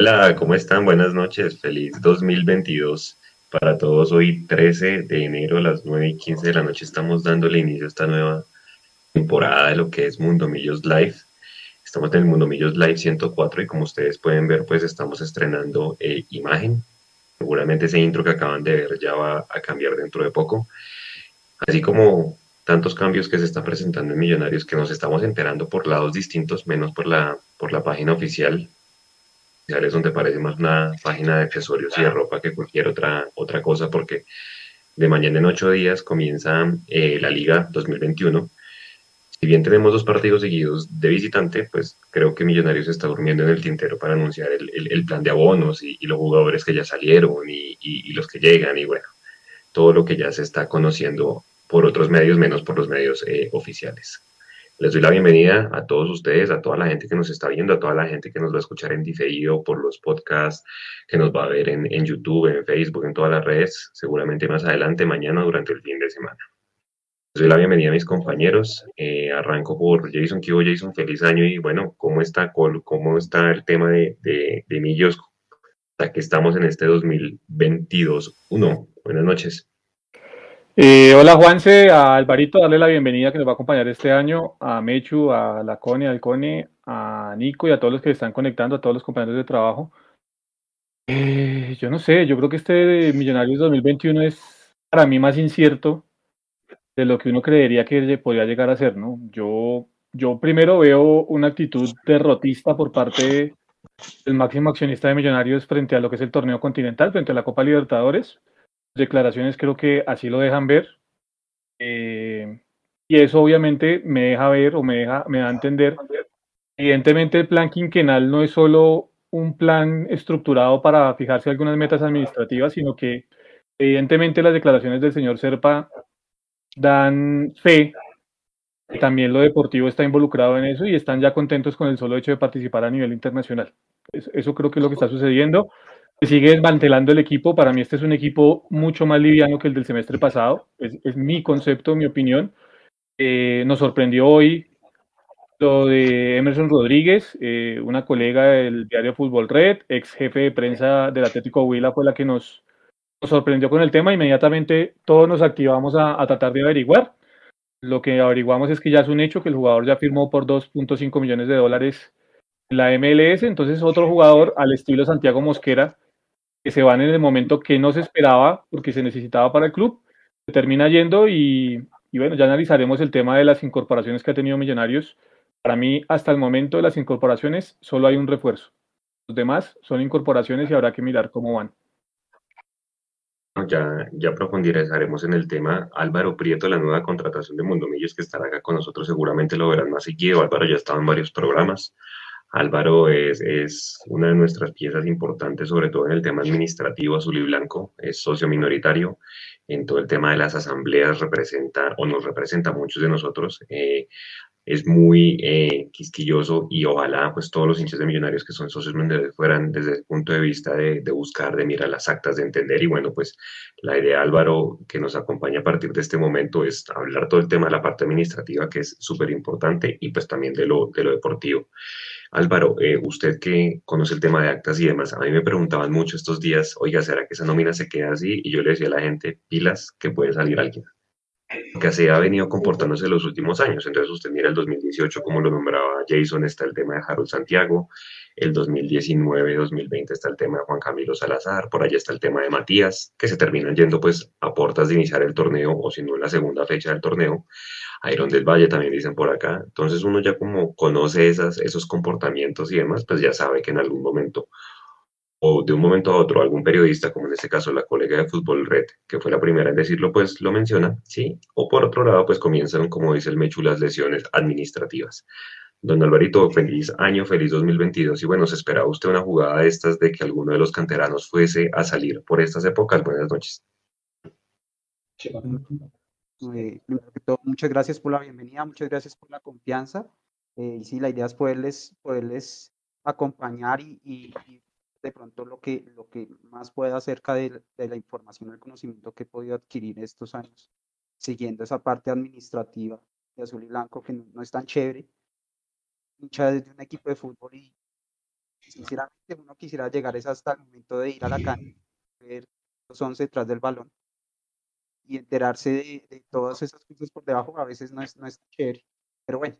Hola, ¿cómo están? Buenas noches. Feliz 2022 para todos. Hoy 13 de enero a las 9 y 15 de la noche estamos dándole inicio a esta nueva temporada de lo que es Mundo Millos Live. Estamos en el Mundo Millos Live 104 y como ustedes pueden ver, pues estamos estrenando eh, imagen. Seguramente ese intro que acaban de ver ya va a cambiar dentro de poco. Así como tantos cambios que se están presentando en Millonarios que nos estamos enterando por lados distintos, menos por la, por la página oficial es donde parece más una página de accesorios y de ropa que cualquier otra, otra cosa, porque de mañana en ocho días comienza eh, la Liga 2021. Si bien tenemos dos partidos seguidos de visitante, pues creo que Millonarios está durmiendo en el tintero para anunciar el, el, plan de abonos y, los jugadores que ya salieron y, y, los que llegan y bueno, todo lo que ya se está conociendo por otros medios, menos por los medios eh, oficiales. Les doy la bienvenida a todos ustedes, a toda la gente que nos está viendo, a toda la gente que nos va a escuchar en diferido por los podcasts, que nos va a ver en, YouTube, en Facebook, en todas las redes, seguramente más adelante, mañana, durante el fin de semana. Les doy la bienvenida a mis compañeros. Eh, arranco por Jason. ¿Qué Jason? Feliz año y bueno, ¿cómo está, cómo está el tema de, de, de? Hasta que estamos en este 2022. Uno, buenas noches. Eh, hola Juanse, a Alvarito, darle la bienvenida que nos va a acompañar este año, a Mechu, a la Cone, al Cone, a Nico y a todos los que están conectando, a todos los compañeros de trabajo. Eh, yo no sé, yo creo que este Millonarios 2021 es para mí más incierto de lo que uno creería que podría llegar a ser, ¿no? Yo, yo primero veo una actitud derrotista por parte del máximo accionista de Millonarios frente a lo que es el torneo continental, frente a la Copa Libertadores declaraciones creo que así lo dejan ver. Eh, y eso obviamente me deja ver o me, deja, me da a entender. Evidentemente el plan quinquenal no es solo un plan estructurado para fijarse algunas metas administrativas, sino que evidentemente las declaraciones del señor Serpa dan fe que también lo deportivo está involucrado en eso y están ya contentos con el solo hecho de participar a nivel internacional. eso creo que es lo que está sucediendo sigue desmantelando el equipo. Para mí este es un equipo mucho más liviano que el del semestre pasado. Es, mi concepto, mi opinión. Eh, nos sorprendió hoy lo de Emerson Rodríguez, eh, una colega del diario Fútbol Red, ex jefe de prensa del Atlético Huila, fue la que nos, sorprendió con el tema. Inmediatamente todos nos activamos a, a tratar de averiguar. Lo que averiguamos es que ya es un hecho que el jugador ya firmó por 2.5 millones de dólares la MLS, entonces otro jugador al estilo Santiago Mosquera que se van en el momento que no se esperaba porque se necesitaba para el club, se termina yendo y, bueno, ya analizaremos el tema de las incorporaciones que ha tenido Millonarios. Para mí, hasta el momento de las incorporaciones, solo hay un refuerzo. Los demás son incorporaciones y habrá que mirar cómo van. Ya, ya profundizaremos en el tema. Álvaro Prieto, la nueva contratación de Mundomillos, que estará acá con nosotros, seguramente lo verán más seguido. Álvaro ya estaba en varios programas. Álvaro es, una de nuestras piezas importantes, sobre todo en el tema administrativo azul y blanco, es socio minoritario, en todo el tema de las asambleas representa o nos representa a muchos de nosotros, eh, es muy eh, quisquilloso y ojalá pues todos los hinchas de millonarios que son socios fueran desde el punto de vista de, de, buscar, de mirar las actas, de entender y bueno pues la idea Álvaro que nos acompaña a partir de este momento es hablar todo el tema de la parte administrativa que es súper importante y pues también de lo, de lo deportivo. Álvaro, eh, usted que conoce el tema de actas y demás, a mí me preguntaban mucho estos días, oiga, ¿será que esa nómina se queda así? Y yo le decía a la gente, pilas, que puede salir alguien. Que así ha venido comportándose en los últimos años. Entonces usted mira el 2018, como lo nombraba Jason, está el tema de Harold Santiago, el 2019-2020 está el tema de Juan Camilo Salazar, por allá está el tema de Matías, que se terminan yendo pues a puertas de iniciar el torneo, o si no en la segunda fecha del torneo. Iron del Valle también dicen por acá. Entonces uno ya como conoce esas, esos comportamientos y demás, pues ya sabe que en algún momento o de un momento a otro algún periodista, como en este caso la colega de Fútbol Red, que fue la primera en decirlo, pues lo menciona, ¿sí? O por otro lado, pues comienzan, como dice el Mechu, las lesiones administrativas. Don Alvarito, feliz año, feliz 2022. Y bueno, ¿se esperaba usted una jugada de estas de que alguno de los canteranos fuese a salir por estas épocas? Buenas noches. Eh, muchas gracias por la bienvenida, muchas gracias por la confianza. Eh, y sí, la idea es poderles, poderles acompañar y, de pronto lo que, lo que más pueda acerca de, la información, el conocimiento que he podido adquirir estos años, siguiendo esa parte administrativa de azul y blanco que no, es tan chévere. Mucha de un equipo de fútbol y sinceramente uno quisiera llegar es hasta el momento de ir a la cancha, ver los 11 detrás del balón y enterarse de, todas esas cosas por debajo, a veces no es, no es chévere. Pero bueno,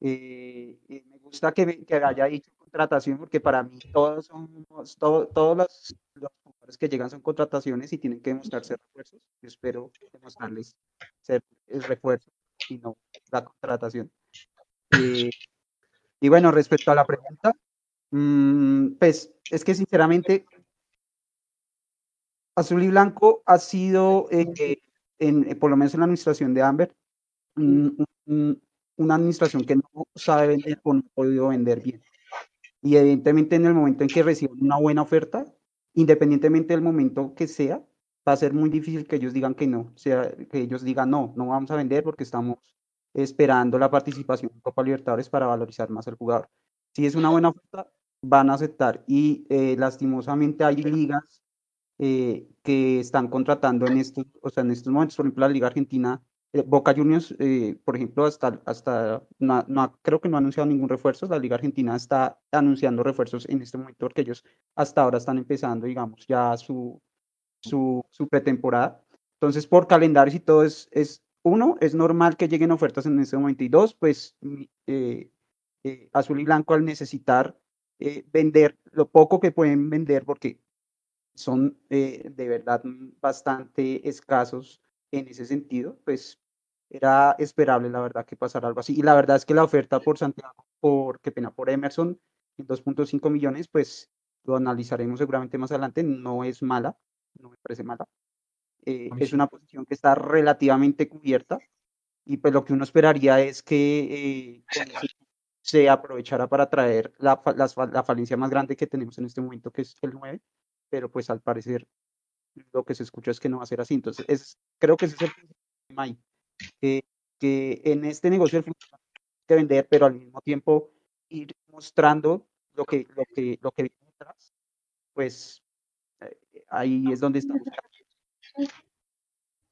eh, eh, me gusta que, que haya dicho contratación porque para mí todos son, todos los, los jugadores que llegan son contrataciones y tienen que demostrarse refuerzos. Yo espero demostrarles ser el refuerzo y no la contratación. Eh, y bueno, respecto a la pregunta, mmm, pues es que sinceramente Azul y Blanco ha sido, eh, en, por lo menos en la administración de Amber, una administración que no sabe vender o no ha podido vender bien. Y evidentemente en el momento en que reciban una buena oferta, independientemente del momento que sea, va a ser muy difícil que ellos digan que no, sea, que ellos digan no, no vamos a vender porque estamos esperando la participación en Copa Libertadores para valorizar más al jugador. Si es una buena oferta, van a aceptar. Y eh, lastimosamente hay ligas eh, que están contratando en estos, o sea, en estos momentos, por ejemplo, la Liga Argentina, Boca Juniors, por ejemplo, hasta, hasta no, no, creo que no ha anunciado ningún refuerzo, la Liga Argentina está anunciando refuerzos en este momento porque ellos hasta ahora están empezando, digamos, ya su, su, su pretemporada. Entonces, por calendarios y todo es, es uno, es normal que lleguen ofertas en este momento. Y dos, pues eh, eh, azul y blanco al necesitar eh, vender lo poco que pueden vender, porque son de verdad bastante escasos en ese sentido, pues era esperable, la verdad, que pasara algo así. Y la verdad es que la oferta por Santiago, por, qué pena, por Emerson, en 2.5 millones, pues lo analizaremos seguramente más adelante, no es mala, no me parece mala. Eh, es una posición que está relativamente cubierta y pues lo que uno esperaría es que eh, se aprovechara para traer la, la, falencia más grande que tenemos en este momento, que es el 9, pero pues al parecer lo que se escucha es que no va a ser así. Entonces, es, creo que ese es el problema ahí, que, que en este negocio el futuro que vender, pero al mismo tiempo ir mostrando lo que, lo que, lo que detrás, pues eh, ahí es donde estamos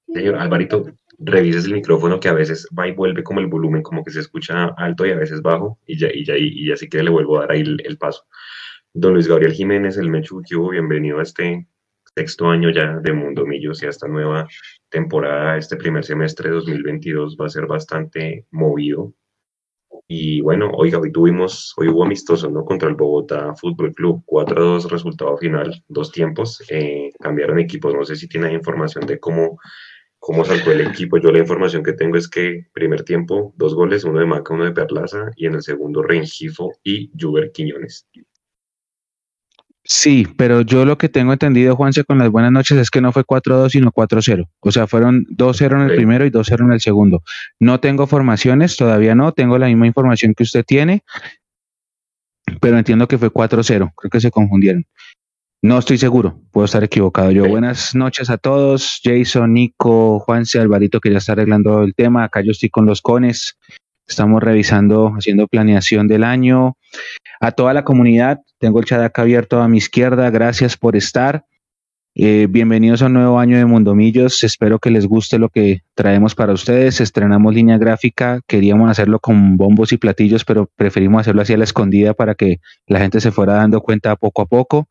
Señor Alvarito, revises el micrófono que a veces va y vuelve como el volumen, como que se escucha alto y a veces bajo, y ya, y ya, y ya sí que le vuelvo a dar ahí el, paso. Don Luis Gabriel Jiménez, el Mechu bienvenido a este sexto año ya de Mundo Millos y esta nueva temporada. Este primer semestre de 2022 va a ser bastante movido y bueno, oiga, hoy tuvimos, hoy hubo amistoso, ¿no? Contra el Bogotá Fútbol Club, 4-2 resultado final, dos tiempos, eh, cambiaron equipos, no sé si tiene información de cómo, cómo saltó el equipo, yo la información que tengo es que primer tiempo, dos goles, uno de Maca, uno de Perlaza, y en el segundo Rengifo y Juber Quiñones. Sí, pero yo lo que tengo entendido, Juanse, con las buenas noches es que no fue 4-2, sino 4-0. O sea, fueron 2-0 en el primero y 2-0 en el segundo. No tengo formaciones, todavía no, tengo la misma información que usted tiene, pero entiendo que fue 4-0. Creo que se confundieron. No estoy seguro, puedo estar equivocado. Yo, buenas noches a todos. Jason, Nico, Juanse, Alvarito, que ya está arreglando el tema. Acá yo estoy con los cones. Estamos revisando, haciendo planeación del año. A toda la comunidad, tengo el chat acá abierto a mi izquierda. Gracias por estar. Eh, bienvenidos a un nuevo año de Mundomillos. Espero que les guste lo que traemos para ustedes. Estrenamos línea gráfica. Queríamos hacerlo con bombos y platillos, pero preferimos hacerlo así a la escondida para que la gente se fuera dando cuenta poco a poco.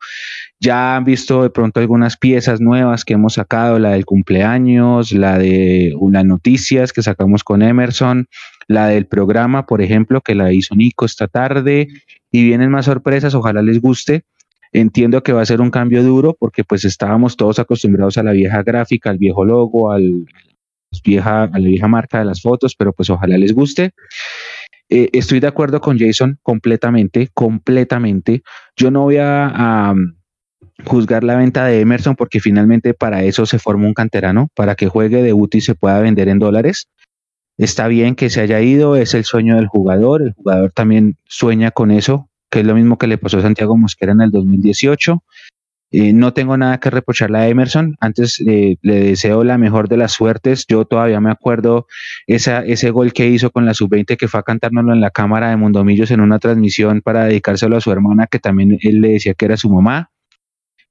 Ya han visto de pronto algunas piezas nuevas que hemos sacado, la del cumpleaños, la de unas noticias que sacamos con Emerson, la del programa, por ejemplo, que la hizo Nico esta tarde, y vienen más sorpresas, ojalá les guste. Entiendo que va a ser un cambio duro porque pues estábamos todos acostumbrados a la vieja gráfica, al viejo logo, al vieja, a la vieja marca de las fotos, pero pues ojalá les guste. Eh, estoy de acuerdo con Jason completamente, completamente. Yo no voy a, a, juzgar la venta de Emerson porque finalmente para eso se forma un canterano, para que juegue, debute y se pueda vender en dólares. Está bien que se haya ido, es el sueño del jugador, el jugador también sueña con eso, que es lo mismo que le pasó a Santiago Mosquera en el 2018. Eh, no tengo nada que reprocharle a Emerson. Antes eh, le deseo la mejor de las suertes. Yo todavía me acuerdo ese gol que hizo con la sub-20 que fue a cantárnoslo en la cámara de Mundomillos en una transmisión para dedicárselo a su hermana, que también él le decía que era su mamá.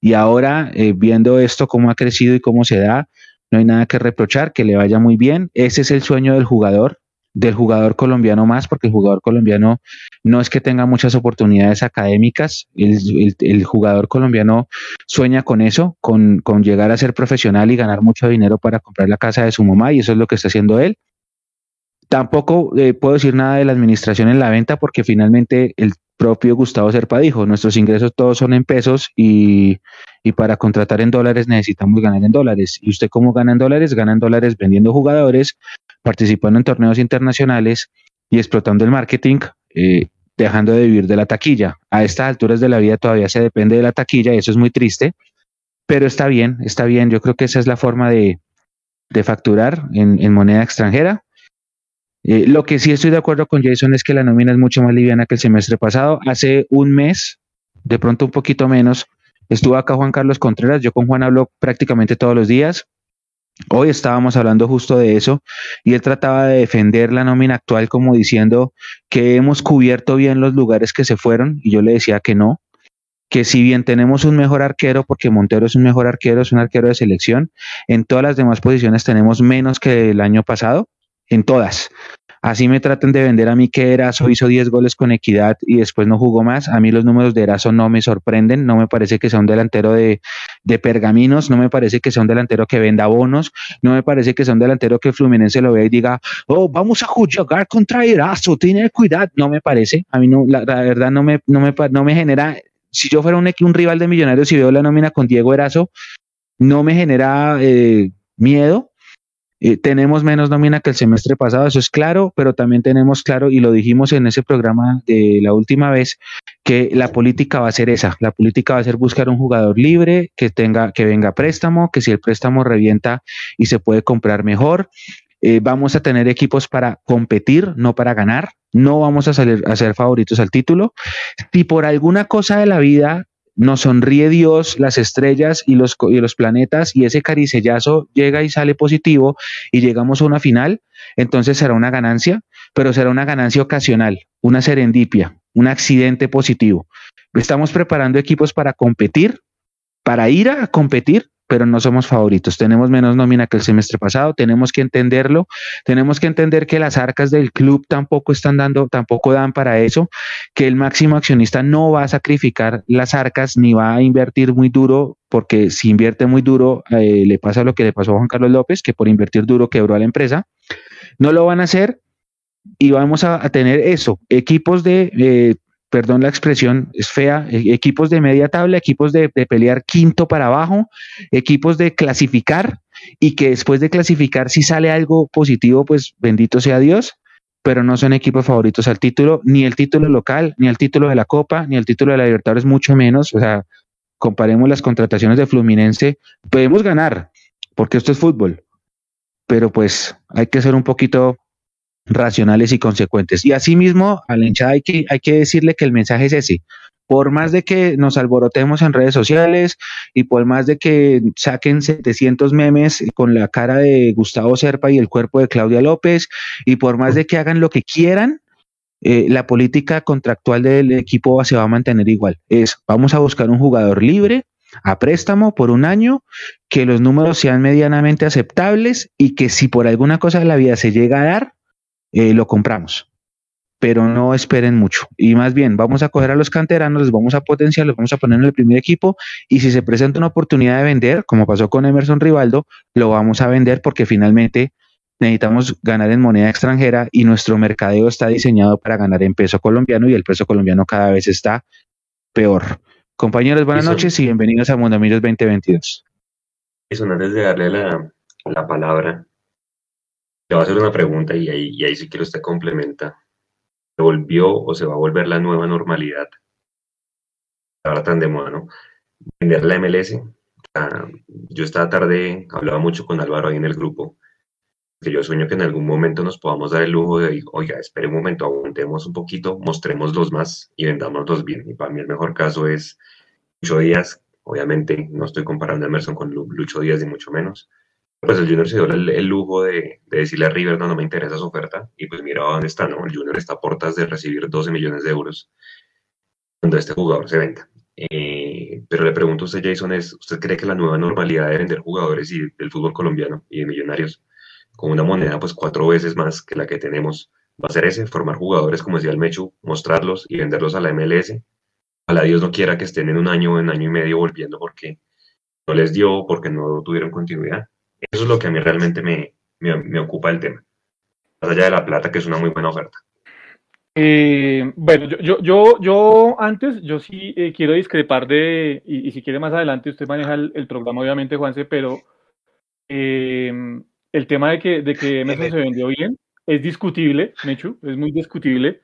Y ahora, eh, viendo esto, cómo ha crecido y cómo se da, no hay nada que reprochar, que le vaya muy bien. Ese es el sueño del jugador, del jugador colombiano más, porque el jugador colombiano no es que tenga muchas oportunidades académicas, el, jugador colombiano sueña con eso, con, con, llegar a ser profesional y ganar mucho dinero para comprar la casa de su mamá, y eso es lo que está haciendo él. Tampoco eh, puedo decir nada de la administración en la venta, porque finalmente el propio Gustavo Serpa dijo, nuestros ingresos todos son en pesos y, y, para contratar en dólares necesitamos ganar en dólares. ¿Y usted cómo gana en dólares? Gana en dólares vendiendo jugadores, participando en torneos internacionales y explotando el marketing, eh, dejando de vivir de la taquilla. A estas alturas de la vida todavía se depende de la taquilla y eso es muy triste, pero está bien, está bien. Yo creo que esa es la forma de, de facturar en, en moneda extranjera eh, lo que sí estoy de acuerdo con Jason es que la nómina es mucho más liviana que el semestre pasado. Hace un mes, de pronto un poquito menos, estuvo acá Juan Carlos Contreras. Yo con Juan hablo prácticamente todos los días. Hoy estábamos hablando justo de eso y él trataba de defender la nómina actual como diciendo que hemos cubierto bien los lugares que se fueron y yo le decía que no, que si bien tenemos un mejor arquero, porque Montero es un mejor arquero, es un arquero de selección, en todas las demás posiciones tenemos menos que el año pasado en todas. Así me traten de vender a mí que Erazo hizo 10 goles con equidad y después no jugó más. A mí los números de Erazo no me sorprenden. No me parece que sea un delantero de, pergaminos. No me parece que sea un delantero que venda bonos. No me parece que sea un delantero que Fluminense lo vea y diga, oh, vamos a jugar contra Erazo, tiene cuidado. No me parece. A mí no, la, verdad no me, no, me, no me genera. Si yo fuera un, un rival de Millonarios y veo la nómina con Diego Erazo, no me genera eh, miedo eh, tenemos menos nómina que el semestre pasado, eso es claro, pero también tenemos claro, y lo dijimos en ese programa de la última vez, que la política va a ser esa. La política va a ser buscar un jugador libre, que tenga, que venga préstamo, que si el préstamo revienta y se puede comprar mejor. Eh, vamos a tener equipos para competir, no para ganar. No vamos a salir a ser favoritos al título. Si por alguna cosa de la vida nos sonríe Dios, las estrellas y los, y los planetas y ese caricellazo llega y sale positivo y llegamos a una final, entonces será una ganancia, pero será una ganancia ocasional, una serendipia, un accidente positivo. Estamos preparando equipos para competir, para ir a competir, pero no somos favoritos. Tenemos menos nómina que el semestre pasado, tenemos que entenderlo, tenemos que entender que las arcas del club tampoco están dando, tampoco dan para eso, que el máximo accionista no va a sacrificar las arcas ni va a invertir muy duro, porque si invierte muy duro, eh, le pasa lo que le pasó a Juan Carlos López, que por invertir duro quebró a la empresa. No lo van a hacer y vamos a, tener eso, equipos de eh, perdón la expresión, es fea, e, equipos de media tabla, equipos de, pelear quinto para abajo, equipos de clasificar y que después de clasificar si sale algo positivo, pues bendito sea Dios, pero no son equipos favoritos al título, ni el título local, ni el título de la Copa, ni el título de la Libertadores, mucho menos, o sea, comparemos las contrataciones de Fluminense, podemos ganar, porque esto es fútbol, pero pues hay que ser un poquito racionales y consecuentes. Y asimismo, a la hinchada hay que, hay que decirle que el mensaje es ese. Por más de que nos alborotemos en redes sociales y por más de que saquen 700 memes con la cara de Gustavo Serpa y el cuerpo de Claudia López y por más de que hagan lo que quieran, eh, la política contractual del equipo se va a mantener igual. Es, vamos a buscar un jugador libre a préstamo por un año, que los números sean medianamente aceptables y que si por alguna cosa de la vida se llega a dar, eh, lo compramos. Pero no esperen mucho. Y más bien, vamos a coger a los canteranos, los vamos a potenciar, los vamos a poner en el primer equipo. Y si se presenta una oportunidad de vender, como pasó con Emerson Rivaldo, lo vamos a vender porque finalmente necesitamos ganar en moneda extranjera y nuestro mercadeo está diseñado para ganar en peso colombiano y el peso colombiano cada vez está peor. Compañeros, buenas noches y bienvenidos a Mundo Millos 2022. Eso, antes de darle la, la palabra, te voy a hacer una pregunta y ahí, y ahí sí quiero usted complementa. ¿Se volvió o se va a volver la nueva normalidad? Ahora tan de moda, ¿no? Vender la MLS. yo esta tarde hablaba mucho con Álvaro ahí en el grupo, que yo sueño que en algún momento nos podamos dar el lujo de, oiga, espere un momento, aguantemos un poquito, mostremos los más y vendámoslos bien. Y para mí el mejor caso es Lucho Díaz. Obviamente no estoy comparando a Emerson con Lucho Díaz ni mucho menos, pues el Junior se dio el, lujo de, decirle a River, no, no me interesa su oferta, y pues mira dónde está, ¿no? El Junior está a puertas de recibir 12 millones de euros cuando este jugador se venda. Eh, pero le pregunto a usted, Jason, es, ¿usted cree que la nueva normalidad de vender jugadores y del fútbol colombiano y de millonarios con una moneda pues cuatro veces más que la que tenemos, va a ser ese, formar jugadores, como decía el Mechu, mostrarlos y venderlos a la MLS. Ojalá Dios no quiera que estén en un año en año y medio volviendo porque no les dio, porque no tuvieron continuidad. Eso es lo que a mí realmente me, me, ocupa el tema. Más allá de la plata, que es una muy buena oferta. Eh, bueno, yo, yo, yo, antes, yo sí eh, quiero discrepar de, y, si quiere más adelante, usted maneja el, programa, obviamente, Juanse, pero eh, el tema de que, de que Emerson se vendió bien es discutible, Mechu, es muy discutible.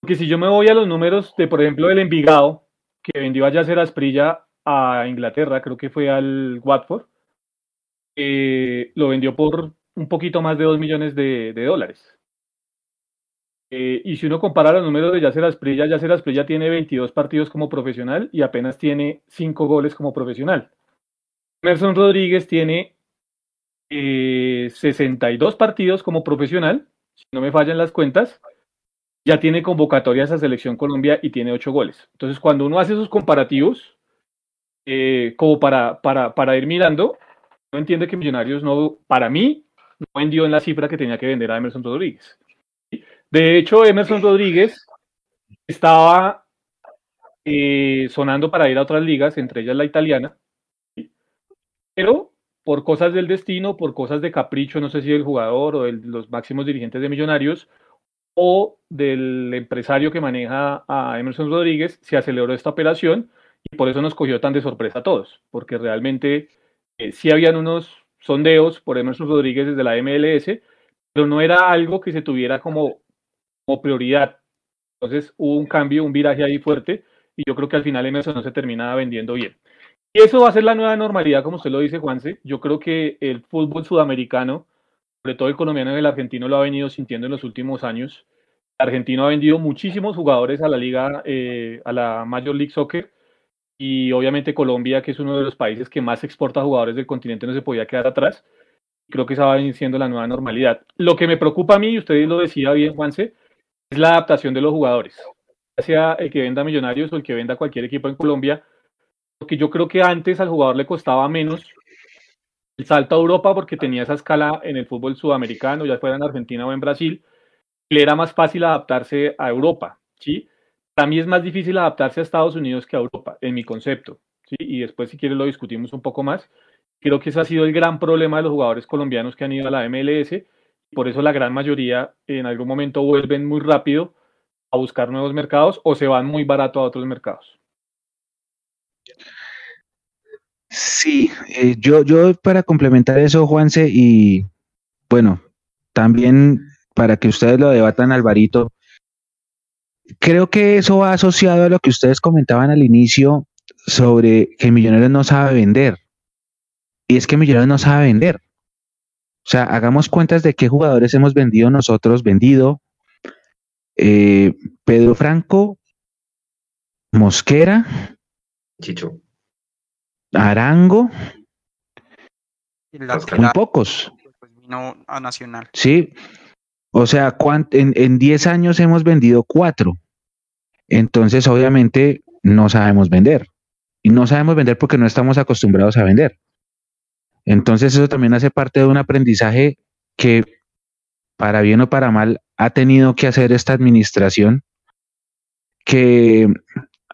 Porque si yo me voy a los números de, por ejemplo, el Envigado, que vendió a Yacer Asprilla a Inglaterra, creo que fue al Watford, lo vendió por un poquito más de 2 millones de, dólares. Eh, y si uno compara los números de Yacer Asprilla, Yacer Asprilla tiene 22 partidos como profesional y apenas tiene 5 goles como profesional. Emerson Rodríguez tiene 62 eh, partidos como profesional, si no me fallan las cuentas, ya tiene convocatorias a Selección Colombia y tiene 8 goles. Entonces, cuando uno hace esos comparativos, eh, como para, para, para ir mirando, entiende que Millonarios no, para mí, no vendió en la cifra que tenía que vender a Emerson Rodríguez. De hecho, Emerson Rodríguez estaba eh, sonando para ir a otras ligas, entre ellas la italiana, pero por cosas del destino, por cosas de capricho, no sé si del jugador o de los máximos dirigentes de Millonarios o del empresario que maneja a Emerson Rodríguez, se aceleró esta operación y por eso nos cogió tan de sorpresa a todos, porque realmente eh, sí habían unos sondeos por Emerson Rodríguez desde la MLS, pero no era algo que se tuviera como, como prioridad. Entonces hubo un cambio, un viraje ahí fuerte, y yo creo que al final Emerson no se terminaba vendiendo bien. Y eso va a ser la nueva normalidad, como usted lo dice, Juanse. Yo creo que el fútbol sudamericano, sobre todo el colombiano y el argentino, lo ha venido sintiendo en los últimos años. El argentino ha vendido muchísimos jugadores a la liga, eh, a la Major League Soccer, y obviamente Colombia, que es uno de los países que más exporta jugadores del continente, no se podía quedar atrás. Creo que esa va siendo la nueva normalidad. Lo que me preocupa a mí, y usted lo decía bien, Juanse, es la adaptación de los jugadores. Sea el que venda Millonarios o el que venda cualquier equipo en Colombia, porque yo creo que antes al jugador le costaba menos el salto a Europa porque tenía esa escala en el fútbol sudamericano, ya fuera en Argentina o en Brasil, le era más fácil adaptarse a Europa, ¿sí? Para mí es más difícil adaptarse a Estados Unidos que a Europa, en mi concepto. Y después, si quieres, lo discutimos un poco más. Creo que ese ha sido el gran problema de los jugadores colombianos que han ido a la MLS. Por eso la gran mayoría en algún momento vuelven muy rápido a buscar nuevos mercados o se van muy barato a otros mercados. Sí, eh, yo, yo para complementar eso, Juanse, y bueno, también para que ustedes lo debatan, Alvarito, creo que eso va asociado a lo que ustedes comentaban al inicio sobre que Millonarios no sabe vender. Y es que Millonarios no sabe vender. O sea, hagamos cuentas de qué jugadores hemos vendido nosotros, vendido. Eh, Pedro Franco, Mosquera, Chicho, Arango, muy pocos. Pues a Nacional. Sí, o sea, en 10 años hemos vendido cuatro. Entonces, obviamente, no sabemos vender. Y no sabemos vender porque no estamos acostumbrados a vender. Entonces, eso también hace parte de un aprendizaje que, para bien o para mal, ha tenido que hacer esta administración. Que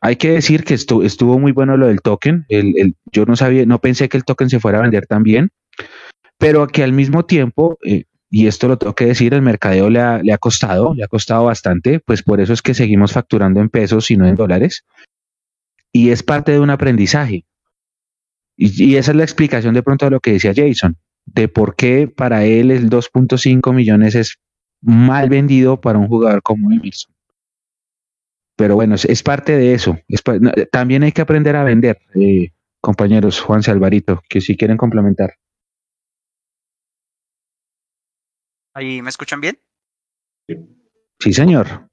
hay que decir que estuvo, estuvo muy bueno lo del token. yo no sabía, no pensé que el token se fuera a vender tan bien, pero que al mismo tiempo eh, y esto lo tengo que decir, el mercadeo le ha, le ha costado, le ha costado bastante, pues por eso es que seguimos facturando en pesos y no en dólares. Y es parte de un aprendizaje. Y, esa es la explicación de pronto de lo que decía Jason, de por qué para él el 2.5 millones es mal vendido para un jugador como Emerson. Pero bueno, es, parte de eso. también hay que aprender a vender, eh, compañeros Juan Alvarito, que si quieren complementar. ¿Ahí me escuchan bien? Sí, señor.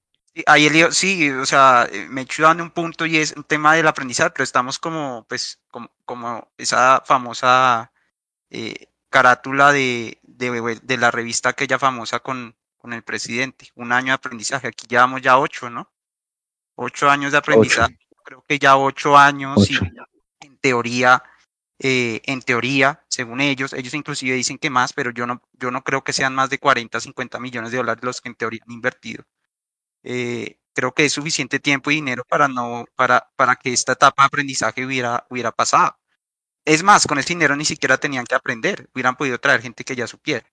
Ahí el, sí, o sea, eh, me dando un punto y es un tema del aprendizaje, pero estamos como, pues, como, como esa famosa eh, carátula de, de, la revista aquella famosa con, con el presidente, un año de aprendizaje, aquí llevamos ya ocho, ¿no? Ocho años de aprendizaje, creo que ya ocho años y en teoría eh, en teoría, según ellos, ellos inclusive dicen que más, pero yo no, yo no creo que sean más de 40, 50 millones de dólares los que en teoría han invertido. Eh, creo que es suficiente tiempo y dinero para, no, para, para que esta etapa de aprendizaje hubiera, hubiera pasado. Es más, con ese dinero ni siquiera tenían que aprender, hubieran podido traer gente que ya supiera.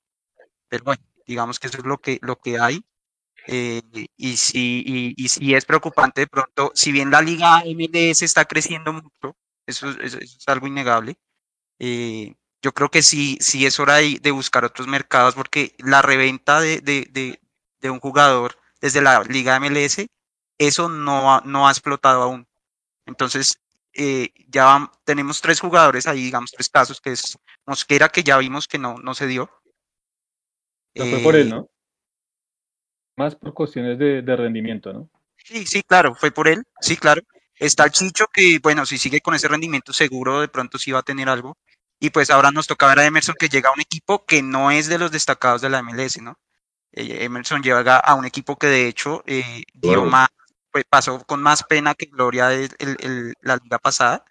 Pero bueno, digamos que eso es lo que, lo que hay. Eh, y, si, y, si es preocupante de pronto, si bien la liga MLS está creciendo mucho, eso, es algo innegable, eh, yo creo que sí, sí es hora de, buscar otros mercados porque la reventa de, de, de, un jugador desde la liga MLS, eso no, no ha explotado aún. Entonces, eh, ya tenemos tres jugadores ahí, digamos, tres casos, que es Mosquera, que ya vimos que no, no se dio. No fue por él, ¿no? Más por cuestiones de, rendimiento, ¿no? Sí, sí, claro, fue por él, sí, claro. Está Chicho, que bueno, si sigue con ese rendimiento seguro, de pronto sí va a tener algo. Y pues ahora nos toca ver a Emerson que llega a un equipo que no es de los destacados de la MLS, ¿no? Eh, Emerson llega a un equipo que de hecho eh, dio más, pues, pasó con más pena que gloria de la liga pasada.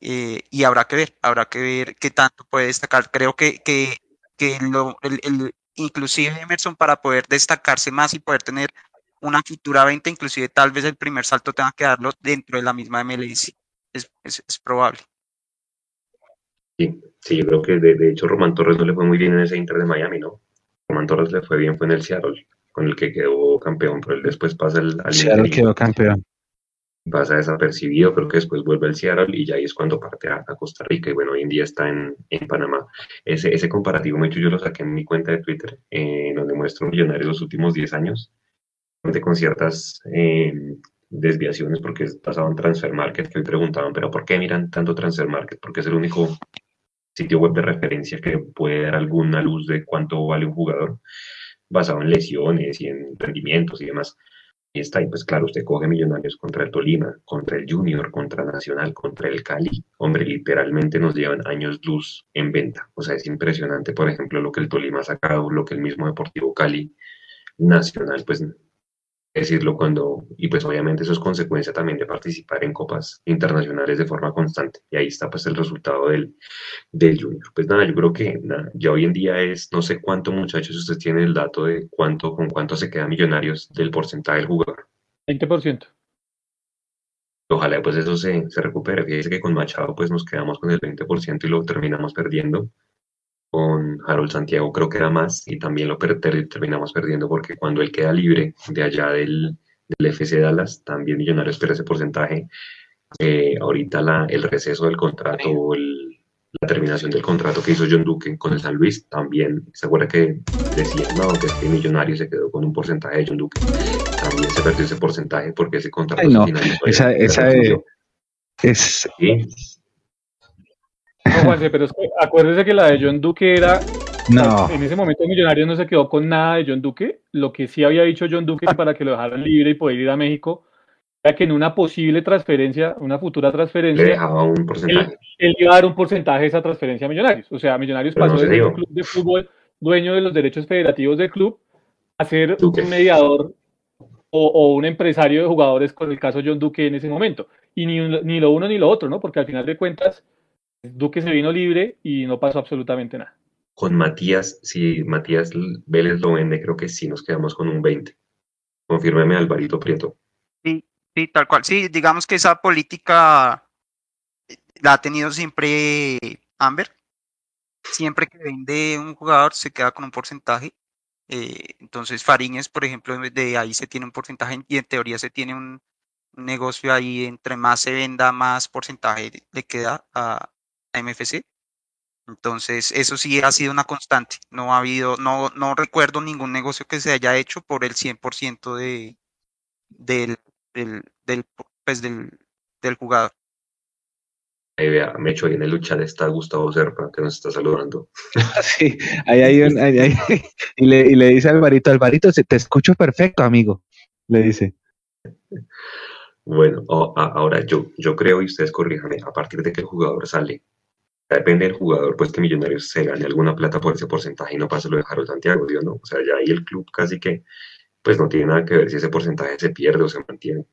Eh, y habrá que ver, habrá que ver qué tanto puede destacar. Creo que, que, que lo, el, inclusive Emerson para poder destacarse más y poder tener una futura venta, inclusive tal vez el primer salto tenga que darlo dentro de la misma MLS. Es, es, probable. Sí, sí, yo creo que de, hecho Román Torres no le fue muy bien en ese Inter de Miami, ¿no? Román Torres le fue bien, fue en el Seattle, con el que quedó campeón, pero él después pasa el, al Seattle quedó campeón pasa desapercibido, creo que después vuelve al Seattle y ya ahí es cuando parte a, Costa Rica y bueno, hoy en día está en, en Panamá. Ese, ese comparativo, hecho, yo lo saqué en mi cuenta de Twitter, eh, donde muestro Millonarios los últimos 10 años, con ciertas eh, desviaciones porque pasaban Transfer Market, que hoy preguntaban, pero ¿por qué miran tanto Transfer Market? Porque es el único sitio web de referencia que puede dar alguna luz de cuánto vale un jugador basado en lesiones y en rendimientos y demás y está ahí, pues claro, usted coge Millonarios contra el Tolima, contra el Junior, contra Nacional, contra el Cali. Hombre, literalmente nos llevan años luz en venta. O sea, es impresionante, por ejemplo, lo que el Tolima ha sacado, lo que el mismo Deportivo Cali Nacional, pues decirlo cuando, y pues obviamente eso es consecuencia también de participar en copas internacionales de forma constante. Y ahí está pues el resultado del, del Junior. Pues nada, yo creo que ya hoy en día es, no sé cuánto muchachos ustedes tienen el dato de cuánto, con cuánto se quedan millonarios del porcentaje del jugador. 20%. Ojalá pues eso se, se recupere. Fíjese que con Machado pues nos quedamos con el 20% y lo terminamos perdiendo con Harold Santiago creo que era más y también lo terminamos perdiendo porque cuando él queda libre de allá del, del FC Dallas, también Millonarios pierde ese porcentaje. Eh, ahorita la, el receso del contrato, la terminación del contrato que hizo John Duque con el San Luis, también se acuerda que decía, no, que este millonario se quedó con un porcentaje de John Duque. También se perdió ese porcentaje porque ese contrato no, esa, esa es, pero es que acuérdese que la de John Duque era. No. En ese momento Millonarios no se quedó con nada de John Duque. Lo que sí había dicho John Duque para que lo dejaran libre y poder ir a México era que en una posible transferencia, una futura transferencia, dejaba un porcentaje. Él, iba a dar un porcentaje de esa transferencia a Millonarios. O sea, Millonarios pasó de ser un club de fútbol dueño de los derechos federativos del club a ser un mediador o, o, un empresario de jugadores con el caso John Duque en ese momento. Y ni, ni lo uno ni lo otro, ¿no? Porque al final de cuentas Duque se vino libre y no pasó absolutamente nada. Con Matías, si Matías Vélez lo vende, creo que sí nos quedamos con un 20. Confírmeme, Alvarito Prieto. Sí, sí, tal cual. Sí, digamos que esa política la ha tenido siempre Amber. Siempre que vende un jugador se queda con un porcentaje. Eh, entonces, Fariñez, por ejemplo, de ahí se tiene un porcentaje y en teoría se tiene un, negocio ahí. Entre más se venda, más porcentaje le queda a, MFC. Entonces, eso sí ha sido una constante. No ha habido, no, no recuerdo ningún negocio que se haya hecho por el 100% de, del, del, del, pues del, del jugador. Ahí vea, me echo ahí en el lucha de está Gustavo Serpa, que nos está saludando. sí, ahí hay un, ahí, y, le, y le dice a Alvarito, Alvarito, te escucho perfecto, amigo, le dice. Bueno, ahora yo, yo creo, y ustedes corríjanme, a partir de que el jugador sale depende del jugador, pues que Millonarios se gane alguna plata por ese porcentaje y no pasa lo de Harold Santiago, ¿no? O sea, ya ahí el club casi que, pues no tiene nada que ver si ese porcentaje se pierde o se mantiene.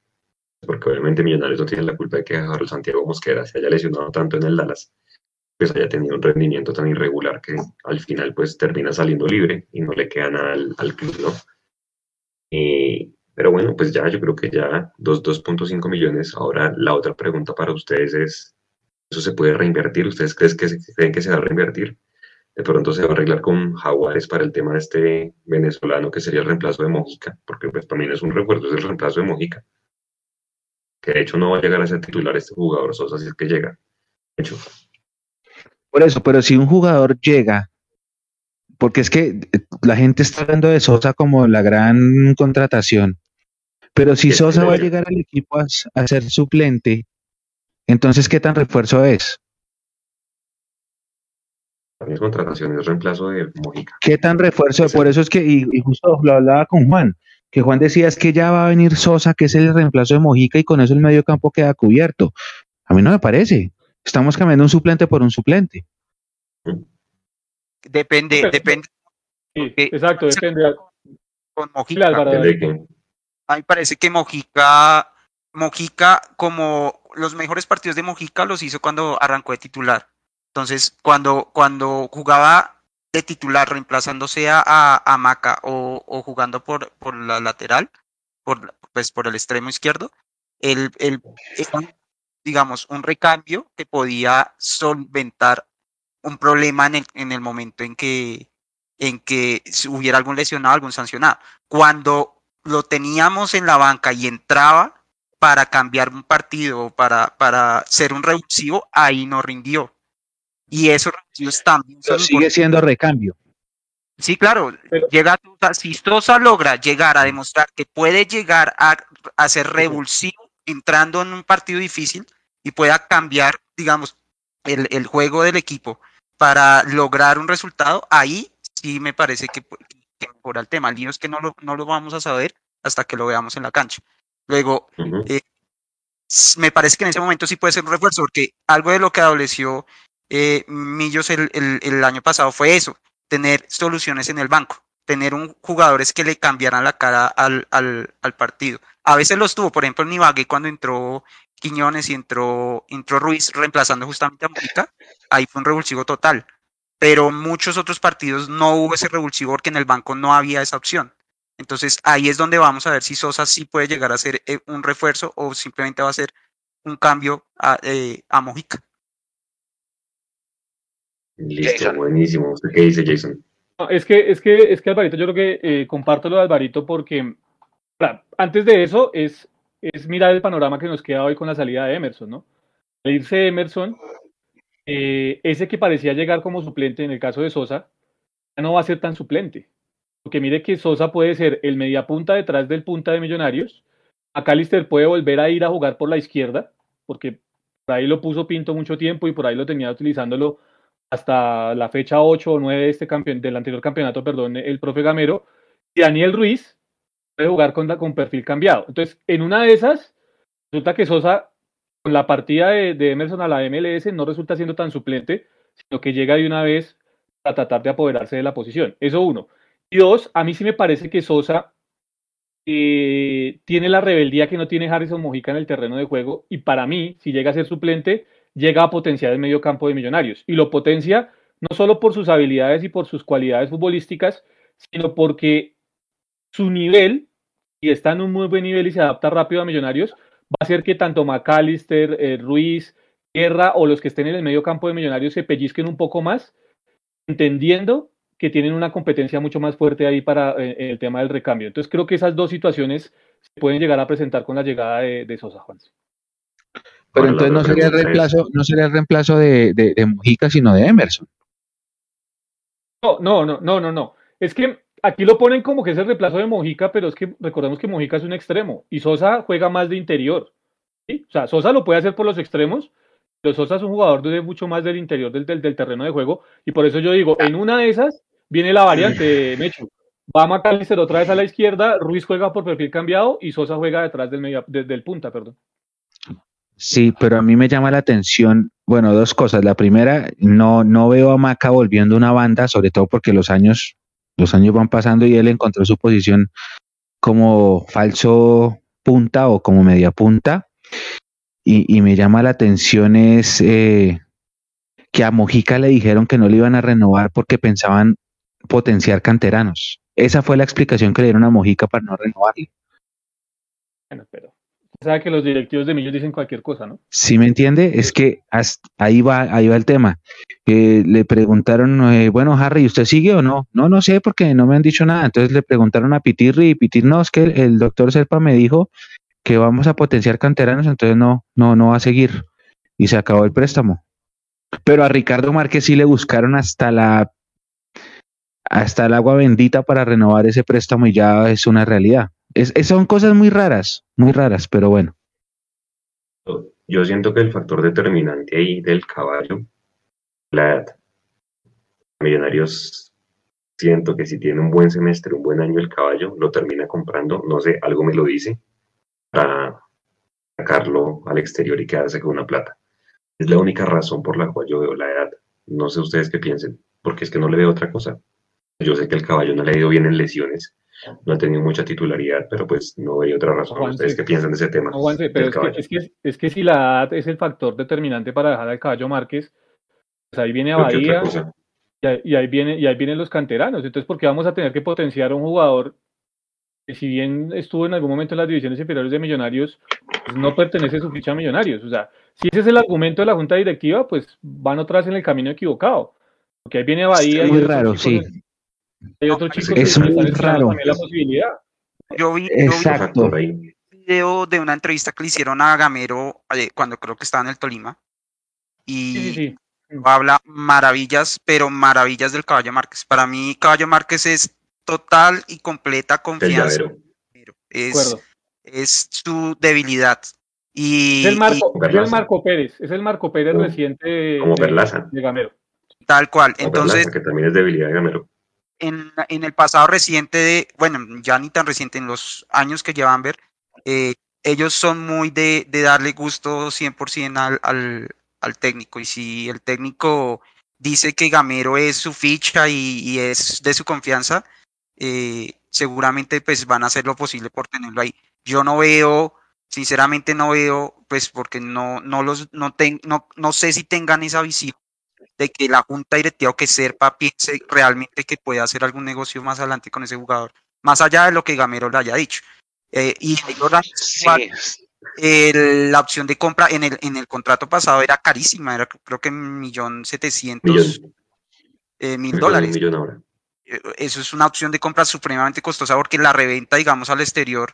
Porque obviamente Millonarios no tiene la culpa de que Harold Santiago Mosquera se haya lesionado tanto en el Dallas. pues haya tenido un rendimiento tan irregular que al final pues termina saliendo libre y no le queda nada al, club, ¿no? Eh, pero bueno, pues ya yo creo que ya 2.5 millones. Ahora la otra pregunta para ustedes es, ¿eso se puede reinvertir? ¿Ustedes creen que, creen que se va a reinvertir? De pronto se va a arreglar con Jaguares para el tema de este venezolano que sería el reemplazo de Mojica, porque pues también es un recuerdo, es el reemplazo de Mojica. Que de hecho no va a llegar a ser titular este jugador Sosa si es que llega. De hecho. Por eso, pero si un jugador llega, porque es que la gente está hablando de Sosa como la gran contratación, pero si Sosa va a llegar al equipo a, ser suplente, entonces ¿qué tan refuerzo es? También contratación es reemplazo de Mojica. ¿Qué tan refuerzo? Por eso es que, y, justo lo hablaba con Juan, que Juan decía es que ya va a venir Sosa, que es el reemplazo de Mojica, y con eso el medio campo queda cubierto. A mí no me parece. Estamos cambiando un suplente por un suplente. Depende, depende. exacto, depende. Con Mojica. A mí me parece que Mojica, Mojica, como los mejores partidos de Mojica los hizo cuando arrancó de titular. Entonces, cuando, cuando jugaba de titular, reemplazándose a, a Maca o, jugando por, por la lateral, por, pues por el extremo izquierdo, el, el, digamos, un recambio que podía solventar un problema en el, en el momento en que, en que hubiera algún lesionado, algún sancionado. Cuando lo teníamos en la banca y entraba para cambiar un partido, para, para ser un revulsivo, ahí no rindió. Y esos revulsivos también sigue siendo recambio. Sí, claro. llega, si Sosa logra llegar a demostrar que puede llegar a, a ser revulsivo entrando en un partido difícil y pueda cambiar, digamos, el, el juego del equipo para lograr un resultado, ahí sí me parece que, que mejora el tema. El lío es que no lo, no lo vamos a saber hasta que lo veamos en la cancha. Luego, eh, me parece que en ese momento sí puede ser un refuerzo, porque algo de lo que adoleció eh, Millos el, el, el, año pasado fue eso, tener soluciones en el banco, tener un, jugadores que le cambiaran la cara al, al, al partido. A veces los tuvo, por ejemplo, en Ibagué cuando entró Quiñones y entró, entró Ruiz reemplazando justamente a Mujica, ahí fue un revulsivo total. Pero muchos otros partidos no hubo ese revulsivo porque en el banco no había esa opción. Entonces ahí es donde vamos a ver si Sosa sí puede llegar a ser eh, un refuerzo o simplemente va a ser un cambio a, eh, a Mojica. Listo, buenísimo. ¿Qué dice Jason? es que, es que, es que Alvarito, yo creo que eh, comparto lo de Alvarito porque antes de eso es es mirar el panorama que nos queda hoy con la salida de Emerson, ¿no? Al irse Emerson, eh, ese que parecía llegar como suplente en el caso de Sosa, ya no va a ser tan suplente. Porque mire que Sosa puede ser el mediapunta detrás del punta de Millonarios. A Calister puede volver a ir a jugar por la izquierda, porque por ahí lo puso Pinto mucho tiempo y por ahí lo tenía utilizándolo hasta la fecha 8 o 9 de este campeón, del anterior campeonato, perdón, el profe Gamero. Y Daniel Ruiz puede jugar con, con perfil cambiado. Entonces, en una de esas, resulta que Sosa, con la partida de, de, Emerson a la MLS, no resulta siendo tan suplente, sino que llega de una vez a tratar de apoderarse de la posición. Eso uno. Y dos, a mí sí me parece que Sosa eh, tiene la rebeldía que no tiene Harrison Mojica en el terreno de juego. Y para mí, si llega a ser suplente, llega a potenciar el medio campo de Millonarios. Y lo potencia no solo por sus habilidades y por sus cualidades futbolísticas, sino porque su nivel, y está en un muy buen nivel y se adapta rápido a Millonarios, va a hacer que tanto McAllister, eh, Ruiz, Guerra o los que estén en el medio campo de Millonarios se pellizquen un poco más, entendiendo que tienen una competencia mucho más fuerte ahí para eh, el tema del recambio. Entonces creo que esas dos situaciones se pueden llegar a presentar con la llegada de, Sosa Juan. Pero entonces no sería el reemplazo, no sería el reemplazo de, de, de Mujica, sino de Emerson. No, no, no, no, no, no. Es que aquí lo ponen como que es el reemplazo de Mojica, pero es que recordemos que Mojica es un extremo y Sosa juega más de interior. ¿sí? O sea, Sosa lo puede hacer por los extremos, pero Sosa es un jugador de mucho más del interior del, del, terreno de juego y por eso yo digo, en una de esas viene la variante, Mechu. Va Macalister otra vez a la izquierda, Ruiz juega por perfil cambiado y Sosa juega detrás del, medio, del punta, perdón. Sí, pero a mí me llama la atención, bueno, dos cosas. La primera, no, no veo a Maca volviendo una banda, sobre todo porque los años los años van pasando y él encontró su posición como falso punta o como media punta. Y, me llama la atención es eh, que a Mojica le dijeron que no le iban a renovar porque pensaban potenciar canteranos. Esa fue la explicación que le dieron a Mojica para no renovarle. Bueno, pero sabe que los directivos de Millos dicen cualquier cosa, ¿no? Sí, me entiende, es que ahí va, ahí va el tema. le preguntaron, eh, bueno, Harry, ¿usted sigue o no? No, no sé porque no me han dicho nada. Entonces le preguntaron a Pitirri y Pitir, no, es que el, doctor Serpa me dijo que vamos a potenciar canteranos, entonces no, no, no va a seguir. Y se acabó el préstamo. Pero a Ricardo Márquez sí le buscaron hasta la hasta el agua bendita para renovar ese préstamo y ya es una realidad. Es, son cosas muy raras, muy raras, pero bueno. Yo siento que el factor determinante ahí del caballo, la edad. Millonarios, siento que si tiene un buen semestre, un buen año el caballo, lo termina comprando, no sé, algo me lo dice, para sacarlo al exterior y quedarse con una plata. Es la única razón por la cual yo veo la edad. No sé ustedes qué piensen, porque es que no le veo otra cosa. Yo sé que el caballo no le ha ido bien en lesiones, no ha tenido mucha titularidad, pero pues no hay otra razón. ¿Ustedes qué piensan de ese tema? pero es que, es, que, si la edad es el factor determinante para dejar al caballo Márquez, pues ahí viene a Bahía y ahí, viene, y ahí vienen los canteranos. Entonces, ¿por qué vamos a tener que potenciar a un jugador que si bien estuvo en algún momento en las divisiones inferiores de Millonarios, pues no pertenece a su ficha a Millonarios? O sea, si ese es el argumento de la Junta Directiva, pues van otra vez en el camino equivocado. Porque ahí viene Bahía. Es muy raro, sí. Hay otro chico es muy raro. la posibilidad. Yo vi, Exacto. un video de una entrevista que le hicieron a Gamero eh, cuando creo que estaba en el Tolima. Y habla maravillas, pero maravillas del Caballo Márquez. Para mí, Caballo Márquez es total y completa confianza. Es, es su debilidad. Y, es el Marco, el Marco Pérez, es el Marco Pérez reciente como de, de Gamero. Tal cual. Entonces, que también es debilidad de Gamero en, el pasado reciente, de, bueno, ya ni tan reciente, en los años que llevan ver, eh, ellos son muy de, darle gusto 100% al, al, al, técnico. Y si el técnico dice que Gamero es su ficha y, es de su confianza, eh, seguramente pues van a hacer lo posible por tenerlo ahí. Yo no veo, sinceramente no veo, pues porque no, no, los, no, no, no sé si tengan esa visión de que la junta directiva o que Serpa piense realmente que puede hacer algún negocio más adelante con ese jugador, más allá de lo que Gamero le haya dicho. Eh, y la opción de compra en el, en el contrato pasado era carísima, era creo que un millón setecientos eh, mil dólares. Eh, eso es una opción de compra supremamente costosa porque la reventa, digamos, al exterior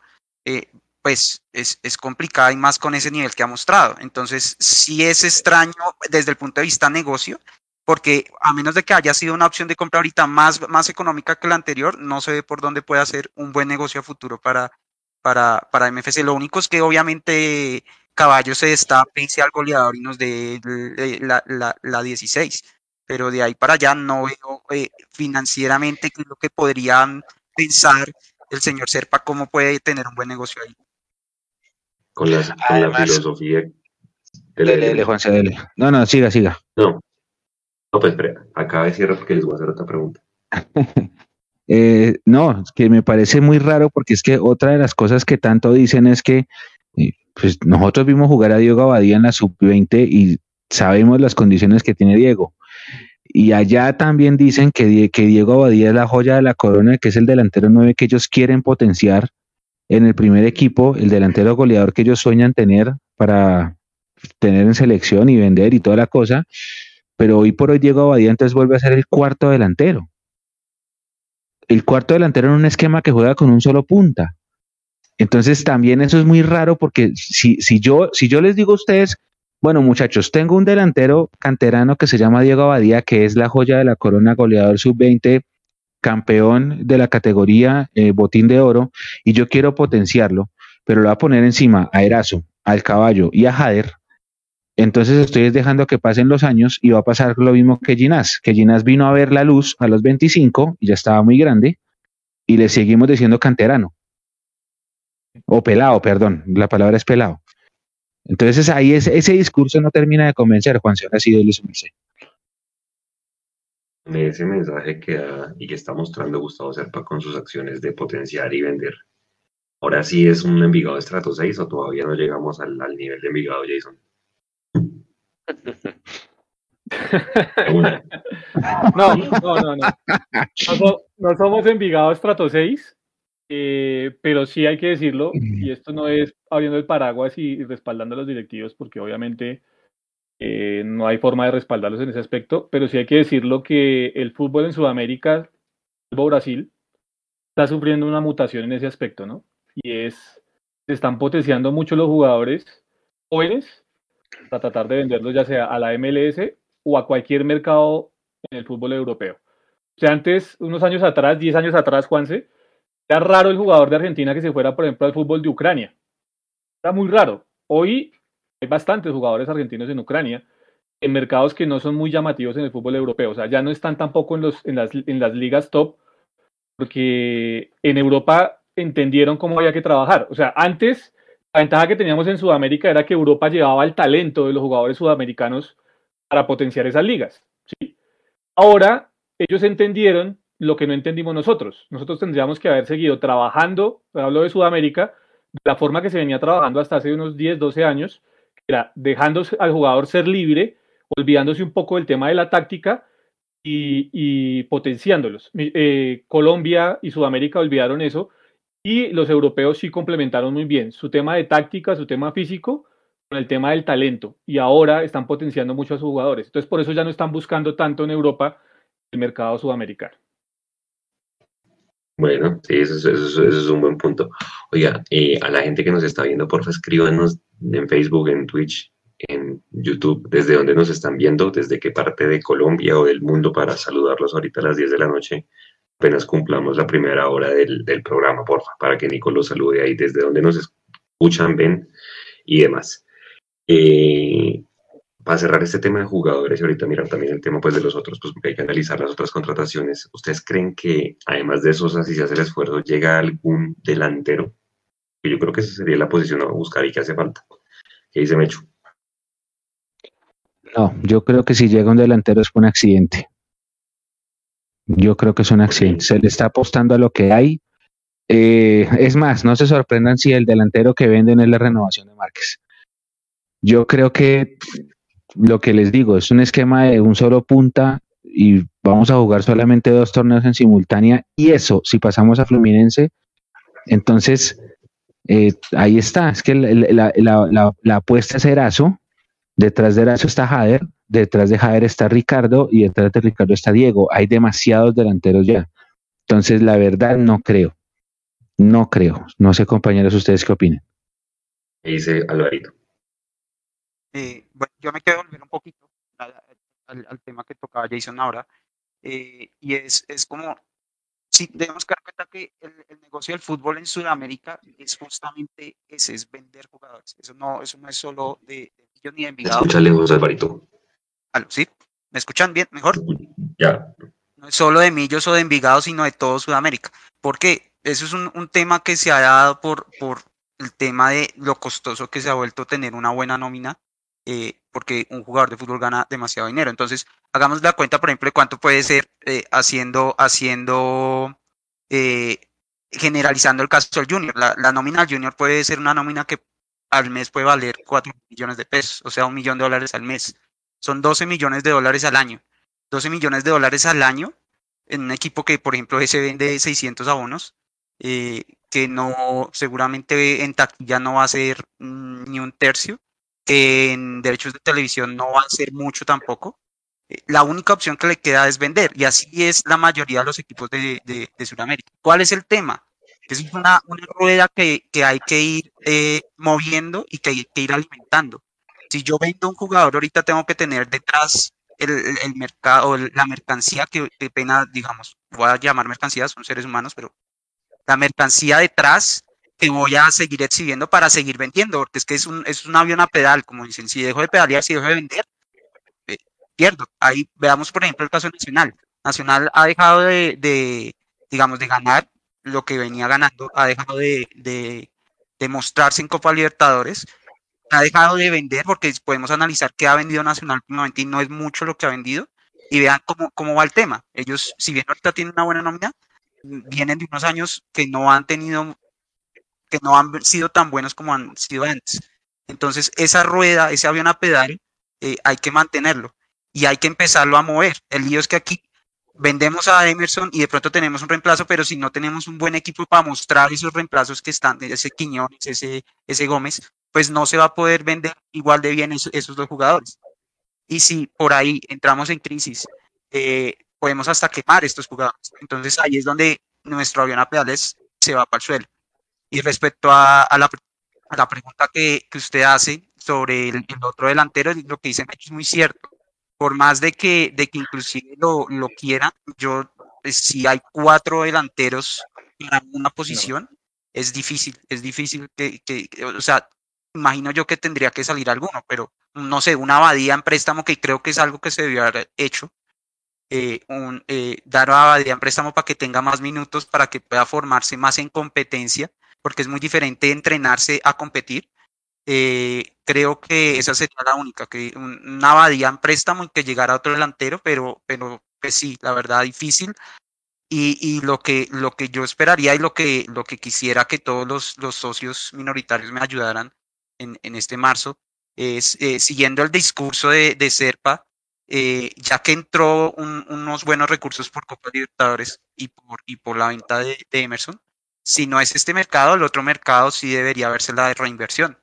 pues es, es, complicada y más con ese nivel que ha mostrado. Entonces, sí es extraño desde el punto de vista negocio, porque a menos de que haya sido una opción de compra ahorita más, más económica que la anterior, no se ve por dónde puede hacer un buen negocio a futuro para, para, para MFC. Lo único es que obviamente Caballo se está pese al goleador y nos dé la, la, la, 16, pero de ahí para allá no veo eh, financieramente qué es lo que podrían pensar el señor Serpa, cómo puede tener un buen negocio ahí con la, filosofía. Dele, Juanse, dele. No, no, siga, siga. No. No, pues espera, acaba de cierrar porque les voy a hacer otra pregunta. eh, no, que me parece muy raro porque es que otra de las cosas que tanto dicen es que eh, pues nosotros vimos jugar a Diego Abadía en la sub-20 y sabemos las condiciones que tiene Diego. Y allá también dicen que, que Diego Abadía es la joya de la corona, que es el delantero 9 que ellos quieren potenciar en el primer equipo, el delantero goleador que ellos sueñan tener para tener en selección y vender y toda la cosa, pero hoy por hoy Diego Abadía entonces vuelve a ser el cuarto delantero. El cuarto delantero en un esquema que juega con un solo punta. Entonces también eso es muy raro porque si, si, yo, si yo les digo a ustedes, bueno muchachos, tengo un delantero canterano que se llama Diego Abadía, que es la joya de la corona goleador sub-20 campeón de la categoría eh, botín de oro y yo quiero potenciarlo, pero lo voy a poner encima a Erazo, al caballo y a Jader, entonces estoy dejando que pasen los años y va a pasar lo mismo que Ginás, que Ginás vino a ver la luz a los 25 y ya estaba muy grande y le seguimos diciendo canterano. O pelado, perdón, la palabra es pelado. Entonces ahí ese, discurso no termina de convencer, Juan, si ahora sí, su ese mensaje que da y que está mostrando Gustavo Serpa con sus acciones de potenciar y vender. Ahora sí es un Envigado estrato 6 o todavía no llegamos al, nivel de Envigado Jason. no, no, no, no. No, somos Envigado Estrato 6, eh, pero sí hay que decirlo, y esto no es abriendo el paraguas y, respaldando a los directivos, porque obviamente eh, no hay forma de respaldarlos en ese aspecto, pero sí hay que decirlo que el fútbol en Sudamérica, salvo Brasil, está sufriendo una mutación en ese aspecto, ¿no? Y es, se están potenciando mucho los jugadores jóvenes para tratar de venderlos ya sea a la MLS o a cualquier mercado en el fútbol europeo. O sea, antes, unos años atrás, 10 años atrás, Juanse, era raro el jugador de Argentina que se fuera, por ejemplo, al fútbol de Ucrania. Era muy raro. Hoy hay bastantes jugadores argentinos en Ucrania, en mercados que no son muy llamativos en el fútbol europeo. O sea, ya no están tampoco en, los, en, las, en las ligas top, porque en Europa entendieron cómo había que trabajar. O sea, antes la ventaja que teníamos en Sudamérica era que Europa llevaba el talento de los jugadores sudamericanos para potenciar esas ligas. Ahora ellos entendieron lo que no entendimos nosotros. Nosotros tendríamos que haber seguido trabajando, hablo de Sudamérica, de la forma que se venía trabajando hasta hace unos 10, 12 años, era dejando al jugador ser libre, olvidándose un poco del tema de la táctica y, potenciándolos. Eh, Colombia y Sudamérica olvidaron eso y los europeos sí complementaron muy bien su tema de táctica, su tema físico, con el tema del talento. Y ahora están potenciando mucho a sus jugadores. Entonces, por eso ya no están buscando tanto en Europa el mercado sudamericano. Bueno, sí, eso, es un buen punto. Oiga, eh, a la gente que nos está viendo, porfa, escríbanos en Facebook, en Twitch, en YouTube, desde dónde nos están viendo, desde qué parte de Colombia o del mundo para saludarlos ahorita a las 10 de la noche apenas cumplamos la primera hora del, programa, porfa, para que Nico lo salude ahí desde donde nos escuchan, ven y demás. Eh, para cerrar este tema de jugadores y ahorita mirar también el tema pues de los otros, pues hay que analizar las otras contrataciones. ¿Ustedes creen que además de eso, si se hace el esfuerzo, llega algún delantero? Yo creo que esa sería la posición a buscar y que hace falta. ¿Qué dice Mecho? No, yo creo que si llega un delantero es un accidente. Yo creo que es un accidente. Se le está apostando a lo que hay. Eh, es más, no se sorprendan si el delantero que venden es la renovación de Márquez. Yo creo que lo que les digo es un esquema de un solo punta y vamos a jugar solamente dos torneos en simultánea. Y eso, si pasamos a Fluminense, entonces eh, ahí está. Es que la, la apuesta es Erazo. Detrás de Erazo está Jader detrás de Javier está Ricardo y detrás de Ricardo está Diego. Hay demasiados delanteros ya. Entonces, la verdad, no creo. No creo. No sé, compañeros, ustedes qué opinan. Dice Alvarito. Eh, bueno, yo me quiero volver un poquito al, tema que tocaba Jason ahora. Eh, y es, es como, si tenemos que dar cuenta que el, negocio del fútbol en Sudamérica es justamente ese, es vender jugadores. Eso no, eso no es solo de, de ni de Envigado. Escucha lejos, Alvarito. ¿Sí? ¿Me escuchan bien? ¿Mejor? Ya. No es solo de Millos o de Envigado, sino de todo Sudamérica. Porque eso es un, tema que se ha dado por, por el tema de lo costoso que se ha vuelto tener una buena nómina, eh, porque un jugador de fútbol gana demasiado dinero. Entonces, hagamos la cuenta, por ejemplo, de cuánto puede ser eh, haciendo, haciendo, eh, generalizando el caso del Junior. La, la nómina del Junior puede ser una nómina que al mes puede valer 4 millones de pesos, o sea, un millón de dólares al mes son 12 millones de dólares al año. 12 millones de dólares al año en un equipo que, por ejemplo, se vende 600 abonos, eh, que no, seguramente en taquilla no va a ser mm, ni un tercio, en derechos de televisión no va a ser mucho tampoco. Eh, la única opción que le queda es vender, y así es la mayoría de los equipos de, de, Sudamérica. ¿Cuál es el tema? Es una, una rueda que, que, hay que ir eh, moviendo y que hay que ir alimentando si yo vendo un jugador, ahorita tengo que tener detrás el, el mercado, la mercancía que, pena, digamos, voy a llamar mercancía, son seres humanos, pero la mercancía detrás que voy a seguir exhibiendo para seguir vendiendo, porque es que es un, es un avión a pedal, como dicen, si dejo de pedalear, si dejo de vender, eh, pierdo. Ahí veamos, por ejemplo, el caso Nacional. Nacional ha dejado de, digamos, de ganar lo que venía ganando, ha dejado de, de, mostrarse en Copa Libertadores, ha dejado de vender porque podemos analizar qué ha vendido Nacional y no es mucho lo que ha vendido y vean cómo, cómo va el tema. Ellos, si bien ahorita tienen una buena nómina, vienen de unos años que no han tenido, que no han sido tan buenos como han sido antes. Entonces, esa rueda, ese avión a pedal, eh, hay que mantenerlo. y hay que empezarlo a mover. El lío es que aquí vendemos a Emerson y de pronto tenemos un reemplazo, pero si no tenemos un buen equipo para mostrar esos reemplazos que están, ese Quiñones, ese, ese Gómez, pues no se va a poder vender igual de bien esos, dos jugadores. Y si por ahí entramos en crisis, eh, podemos hasta quemar estos jugadores. Entonces ahí es donde nuestro avión a pedales se va para el suelo. Y respecto a, a, la, a la, pregunta que, que, usted hace sobre el, el, otro delantero, lo que dice es muy cierto. Por más de que, de que inclusive lo, lo quiera, yo, eh, si hay cuatro delanteros para una posición, es difícil, es difícil que, que, o sea, imagino yo que tendría que salir alguno, pero no sé, una abadía en préstamo que creo que es algo que se debió haber hecho, eh, un, eh, dar a abadía en préstamo para que tenga más minutos, para que pueda formarse más en competencia, porque es muy diferente entrenarse a competir. Eh, creo que esa sería la única, que una abadía en préstamo y que llegara otro delantero, pero, pero pues sí, la verdad difícil. Y, y, lo, que, lo que yo esperaría y lo que, lo que quisiera que todos los, los socios minoritarios me ayudaran en, en este marzo es, eh, siguiendo el discurso de, de Serpa, eh, ya que entró un, unos buenos recursos por Copa Libertadores y por, y por la venta de, de Emerson, si no es este mercado, el otro mercado sí debería verse la de reinversión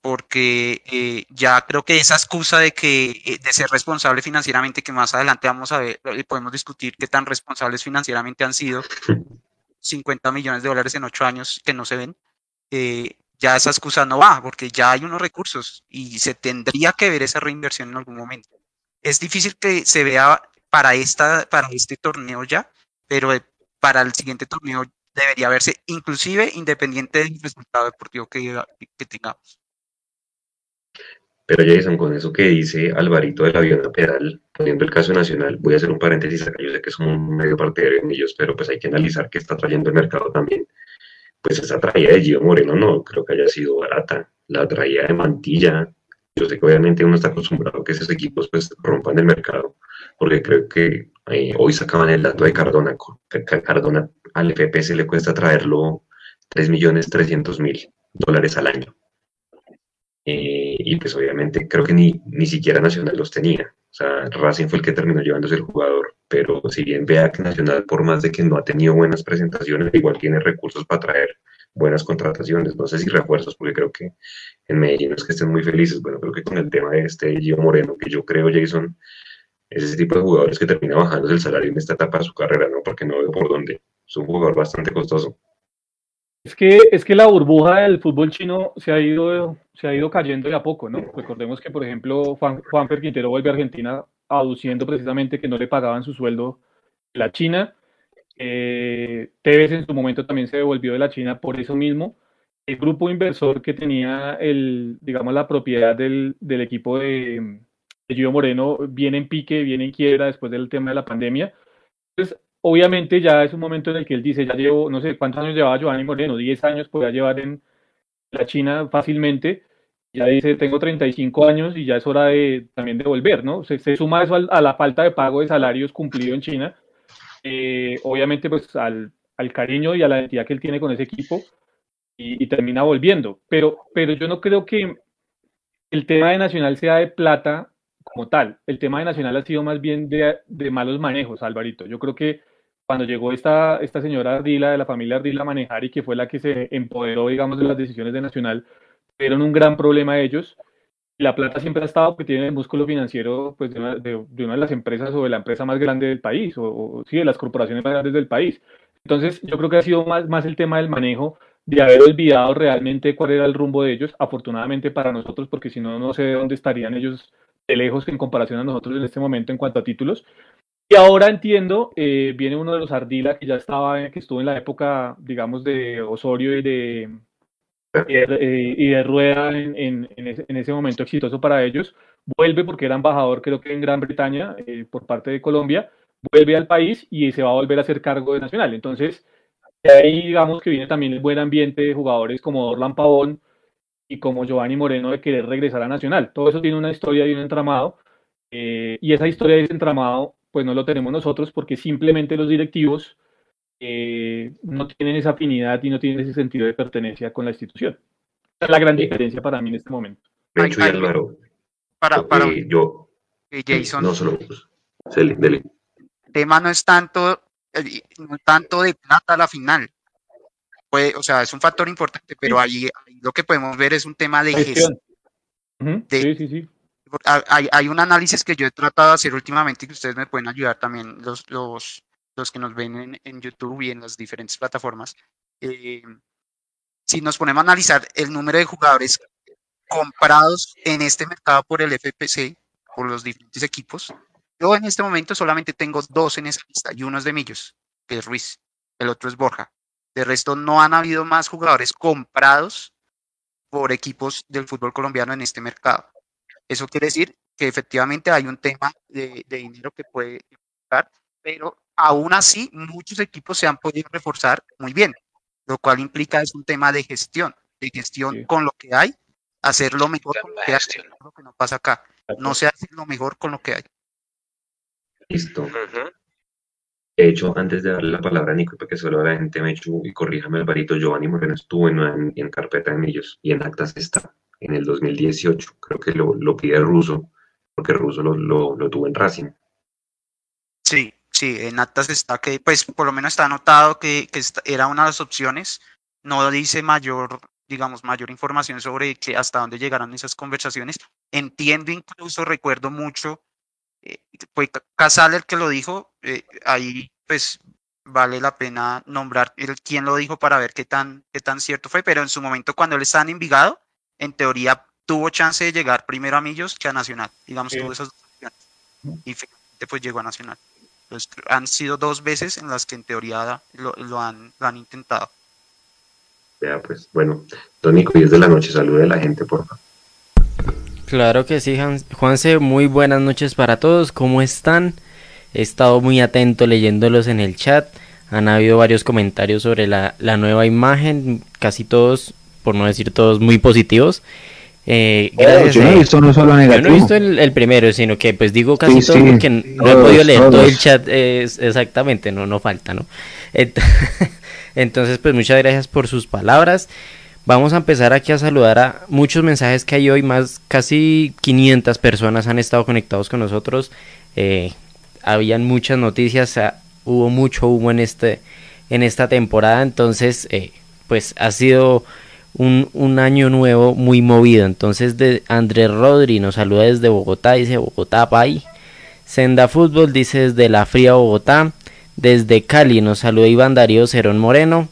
porque eh, ya creo que esa excusa de que eh, de ser responsable financieramente, que más adelante vamos a ver y podemos discutir qué tan responsables financieramente han sido 50 millones de dólares en ocho años que no se ven, eh, ya esa excusa no va, porque ya hay unos recursos y se tendría que ver esa reinversión en algún momento. Es difícil que se vea para, esta, para este torneo ya, pero para el siguiente torneo debería verse, inclusive independiente del resultado deportivo que, que tengamos. Pero Jason, con eso que dice Alvarito del avión a pedal, poniendo el caso nacional, voy a hacer un paréntesis acá, yo sé que es un medio partidario en ellos, pero pues hay que analizar qué está trayendo el mercado también. Pues esa traída de Gio Moreno no creo que haya sido barata, la traída de Mantilla, yo sé que obviamente uno está acostumbrado a que esos equipos pues rompan el mercado, porque creo que eh, hoy sacaban el dato de Cardona, Cardona al FPS le cuesta traerlo 3.300.000 dólares al año eh, y pues obviamente creo que ni, ni siquiera Nacional los tenía. O sea, Racing fue el que terminó llevándose el jugador, pero si bien vea que Nacional, por más de que no ha tenido buenas presentaciones, igual tiene recursos para traer buenas contrataciones, no sé si refuerzos, porque creo que en Medellín es que estén muy felices. Bueno, creo que con el tema de este Gio Moreno, que yo creo, Jason, ese tipo de jugadores que termina bajándose el salario en esta etapa de su carrera, ¿no? Porque no veo por dónde. Es un jugador bastante costoso. Es que, es que la burbuja del fútbol chino se ha ido, se ha ido cayendo de a poco, ¿no? Recordemos que, por ejemplo, Juan, Quintero vuelve a Argentina aduciendo precisamente que no le pagaban su sueldo la China. Eh, Tevez en su momento también se devolvió de la China por eso mismo. El grupo inversor que tenía el, digamos, la propiedad del, del equipo de, Gio Moreno viene en pique, viene en quiebra después del tema de la pandemia. Entonces, obviamente ya es un momento en el que él dice, ya llevo, no sé cuántos años llevaba Giovanni Moreno, 10 años podía llevar en la China fácilmente, ya dice, tengo 35 años y ya es hora de también de volver, ¿no? Se, se suma eso a la falta de pago de salarios cumplido en China, eh, obviamente pues al, al, cariño y a la identidad que él tiene con ese equipo y, y, termina volviendo, pero, pero yo no creo que el tema de Nacional sea de plata como tal, el tema de Nacional ha sido más bien de, de malos manejos, Alvarito, yo creo que cuando llegó esta, esta señora Ardila, de la familia Ardila a manejar y que fue la que se empoderó, digamos, de las decisiones de Nacional, tuvieron un gran problema ellos. La plata siempre ha estado porque tienen el músculo financiero pues, de, una de, de, una, de, las empresas o de la empresa más grande del país, o, o, sí, de las corporaciones más grandes del país. Entonces, yo creo que ha sido más, más el tema del manejo, de haber olvidado realmente cuál era el rumbo de ellos, afortunadamente para nosotros, porque si no, no sé dónde estarían ellos de lejos en comparación a nosotros en este momento en cuanto a títulos. Y ahora entiendo, eh, viene uno de los Ardila que ya estaba, que estuvo en la época, digamos, de Osorio y de, y de, eh, y de Rueda en, en, en, ese, en, ese, momento exitoso para ellos. Vuelve porque era embajador, creo que en Gran Bretaña, eh, por parte de Colombia. Vuelve al país y se va a volver a hacer cargo de Nacional. Entonces, ahí digamos que viene también el buen ambiente de jugadores como Orlan Pavón y como Giovanni Moreno de querer regresar a Nacional. Todo eso tiene una historia y un entramado. Eh, y esa historia y ese entramado pues no lo tenemos nosotros porque simplemente los directivos eh, no tienen esa afinidad y no tienen ese sentido de pertenencia con la institución. Esa es la gran diferencia para mí en este momento. Álvaro, para, para... yo, eh, Jason. No solo dele. El tema no es tanto, eh, no tanto de plata a la final. Puede, o sea, es un factor importante, pero ahí, ahí lo que podemos ver es un tema de gestión. de- Sí, sí, sí. hay, hay un análisis que yo he tratado de hacer últimamente y que ustedes me pueden ayudar también, los, los, los que nos ven en, en YouTube y en las diferentes plataformas. Eh, si nos ponemos a analizar el número de jugadores comprados en este mercado por el FPC, por los diferentes equipos, yo en este momento solamente tengo dos en esa lista y uno es de Millos, que es Ruiz, el otro es Borja. De resto, no han habido más jugadores comprados por equipos del fútbol colombiano en este mercado. Eso quiere decir que efectivamente hay un tema de, de dinero que puede dar, pero aún así muchos equipos se han podido reforzar muy bien, lo cual implica es un tema de gestión, de gestión Sí. con lo que hay, hacerlo mejor con lo que hay, lo que no pasa acá. No se hace lo mejor con lo que hay. Listo. De hecho, antes de darle la palabra a Nico, para que solo la gente me echu y corríjame Alvarito, Giovanni Moreno estuvo en, en, en carpeta de millos y en actas está en el 2018. Creo que lo, lo pide Russo, porque Russo lo, lo, tuvo en Racing. Sí, sí, en actas está que, pues por lo menos está anotado que, era una de las opciones. No dice mayor, digamos, mayor información sobre que hasta dónde llegaron esas conversaciones. Entiendo incluso, recuerdo mucho, eh, fue Ca- Casal el que lo dijo, eh, ahí pues vale la pena nombrar el quién lo dijo para ver qué tan, qué tan cierto fue, pero en su momento cuando él estaba en Envigado, en teoría tuvo chance de llegar primero a Millos que a Nacional, digamos, Sí. tuvo esas dos opciones y finalmente pues llegó a Nacional. Han sido dos veces en las que en teoría lo, lo han, lo han intentado. Vea, pues, bueno, don Nico, 10 de la noche, salude a la gente, por favor. Claro que sí, Juanse, muy buenas noches para todos, ¿cómo están? He estado muy atento leyéndolos en el chat, han habido varios comentarios sobre la, la nueva imagen, casi todos, por no decir todos, muy positivos. Eh, gracias, Yo no he visto solo yo no he negativo. visto el, el primero, sino que pues digo casi Sí, todo sí, porque no he todos, podido leer todo el todos. chat eh, exactamente, no, no falta, ¿no? Ent- Entonces, pues muchas gracias por sus palabras. Vamos a empezar aquí a saludar a muchos mensajes que hay hoy, más casi 500 personas han estado conectados con nosotros. Eh, habían muchas noticias, ah, hubo mucho humo en este en esta temporada, entonces eh, pues ha sido un, un año nuevo muy movido. Entonces de Andrés Rodri nos saluda desde Bogotá, dice Bogotá Pay. Senda Fútbol dice desde la fría Bogotá. Desde Cali nos saluda Iván Darío Cerón Moreno.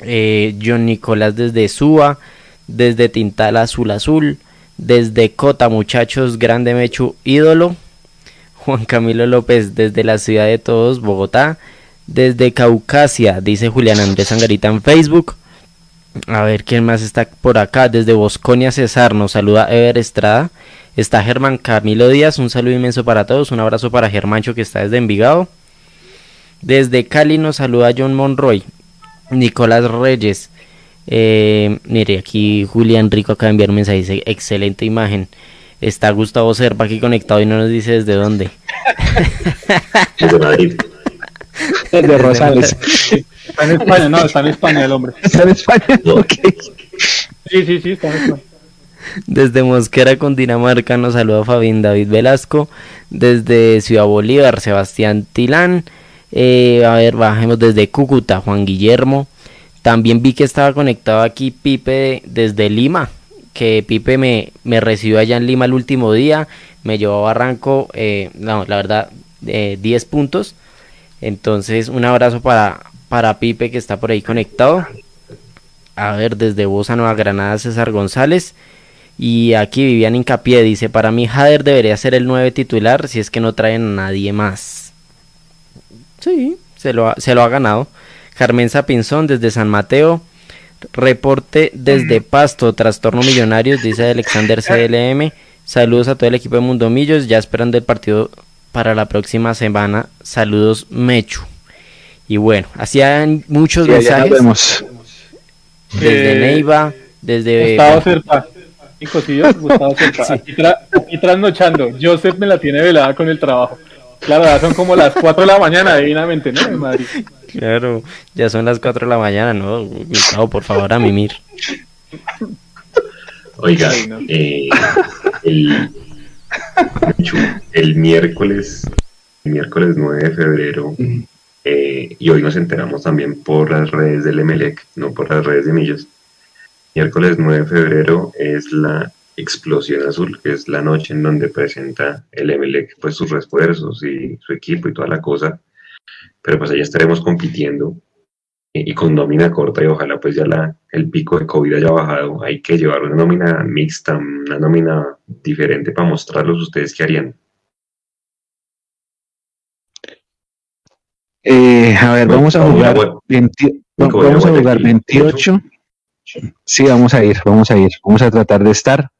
Eh, John Nicolás desde Suba. Desde Tintal Azul Azul. Desde Cota Muchachos Grande Mechu Ídolo. Juan Camilo López desde la ciudad de todos, Bogotá. Desde Caucasia, dice Julián Andrés Angarita en Facebook. A ver quién más está por acá. Desde Bosconia Cesar nos saluda Ever Estrada. Está Germán Camilo Díaz. Un saludo inmenso para todos. Un abrazo para Germancho que está desde Envigado. Desde Cali nos saluda John Monroy. Nicolás Reyes. Eh, mire, aquí Julián Rico acaba de enviar un mensaje. Dice: Excelente imagen. Está Gustavo Serpa aquí conectado y no nos dice desde dónde. Desde Madrid. Desde Rosales. Está en España, no, está en España el hombre. ¿Está en España? Ok. Sí, sí, sí, está en España. Desde Mosquera, Cundinamarca, nos saluda Fabín David Velasco. Desde Ciudad Bolívar, Sebastián Tilán. Eh, a ver, bajemos desde Cúcuta, Juan Guillermo. También vi que estaba conectado aquí Pipe desde Lima. Que Pipe me, me recibió allá en Lima el último día. Me llevó a Barranco, eh, la verdad, eh, 10 puntos. Entonces, un abrazo para, para Pipe que está por ahí conectado. A ver, desde Bosa Nueva Granada, César González. Y aquí Vivian Hincapié dice, para mí Jader debería ser el 9 titular si es que no traen a nadie más. Sí, se lo ha, se lo ha ganado. Carmen Pinzón desde San Mateo. Reporte desde Pasto, Trastorno Millonarios, dice Alexander CLM. Saludos a todo el equipo de Mundo Millos, ya esperando el partido para la próxima semana. Saludos Mechu. Y bueno, hacían muchos Sí, mensajes vemos. desde Eh, Neiva, desde Gustavo Serpa. ¿sí yo? Gustavo Serpa. Aquí, tra- aquí trasnochando. Joseph me la tiene velada con el trabajo. Claro, ya son como las 4 de la mañana, divinamente, ¿no? En Madrid. Claro, ya son las 4 de la mañana, ¿no? Gustavo, por favor, a mimir. Oiga, Ay, no. eh, el, el miércoles, el miércoles 9 de febrero, eh, y hoy nos enteramos también por las redes del Emelec, no por las redes de Millos. Miércoles 9 de febrero es la explosión azul, que es la noche en donde presenta el Emelec pues sus refuerzos y su equipo y toda la cosa. Pero pues allá estaremos compitiendo y con nómina corta y ojalá pues ya la, el pico de COVID haya bajado. Hay que llevar una nómina mixta, una nómina diferente para mostrarlos ustedes qué harían. Eh, a ver, vamos a jugar, vamos a jugar 28. Sí, vamos a ir, vamos a ir, vamos a tratar de estar.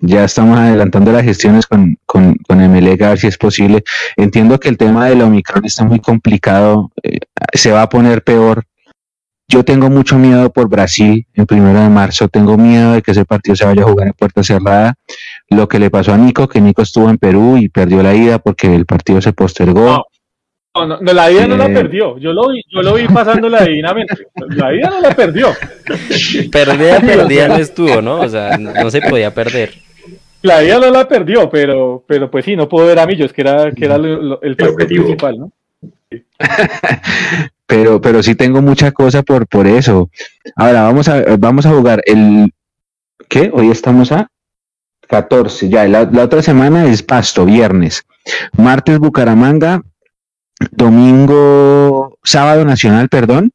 Ya estamos adelantando las gestiones con, con, con MLE, a ver si es posible. Entiendo que el tema del Omicron está muy complicado, eh, se va a poner peor. Yo tengo mucho miedo por Brasil el primero de marzo, tengo miedo de que ese partido se vaya a jugar en puerta cerrada. Lo que le pasó a Nico, que Nico estuvo en Perú y perdió la ida porque el partido se postergó. No, no, la ida no la eh. perdió. Yo lo vi, yo lo vi pasándola divinamente. La ida no la perdió. Perdida, perdida no estuvo, ¿no? O sea, no se podía perder. La ida no la perdió, pero, pero pues sí, no puedo ver a Millos, que era, que era el, principal, ¿no? pero, pero sí tengo mucha cosa por, por eso. Ahora vamos a, vamos a jugar el ¿qué? Hoy estamos a 14, ya, la, la otra semana es Pasto, viernes. Martes Bucaramanga, domingo, sábado nacional, perdón,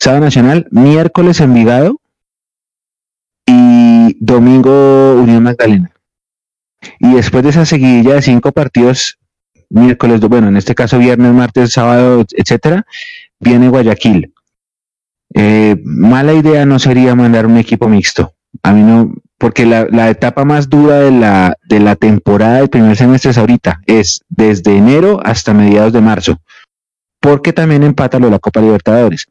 sábado nacional, miércoles Envigado y domingo Unión Magdalena. Y después de esa seguidilla de cinco partidos, miércoles, bueno, en este caso viernes, martes, sábado, etcétera, viene Guayaquil. Eh, mala idea no sería mandar un equipo mixto. A mí no, porque la, la, etapa más dura de la, de la temporada del primer semestre es ahorita, es desde enero hasta mediados de marzo, porque también empata lo de la Copa Libertadores.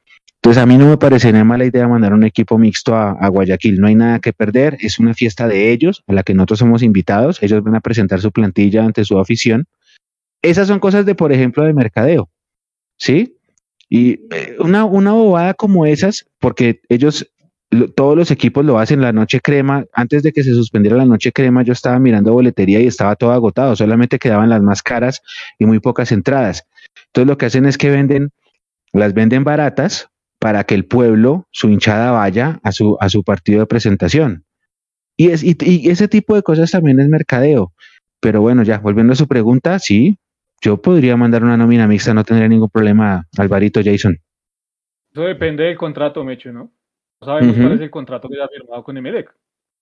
Entonces a mí no me parecería mala idea mandar un equipo mixto a, a, Guayaquil, no hay nada que perder, es una fiesta de ellos, a la que nosotros somos invitados, ellos van a presentar su plantilla ante su afición. Esas son cosas de, por ejemplo, de mercadeo, ¿sí? Y eh, una, una bobada como esas, porque ellos todos los equipos lo hacen la noche crema. Antes de que se suspendiera la noche crema, yo estaba mirando boletería y estaba todo agotado. Solamente quedaban las más caras y muy pocas entradas. Entonces lo que hacen es que venden, las venden baratas para que el pueblo, su hinchada, vaya a su, a su partido de presentación. Y, es, y, y ese tipo de cosas también es mercadeo. Pero bueno, ya, volviendo a su pregunta, sí, yo podría mandar una nómina mixta, no tendría ningún problema, Alvarito Jason. Eso depende del contrato, Mecho, ¿no? No sabemos cuál es el contrato que ha firmado con Emelec.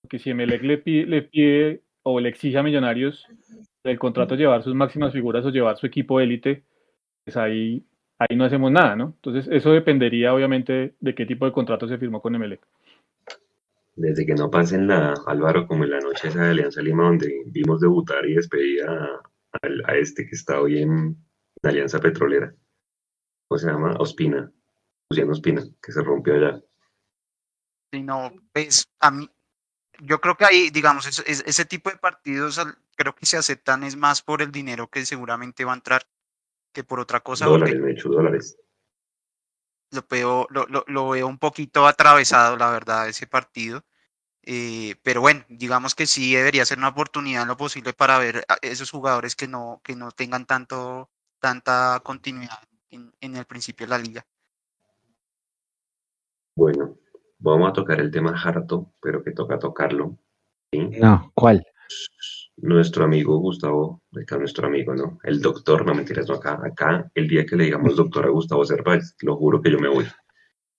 Porque si Emelec le pide, le pide o le exige a Millonarios el contrato llevar sus máximas figuras o llevar su equipo élite, pues ahí, ahí no hacemos nada, ¿no? Entonces eso dependería obviamente de qué tipo de contrato se firmó con Emelec. Desde que no pasen la Álvaro, como en la noche esa de Alianza Lima, donde vimos debutar y despedir a, a, este que está hoy en la Alianza Petrolera. ¿Cómo se llama? Ospina. Luciano Ospina, que se rompió allá sino pues a mí, yo creo que ahí, digamos, es, ese tipo de partidos creo que se aceptan es más por el dinero que seguramente va a entrar que por otra cosa. Dólares, me hecho dólares. Lo veo, lo, lo, veo un poquito atravesado, la verdad, ese partido. Eh, pero bueno, digamos que sí debería ser una oportunidad en lo posible para ver a esos jugadores que no, que no tengan tanto, tanta continuidad en, en el principio de la liga. Bueno, Vamos a tocar el tema harto, pero que toca tocarlo. No, ¿cuál? Nuestro amigo Gustavo, acá nuestro amigo, ¿no? El doctor, no mentiras, no acá. Acá, el día que le digamos doctor a Gustavo Cervantes, lo juro que yo me voy.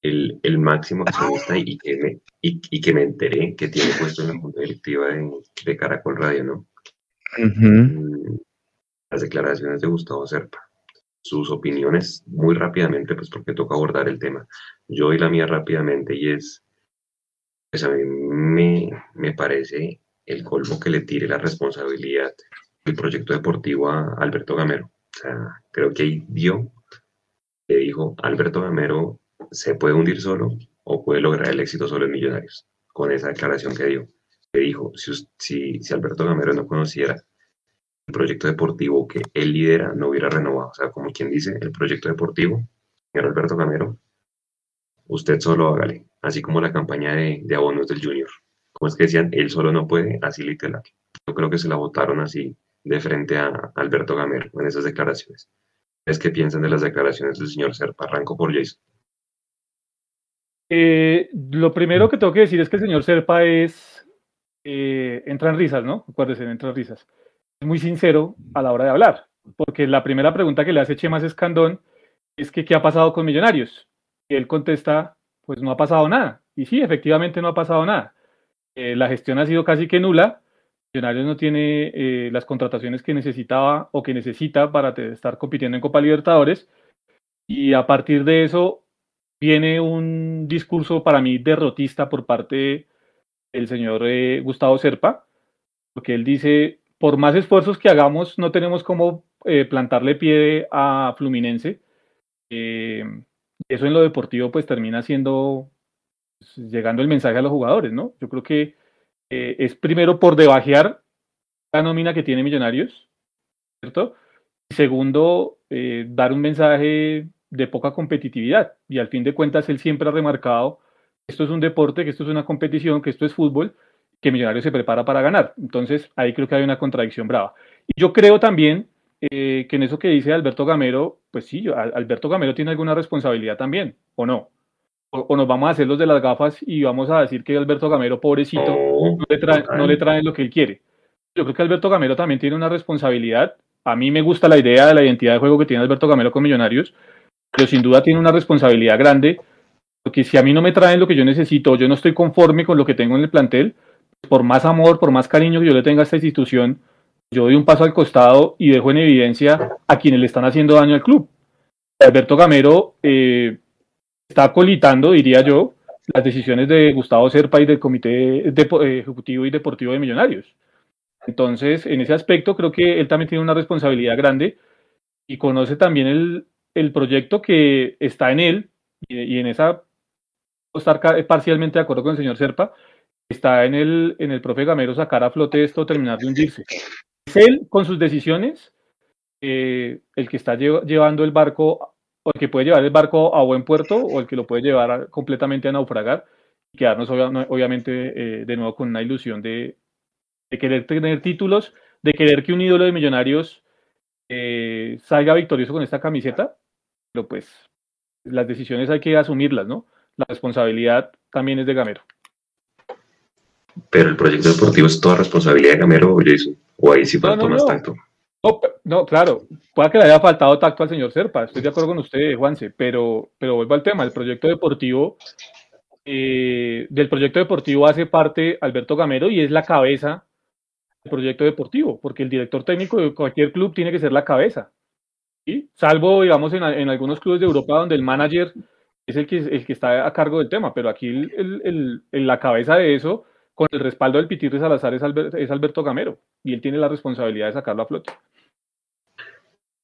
El, el máximo accionista y que, me, y, que me enteré que tiene puesto en la junta directiva de, Caracol Radio, ¿no? Mm, las declaraciones de Gustavo Serpa sus opiniones muy rápidamente, pues porque toca abordar el tema. Yo y la mía rápidamente y es, pues a mí me, me parece el colmo que le tire la responsabilidad del proyecto deportivo a Alberto Gamero. O sea, creo que ahí dio, le dijo, Alberto Gamero se puede hundir solo o puede lograr el éxito solo en Millonarios, con esa declaración que dio. Le dijo, si, si, si Alberto Gamero no conociera el proyecto deportivo que él lidera no hubiera renovado. O sea, como quien dice, el proyecto deportivo, señor Alberto Camero, usted solo hágale, así como la campaña de, abonos del Junior. Como es que decían, él solo no puede, así literal. Yo creo que se la votaron así de frente a Alberto Gamero en esas declaraciones. ¿Es qué piensan de las declaraciones del señor Serpa? Arranco por Jason. Eh, lo primero que tengo que decir es que el señor Serpa es, eh, entra en risas, ¿no? Acuérdense, entra en risas. Es muy sincero a la hora de hablar, porque la primera pregunta que le hace Chemas Escandón es que qué ha pasado con Millonarios. Y él contesta, pues no ha pasado nada. Y sí, efectivamente no ha pasado nada. Eh, la gestión ha sido casi que nula. Millonarios no tiene eh, las contrataciones que necesitaba o que necesita para estar compitiendo en Copa Libertadores. Y a partir de eso viene un discurso para mí derrotista por parte del señor eh, Gustavo Serpa, porque él dice, por más esfuerzos que hagamos, no tenemos cómo plantarle pie a Fluminense. eso en lo deportivo pues termina siendo llegando el mensaje a los jugadores, ¿no? Yo creo que eh, es primero por debajear la nómina que tiene Millonarios, ¿cierto? Y segundo, eh, dar un mensaje de poca competitividad. Y al fin de cuentas, él siempre ha remarcado que esto es un deporte, que esto es una competición, que esto es fútbol, que Millonarios se prepara para ganar. Entonces, ahí creo que hay una contradicción brava. Y yo creo también eh, que en eso que dice Alberto Gamero, pues sí, Alberto Gamero tiene alguna responsabilidad también, ¿o no? O, nos vamos a hacer los de las gafas y vamos a decir que Alberto Gamero, pobrecito, no le, trae, no le traen lo que él quiere. Yo creo que Alberto Gamero también tiene una responsabilidad. A mí me gusta la idea de la identidad de juego que tiene Alberto Gamero con Millonarios, pero sin duda tiene una responsabilidad grande, porque si a mí no me traen lo que yo necesito, yo no estoy conforme con lo que tengo en el plantel, por más amor, por más cariño que yo le tenga a esta institución, yo doy un paso al costado y dejo en evidencia a quienes le están haciendo daño al club. Alberto Gamero eh, está colitando, diría yo, las decisiones de Gustavo Serpa y del Comité Ejecutivo y Deportivo de Millonarios. Entonces, en ese aspecto, creo que él también tiene una responsabilidad grande y conoce también el, el proyecto que está en él y, en esa estar parcialmente de acuerdo con el señor Serpa, está en el, en el profe Gamero sacar a flote esto, terminar de hundirse. Es él, con sus decisiones, eh, el que está llevando el barco o el que puede llevar el barco a buen puerto o el que lo puede llevar completamente a naufragar y quedarnos obviamente eh, de nuevo con una ilusión de, querer tener títulos, de querer que un ídolo de millonarios eh, salga victorioso con esta camiseta, pero pues las decisiones hay que asumirlas, ¿no? La responsabilidad también es de Gamero. Pero el proyecto deportivo es toda responsabilidad de Gamero o Jason, o ahí sí falta más tacto. No, claro, puede que le haya faltado tacto al señor Serpa, estoy de acuerdo con usted, Juanse, pero, pero vuelvo al tema, el proyecto deportivo, eh, del proyecto deportivo hace parte Alberto Gamero y es la cabeza del proyecto deportivo, porque el director técnico de cualquier club tiene que ser la cabeza, salvo, digamos, en, algunos clubes de Europa donde el manager es el que, el que está a cargo del tema, pero aquí el, la cabeza de eso, con el respaldo del Pitirri Salazar, es, es Alberto Gamero, y él tiene la responsabilidad de sacarlo a flote.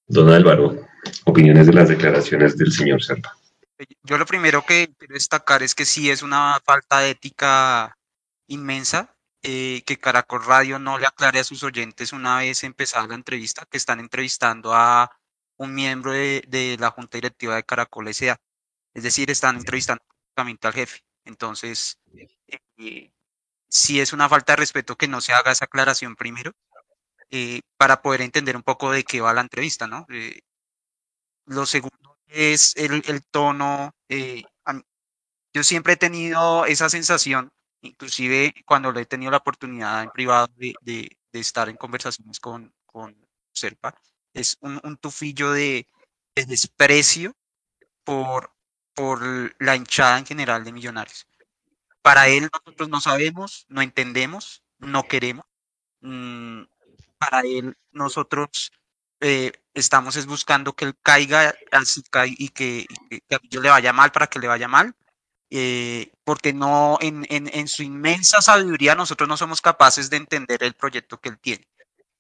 Don Álvaro, opiniones de las declaraciones del señor Serpa. Yo lo primero que quiero destacar es que sí es una falta de ética inmensa eh, que Caracol Radio no le aclare a sus oyentes una vez empezada la entrevista que están entrevistando a un miembro de, la junta directiva de Caracol S.A. Es decir, están entrevistando al jefe. Entonces, eh, sí es una falta de respeto que no se haga esa aclaración primero eh, para poder entender un poco de qué va la entrevista, ¿no? Eh, lo segundo es el, tono. Eh, yo siempre he tenido esa sensación, inclusive cuando le he tenido la oportunidad en privado de, estar en conversaciones con, con Serpa, es un, tufillo de, de, desprecio por la hinchada en general de Millonarios. Para él nosotros no sabemos, no entendemos, no queremos. Mm, para él nosotros eh, estamos es buscando que él caiga así y que, yo le vaya mal para que le vaya mal, eh, porque no en, en, en, su inmensa sabiduría nosotros no somos capaces de entender el proyecto que él tiene.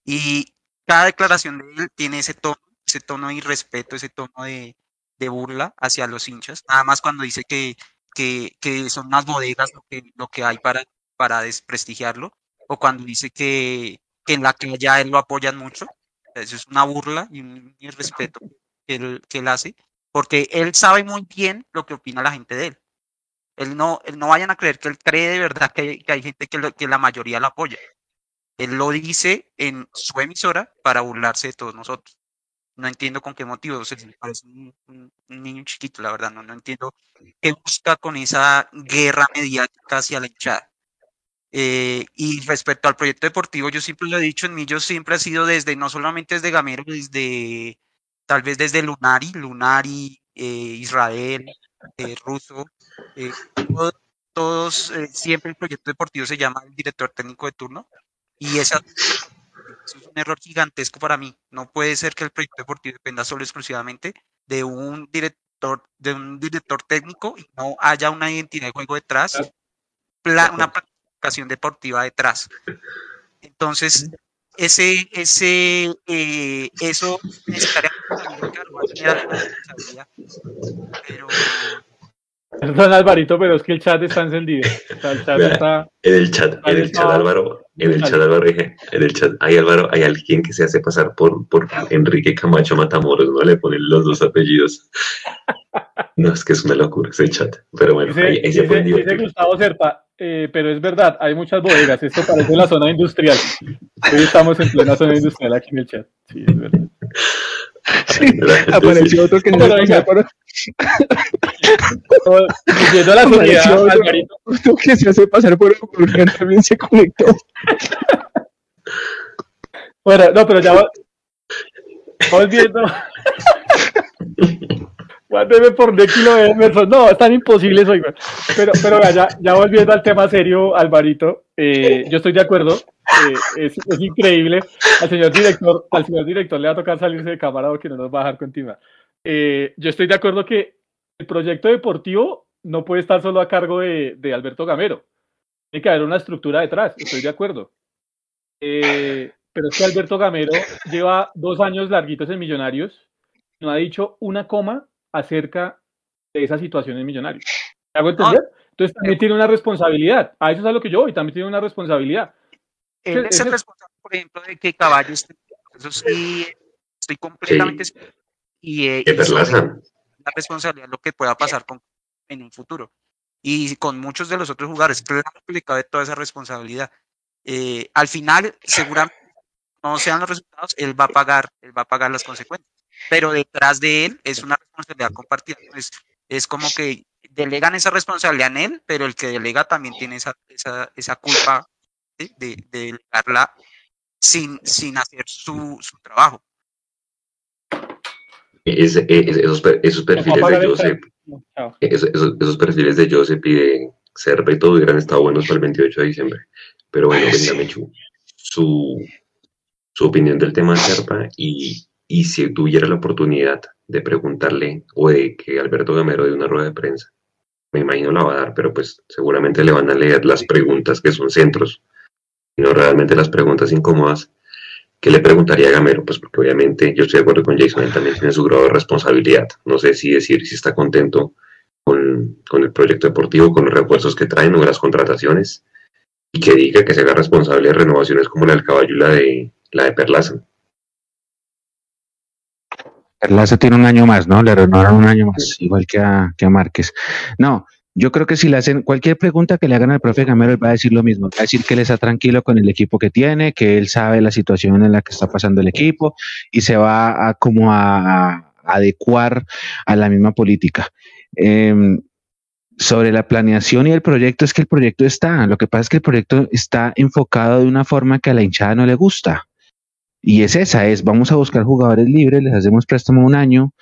Y cada declaración de él tiene ese tono, ese tono de irrespeto, ese tono de, de burla hacia los hinchas, nada más cuando dice que, que, que son más bodegas lo que, lo que hay para, para desprestigiarlo, o cuando dice que, que en la que ya él lo apoyan mucho. Eso es una burla y un irrespeto que él, que él hace, porque él sabe muy bien lo que opina la gente de él. Él no, él no vayan a creer que él cree de verdad que que hay gente que, que la mayoría lo apoya. Él lo dice en su emisora para burlarse de todos nosotros. No entiendo con qué motivo, o sea, parece un, niño chiquito, la verdad, no, no entiendo qué busca con esa guerra mediática hacia la hinchada. Eh, y respecto al proyecto deportivo, yo siempre lo he dicho, en mí yo siempre ha sido desde, no solamente desde Gamero, desde, tal vez desde Lunari, Lunari, eh, Israel, eh, Ruso, todos, siempre el proyecto deportivo se llama el director técnico de turno, y esa es un error gigantesco para mí. No puede ser que el proyecto deportivo dependa solo exclusivamente de un director, de un director técnico y no haya una identidad de juego detrás, una planificación deportiva detrás. Entonces, ese, ese, eh, eso necesariamente pero Perdón, Alvarito, pero es que el chat está encendido. el chat está, en el chat, en el chat, Álvaro, en el chat, Álvaro, dije, en el chat, hay Álvaro, hay alguien que se hace pasar por, por Enrique Camacho Matamoros, ¿no? Le ponen los dos apellidos. No, es que es una locura ese chat. Pero bueno, dice, ahí, se dice, dice Gustavo Serpa, eh, pero es verdad, hay muchas bodegas. Esto parece la zona industrial. Hoy estamos en plena zona industrial aquí en el chat. Sí, es verdad. Sí, apareció otro que no se por... Yendo a la sociedad, Alvarito. Otro que se hace pasar por el también se conectó. bueno, no, pero ya volviendo. Guárdeme por de kilo de Emerson. No, es tan imposible eso. Pero, pero ya, ya volviendo al tema serio, Alvarito, eh, yo estoy de acuerdo. Eh, es, es, increíble. Al señor director, al señor director le va a tocar salirse de cámara porque no nos va a dejar continuar. Eh, yo estoy de acuerdo que el proyecto deportivo no puede estar solo a cargo de, de Alberto Gamero. Tiene que haber una estructura detrás. Estoy de acuerdo. pero es que Alberto Gamero lleva dos años larguitos en Millonarios. No ha dicho una coma acerca de esa situación en Millonarios. ¿Me hago entender? Entonces también tiene una responsabilidad. A eso es a lo que yo voy, también tiene una responsabilidad. Él es el responsable, por ejemplo, de que Caballo esté. Eso sí, estoy completamente. Sí. Y, eh, y la responsabilidad de lo que pueda pasar con, en un futuro. Y con muchos de los otros jugadores, creo que le cabe toda esa responsabilidad. Eh, al final, seguramente no sean los resultados, él va a pagar, él va a pagar las consecuencias pero detrás de él es una responsabilidad compartida. Es, es como que delegan esa responsabilidad en él, pero el que delega también tiene esa, esa, esa culpa de, de, delegarla sin, sin hacer su, su trabajo. Es, esos, esos, perfiles de Joseph, esos, esos, perfiles de Joseph y de Serpa y todo hubieran estado buenos para el 28 de diciembre. Pero bueno, venga, Mechu, su, su opinión del tema de Serpa y, y si tuviera la oportunidad de preguntarle o de que Alberto Gamero dé una rueda de prensa, me imagino la va a dar, pero pues seguramente le van a leer las preguntas que son centros, no realmente las preguntas incómodas. ¿Qué le preguntaría a Gamero? Pues porque obviamente yo estoy de acuerdo con Jason, él también tiene su grado de responsabilidad. No sé si decir si está contento con, con el proyecto deportivo, con los refuerzos que traen o las contrataciones, y que diga que se haga responsable de renovaciones como la del caballo y la de, la de Perlaza. Perlaza tiene un año más, ¿no? Le renovaron un año más, igual que a, que a Márquez. No, yo creo que si le hacen cualquier pregunta que le hagan al profe Gamero, él va a decir lo mismo. Va a decir que él está tranquilo con el equipo que tiene, que él sabe la situación en la que está pasando el equipo y se va a como a, adecuar a la misma política. Em, sobre la planeación y el proyecto, es que el proyecto está. Lo que pasa es que el proyecto está enfocado de una forma que a la hinchada no le gusta. Y es esa, es vamos a buscar jugadores libres, les hacemos préstamo un año,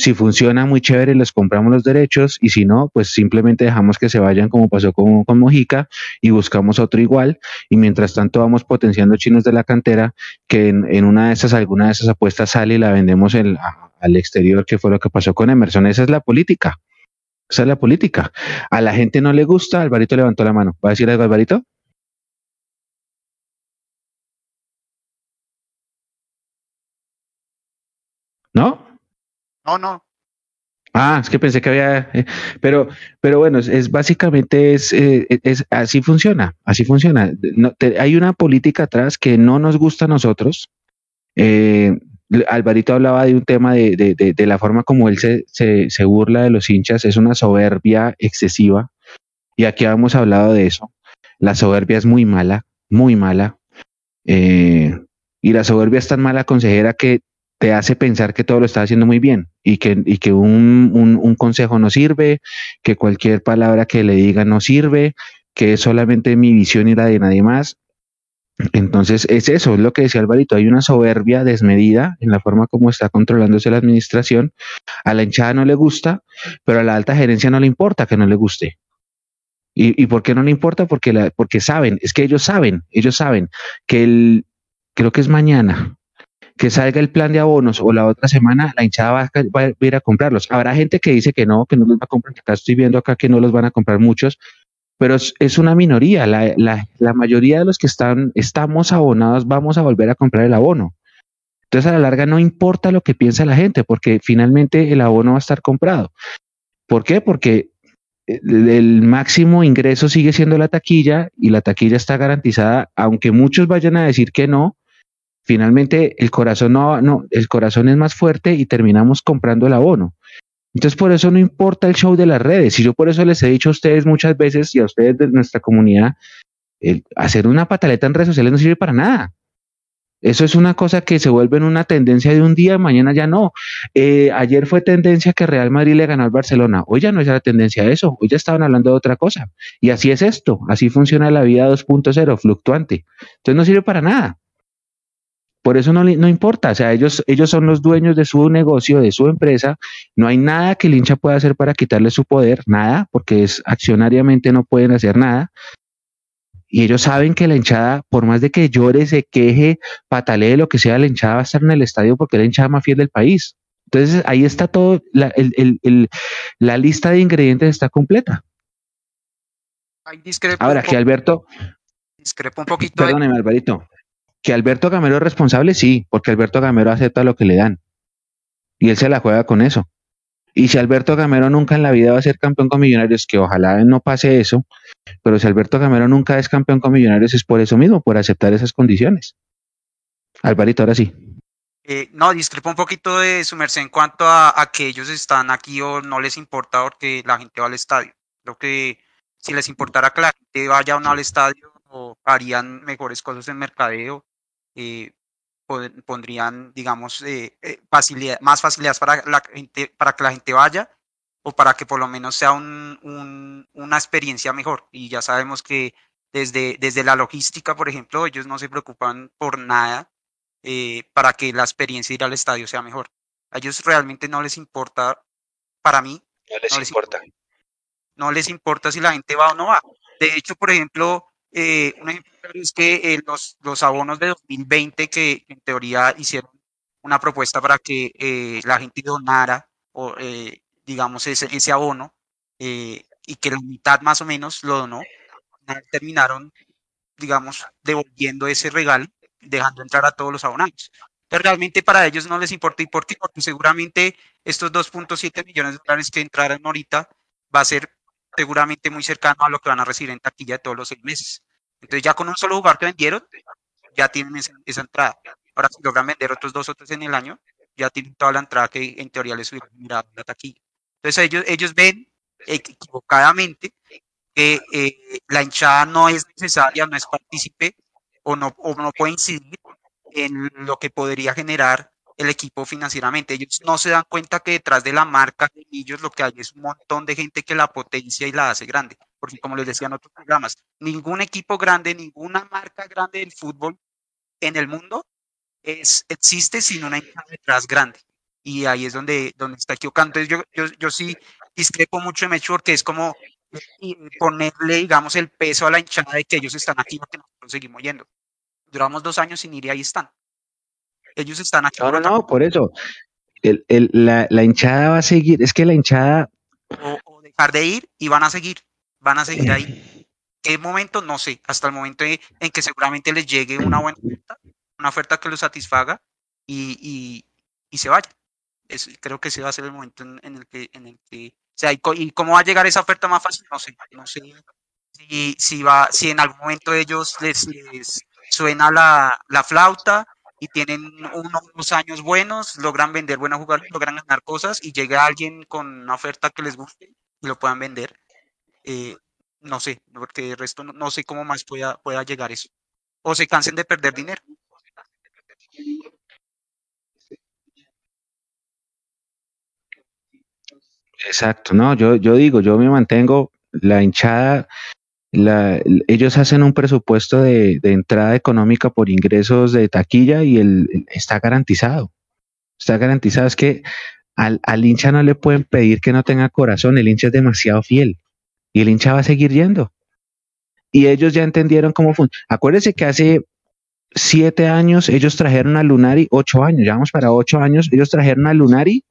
si funciona muy chévere, les compramos los derechos y si no, pues simplemente dejamos que se vayan como pasó con, con Mojica y buscamos otro igual y mientras tanto vamos potenciando chinos de la cantera que en, una de esas, alguna de esas apuestas sale y la vendemos el, al exterior, que fue lo que pasó con Emerson. Esa es la política. Esa es la política. A la gente no le gusta, Alvarito levantó la mano. ¿Va a decir algo, Alvarito? ¿No? No, no. Ah, es que pensé que había, eh, pero, pero bueno, es, básicamente es, eh, es, así funciona, así funciona. No, hay una política atrás que no nos gusta a nosotros. Eh, Alvarito hablaba de un tema de, de, de, la forma como él se, se, se, burla de los hinchas, es una soberbia excesiva. y aquí hemos hablado de eso. La soberbia es muy mala, muy mala. Y la soberbia es tan mala consejera que te hace pensar que todo lo está haciendo muy bien y que, y que un, un, consejo no sirve, que cualquier palabra que le diga no sirve, que es solamente mi visión y la de nadie más. Entonces, es eso, es lo que decía Alvarito, hay una soberbia desmedida en la forma como está controlándose la administración. A la hinchada no le gusta, pero a la alta gerencia no le importa que no le guste. ¿Y, y por qué no le importa? Porque, la, porque saben, es que ellos saben, ellos saben que el, creo que es mañana, que salga el plan de abonos o la otra semana, la hinchada va a, ir a comprarlos. Habrá gente que dice que no, que no los va a comprar, acá estoy viendo acá que no los van a comprar muchos, pero es, una minoría. La, la, mayoría de los que están, estamos abonados, vamos a volver a comprar el abono. Entonces, a la larga no importa lo que piensa la gente, porque finalmente el abono va a estar comprado. ¿Por qué? Porque el máximo ingreso sigue siendo la taquilla y la taquilla está garantizada, aunque muchos vayan a decir que no, finalmente el corazón no, no, el corazón es más fuerte y terminamos comprando el abono. Entonces, por eso no importa el show de las redes. Y yo por eso les he dicho a ustedes muchas veces y a ustedes de nuestra comunidad, hacer una pataleta en redes sociales no sirve para nada. Eso es una cosa que se vuelve en una tendencia de un día, mañana ya no. Eh, ayer fue tendencia que Real Madrid le ganó al Barcelona. Hoy ya no es la tendencia de eso. Hoy ya estaban hablando de otra cosa. Y así es esto. Así funciona la vida 2.0, fluctuante. Entonces no sirve para nada. Por eso no, no importa, o sea, ellos, ellos son los dueños de su negocio, de su empresa, no hay nada que el hincha pueda hacer para quitarle su poder, nada, porque es accionariamente no pueden hacer nada. Y ellos saben que la hinchada, por más de que llore, se queje, patalee, lo que sea, la hinchada va a estar en el estadio porque es la hinchada más fiel del país. Entonces ahí está todo, la, la lista de ingredientes está completa. Ahora que Alberto... Discrepo un poquito. Perdóneme, Alvarito. Que Alberto Gamero es responsable, sí, porque Alberto Gamero acepta lo que le dan. Y él se la juega con eso. Y si Alberto Gamero nunca en la vida va a ser campeón con Millonarios, que ojalá no pase eso, pero si Alberto Gamero nunca es campeón con Millonarios es por eso mismo, por aceptar esas condiciones. Alvarito, ahora sí. Eh, no, discrepo un poquito de su merced en cuanto a, que ellos están aquí o no les importa porque la gente va al estadio. Creo que si les importara que la gente vaya o no al estadio, harían mejores cosas en mercadeo eh, pondrían, digamos, eh, eh, facilidad, más facilidades para, la gente, para que la gente vaya o para que por lo menos sea un, una experiencia mejor. Y ya sabemos que desde, desde la logística, por ejemplo, ellos no se preocupan por nada para que la experiencia de ir al estadio sea mejor. A ellos realmente no les importa, para mí, no les, importa. No les importa si la gente va o no va. De hecho, por ejemplo, eh, un ejemplo es que eh, los, los abonos de 2020 que en teoría hicieron una propuesta para que eh, la gente donara o digamos ese, ese abono y que la mitad más o menos lo donó, terminaron digamos devolviendo ese regalo, dejando entrar a todos los abonados. Pero realmente para ellos no les importa. ¿Y por qué? Porque seguramente estos 2.7 millones de dólares que entraron ahorita va a ser seguramente muy cercano a lo que van a recibir en taquilla todos los seis meses. Entonces ya con un solo jugador que vendieron, ya tienen esa, entrada. Ahora si logran vender otros dos o tres en el año, ya tienen toda la entrada que en teoría les hubiera mirado la taquilla. Entonces ellos, ellos ven equivocadamente que eh, la hinchada no es necesaria, no es partícipe o no, o no puede incidir en lo que podría generar el equipo financieramente. Ellos no se dan cuenta que detrás de la marca de ellos lo que hay es un montón de gente que la potencia y la hace grande. Porque como les decía en otros programas, ningún equipo grande, ninguna marca grande del fútbol en el mundo es, existe sin una hinchada detrás grande. Y ahí es donde, donde está equivocando. Entonces yo, yo, yo sí discrepo mucho de Mecho porque es como ponerle, digamos, el peso a la hinchada de que ellos están aquí porque nosotros seguimos yendo. Duramos dos años sin ir y ahí están. Ellos están aquí. No, no, no, por eso. El, el, la, la, hinchada va a seguir. Es que la hinchada. O, dejar de ir y van a seguir. Van a seguir ahí. ¿Qué momento? No sé. Hasta el momento en que seguramente les llegue una buena oferta, una oferta que los satisfaga y, y, y se vaya. Es, creo que ese va a ser el momento en, el que, en el que, o sea, y, y, cómo va a llegar esa oferta más fácil, no sé, no sé si, si va, si en algún momento ellos les, les suena la, la flauta y tienen unos años buenos, logran vender buenos jugadores, logran ganar cosas y llega alguien con una oferta que les guste y lo puedan vender. Eh, no sé, porque el resto no, sé cómo más pueda, pueda llegar eso. O se cansen de perder dinero. Exacto, no, yo, yo digo, yo me mantengo, la hinchada, ellos hacen un presupuesto de, entrada económica por ingresos de taquilla y el, está garantizado. Está garantizado. Es que al, al, hincha no le pueden pedir que no tenga corazón, el hincha es demasiado fiel y el hincha va a seguir yendo. Y ellos ya entendieron cómo funciona. Acuérdense que hace siete años ellos trajeron a Lunari, ocho años, ya vamos para ocho años, ellos trajeron a Lunari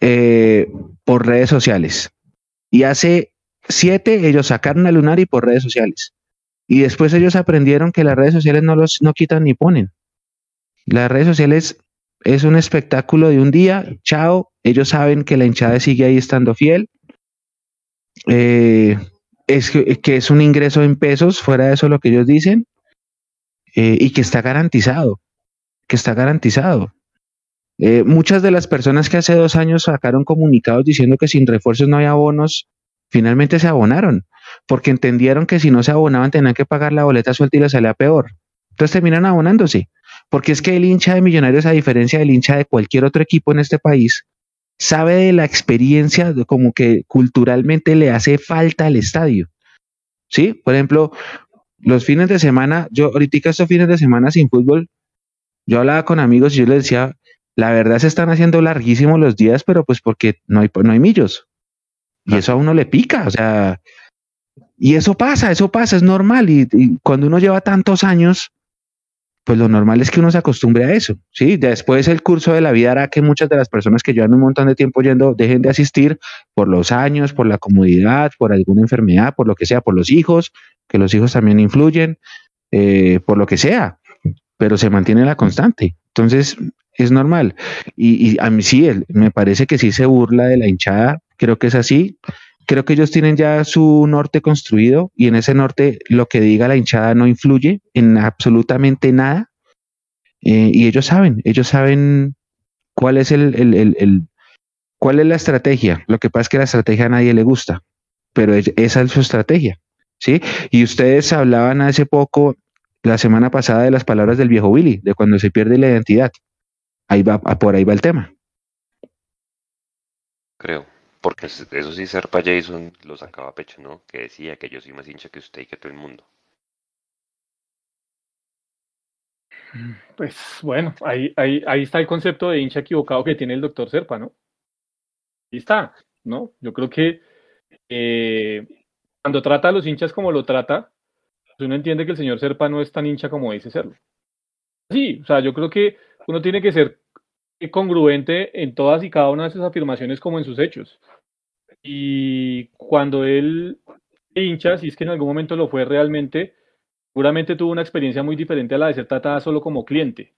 eh, por redes sociales. Y hace siete ellos sacaron a Lunari por redes sociales. Y después ellos aprendieron que las redes sociales no los no quitan ni ponen. Las redes sociales es un espectáculo de un día, chao, ellos saben que la hinchada sigue ahí estando fiel. Eh, es que, es un ingreso en pesos, fuera de eso lo que ellos dicen, eh, y que está garantizado, que está garantizado. Eh, muchas de las personas que hace dos años sacaron comunicados diciendo que sin refuerzos no había bonos, finalmente se abonaron, porque entendieron que si no se abonaban tenían que pagar la boleta suelta y les salía peor. Entonces terminan abonándose, porque es que el hincha de Millonarios, a diferencia del hincha de cualquier otro equipo en este país, sabe de la experiencia, de como que culturalmente le hace falta al estadio. ¿Sí? Por ejemplo, los fines de semana, yo ahorita estos fines de semana sin fútbol, yo hablaba con amigos y yo les decía, la verdad se están haciendo larguísimos los días, pero pues porque no hay, no hay millos. Y eso a uno le pica, o sea, y eso pasa, eso pasa, es normal. Y, cuando uno lleva tantos años, pues lo normal es que uno se acostumbre a eso, ¿sí? Después el curso de la vida hará que muchas de las personas que llevan un montón de tiempo yendo dejen de asistir por los años, por la comodidad, por alguna enfermedad, por lo que sea, por los hijos, que los hijos también influyen, eh, por lo que sea, pero se mantiene la constante. Entonces, es normal. Y, a mí sí, me parece que sí se burla de la hinchada, creo que es así. Creo que ellos tienen ya su norte construido y en ese norte lo que diga la hinchada no influye en absolutamente nada. Eh, y ellos saben, ellos saben cuál es el, el, cuál es la estrategia. Lo que pasa es que la estrategia a nadie le gusta, pero esa es su estrategia. ¿sí? Y ustedes hablaban hace poco, la semana pasada, de las palabras del viejo Willy, de cuando se pierde la identidad. Ahí va, por ahí va el tema. Creo, porque eso sí, Serpa Jason lo sacaba a pecho, ¿no? Que decía que yo soy más hincha que usted y que todo el mundo. Pues bueno, ahí, ahí, ahí está el concepto de hincha equivocado que tiene el doctor Serpa, ¿no? Ahí está, ¿no? Yo creo que eh, cuando trata a los hinchas como lo trata, pues uno entiende que el señor Serpa no es tan hincha como dice serlo. Sí, o sea, yo creo que uno tiene que ser congruente en todas y cada una de sus afirmaciones como en sus hechos. Y cuando él hincha, si es que en algún momento lo fue realmente, seguramente tuvo una experiencia muy diferente a la de ser tratada solo como cliente.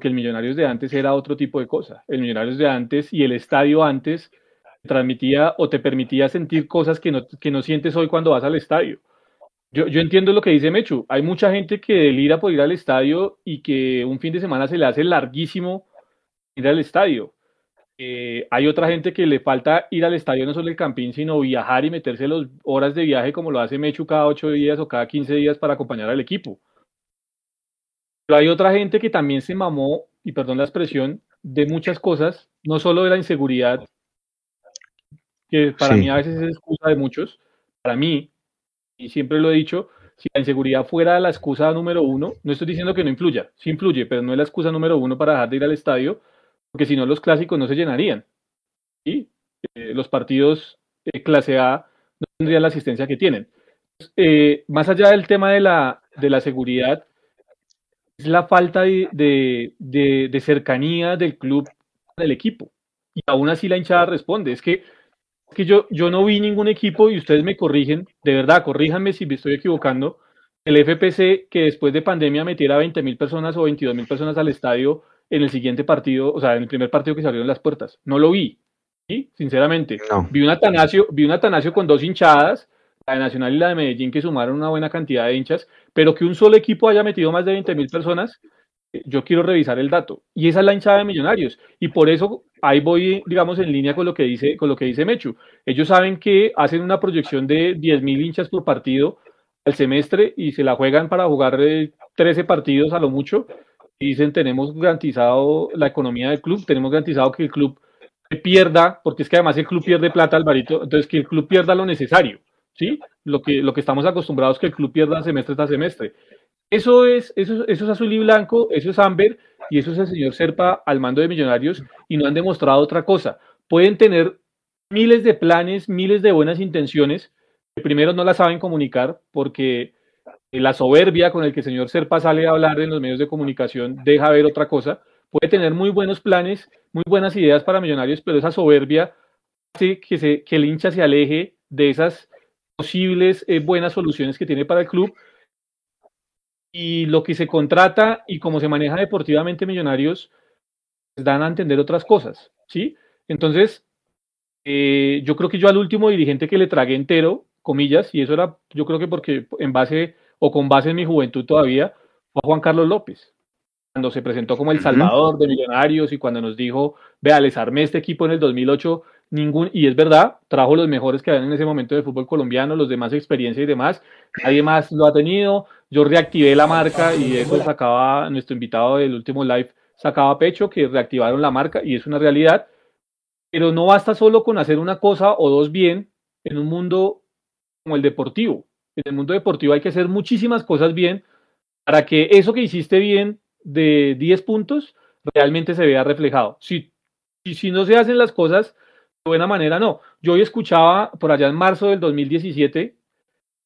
Que el Millonarios de antes era otro tipo de cosa. El Millonarios de antes y el estadio antes transmitía o te permitía sentir cosas que no, que no sientes hoy cuando vas al estadio. Yo, entiendo lo que dice Mechu. Hay mucha gente que delira por ir al estadio y que un fin de semana se le hace larguísimo ir al estadio. Eh, hay otra gente que le falta ir al estadio no solo el campín, sino viajar y meterse las horas de viaje como lo hace Mechu cada ocho días o cada quince días para acompañar al equipo. Pero hay otra gente que también se mamó, y perdón la expresión, de muchas cosas, no solo de la inseguridad, que para mí a veces es excusa de muchos, para mí, y siempre lo he dicho, si la inseguridad fuera la excusa número uno, no estoy diciendo que no influya, sí influye, pero no es la excusa número uno para dejar de ir al estadio, porque si no los clásicos no se llenarían. Y eh, los partidos de clase A no tendrían la asistencia que tienen. Eh, más allá del tema de la, de la seguridad, es la falta de, de, cercanía del club del equipo. Y aún así la hinchada responde. Es que que yo, yo no vi ningún equipo y ustedes me corrigen, de verdad, corríjanme si me estoy equivocando, el FPC que después de pandemia metiera 20 mil personas o 22 mil personas al estadio en el siguiente partido, o sea, en el primer partido que salieron las puertas. No lo vi, ¿sí? sinceramente. Vi un Atanasio, vi un Atanasio con dos hinchadas, la de Nacional y la de Medellín, que sumaron una buena cantidad de hinchas, pero que un solo equipo haya metido más de 20 mil personas, yo quiero revisar el dato. Y esa es la hinchada de Millonarios. Y por eso ahí voy, digamos, en línea con lo que dice, con lo que dice Mechu. Ellos saben que hacen una proyección de 10.000 hinchas por partido al semestre y se la juegan para jugar 13 eh, partidos a lo mucho. Dicen, tenemos garantizado la economía del club, tenemos garantizado que el club pierda, porque es que además el club pierde plata, Alvarito, entonces que el club pierda lo necesario, ¿sí? Lo que, lo que estamos acostumbrados que el club pierda semestre tras semestre. Eso es, eso, eso es azul y blanco, eso es Amber y eso es el señor Serpa al mando de Millonarios y no han demostrado otra cosa. Pueden tener miles de planes, miles de buenas intenciones, que primero no las saben comunicar porque la soberbia con el que el señor Serpa sale a hablar en los medios de comunicación deja ver otra cosa. Puede tener muy buenos planes, muy buenas ideas para Millonarios, pero esa soberbia hace que el hincha se aleje de esas posibles eh, buenas soluciones que tiene para el club y lo que se contrata y cómo se maneja deportivamente Millonarios pues, dan a entender otras cosas, ¿sí? Entonces, eh, yo creo que yo al último dirigente que le tragué entero, comillas, y eso era, yo creo que porque en base o con base en mi juventud todavía, fue Juan Carlos López. Cuando se presentó como el salvador de Millonarios y cuando nos dijo, vea, les armé este equipo en el 2008, ningún, y es verdad, trajo los mejores que habían en ese momento del fútbol colombiano, los de más experiencia y demás, nadie más lo ha tenido, yo reactivé la marca y eso sacaba, nuestro invitado del último live sacaba pecho, que reactivaron la marca y es una realidad, pero no basta solo con hacer una cosa o dos bien en un mundo como el deportivo, en el mundo deportivo hay que hacer muchísimas cosas bien para que eso que hiciste bien de 10 puntos realmente se vea reflejado. Si, si no se hacen las cosas de buena manera, no. Yo hoy escuchaba por allá en marzo del 2017,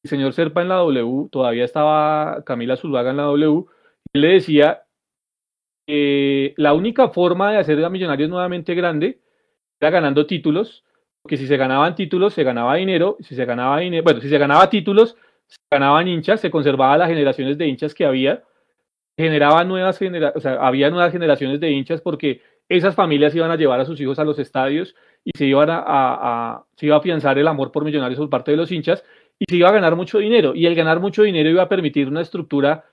el señor Serpa en la W, todavía estaba Camila Zuluaga en la W, y le decía que la única forma de hacer a Millonarios nuevamente grande era ganando títulos, porque si se ganaban títulos, se ganaba dinero, si se ganaba dinero, bueno, si se ganaba títulos, se ganaban hinchas, se conservaban las generaciones de hinchas que había, generaban nuevas generaciones, o sea, había nuevas generaciones de hinchas porque esas familias iban a llevar a sus hijos a los estadios y se, iban a, se iba a afianzar el amor por millonarios por parte de los hinchas y se iba a ganar mucho dinero. Y el ganar mucho dinero iba a permitir una estructura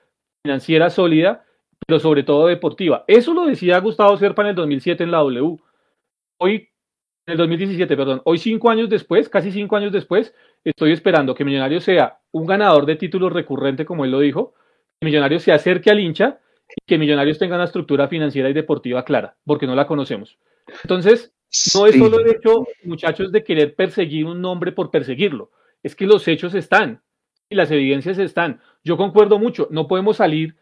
financiera sólida, pero sobre todo deportiva. Eso lo decía Gustavo Serpa en el 2007 en la W. Hoy, en el 2017, perdón, hoy cinco años después, casi cinco años después, estoy esperando que Millonarios sea un ganador de títulos recurrente, como él lo dijo, que Millonarios se acerque al hincha y que Millonarios tenga una estructura financiera y deportiva clara, porque no la conocemos. Entonces, no es solo el hecho, muchachos, de querer perseguir un nombre por perseguirlo, es que los hechos están y las evidencias están. Yo concuerdo mucho, no podemos salir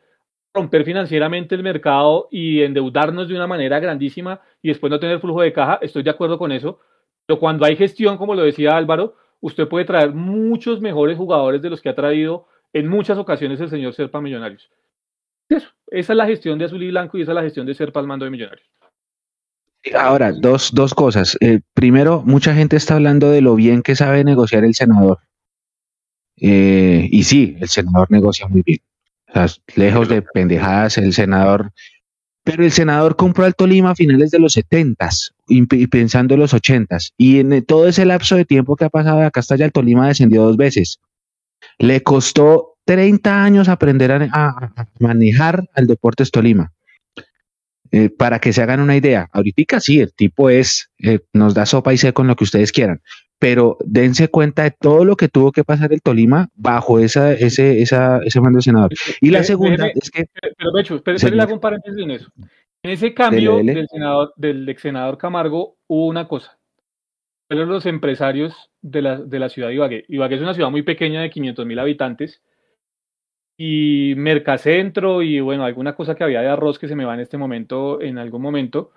romper financieramente el mercado y endeudarnos de una manera grandísima y después no tener flujo de caja, estoy de acuerdo con eso, pero cuando hay gestión, como lo decía Álvaro, usted puede traer muchos mejores jugadores de los que ha traído en muchas ocasiones el señor Serpa Millonarios. Esa es la gestión de Azul y Blanco y esa es la gestión de Serpa al mando de Millonarios. Ahora, dos, dos cosas. Eh, primero, mucha gente está hablando de lo bien que sabe negociar el senador. Eh, y sí, el senador negocia muy bien. Lejos de pendejadas, el senador. Pero el senador compró al Tolima a finales de los setentas y, pensando en los ochentas. Y en todo ese lapso de tiempo que ha pasado acá hasta allá, el Tolima descendió dos veces. Le costó 30 años aprender a, manejar al Deportes Tolima. Eh, para que se hagan una idea, ahorita sí, el tipo es, eh, nos da sopa y sé con lo que ustedes quieran, pero dense cuenta de todo lo que tuvo que pasar el Tolima bajo esa, ese, esa, ese mando senador. Y la segunda es que... Pero, Becho, espera, le hago un paréntesis en eso. En ese cambio Del, senador, del ex senador Camargo hubo una cosa los empresarios de la, de la ciudad de Ibagué. Ibagué es una ciudad muy pequeña de 500 mil habitantes y Mercacentro y bueno, alguna cosa que había de arroz que se me va en este momento, en algún momento,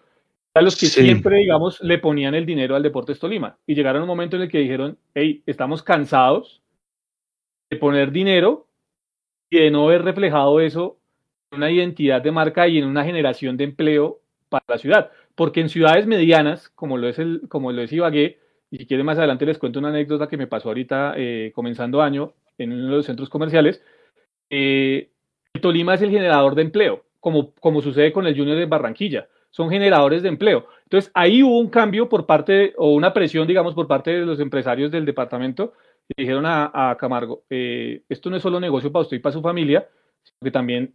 a los que siempre, digamos, le ponían el dinero al Deportes Tolima. Y llegaron un momento en el que dijeron, hey, estamos cansados de poner dinero y de no ver reflejado eso en una identidad de marca y en una generación de empleo para la ciudad. Porque en ciudades medianas, como lo es, el, como lo es Ibagué, y si quieren más adelante les cuento una anécdota que me pasó ahorita eh, comenzando año en uno de los centros comerciales. Eh, Tolima es el generador de empleo, como, como sucede con el Junior de Barranquilla. Son generadores de empleo. Entonces, ahí hubo un cambio por parte, o una presión, digamos, por parte de los empresarios del departamento. Y dijeron a, Camargo, eh, esto no es solo negocio para usted y para su familia, sino que también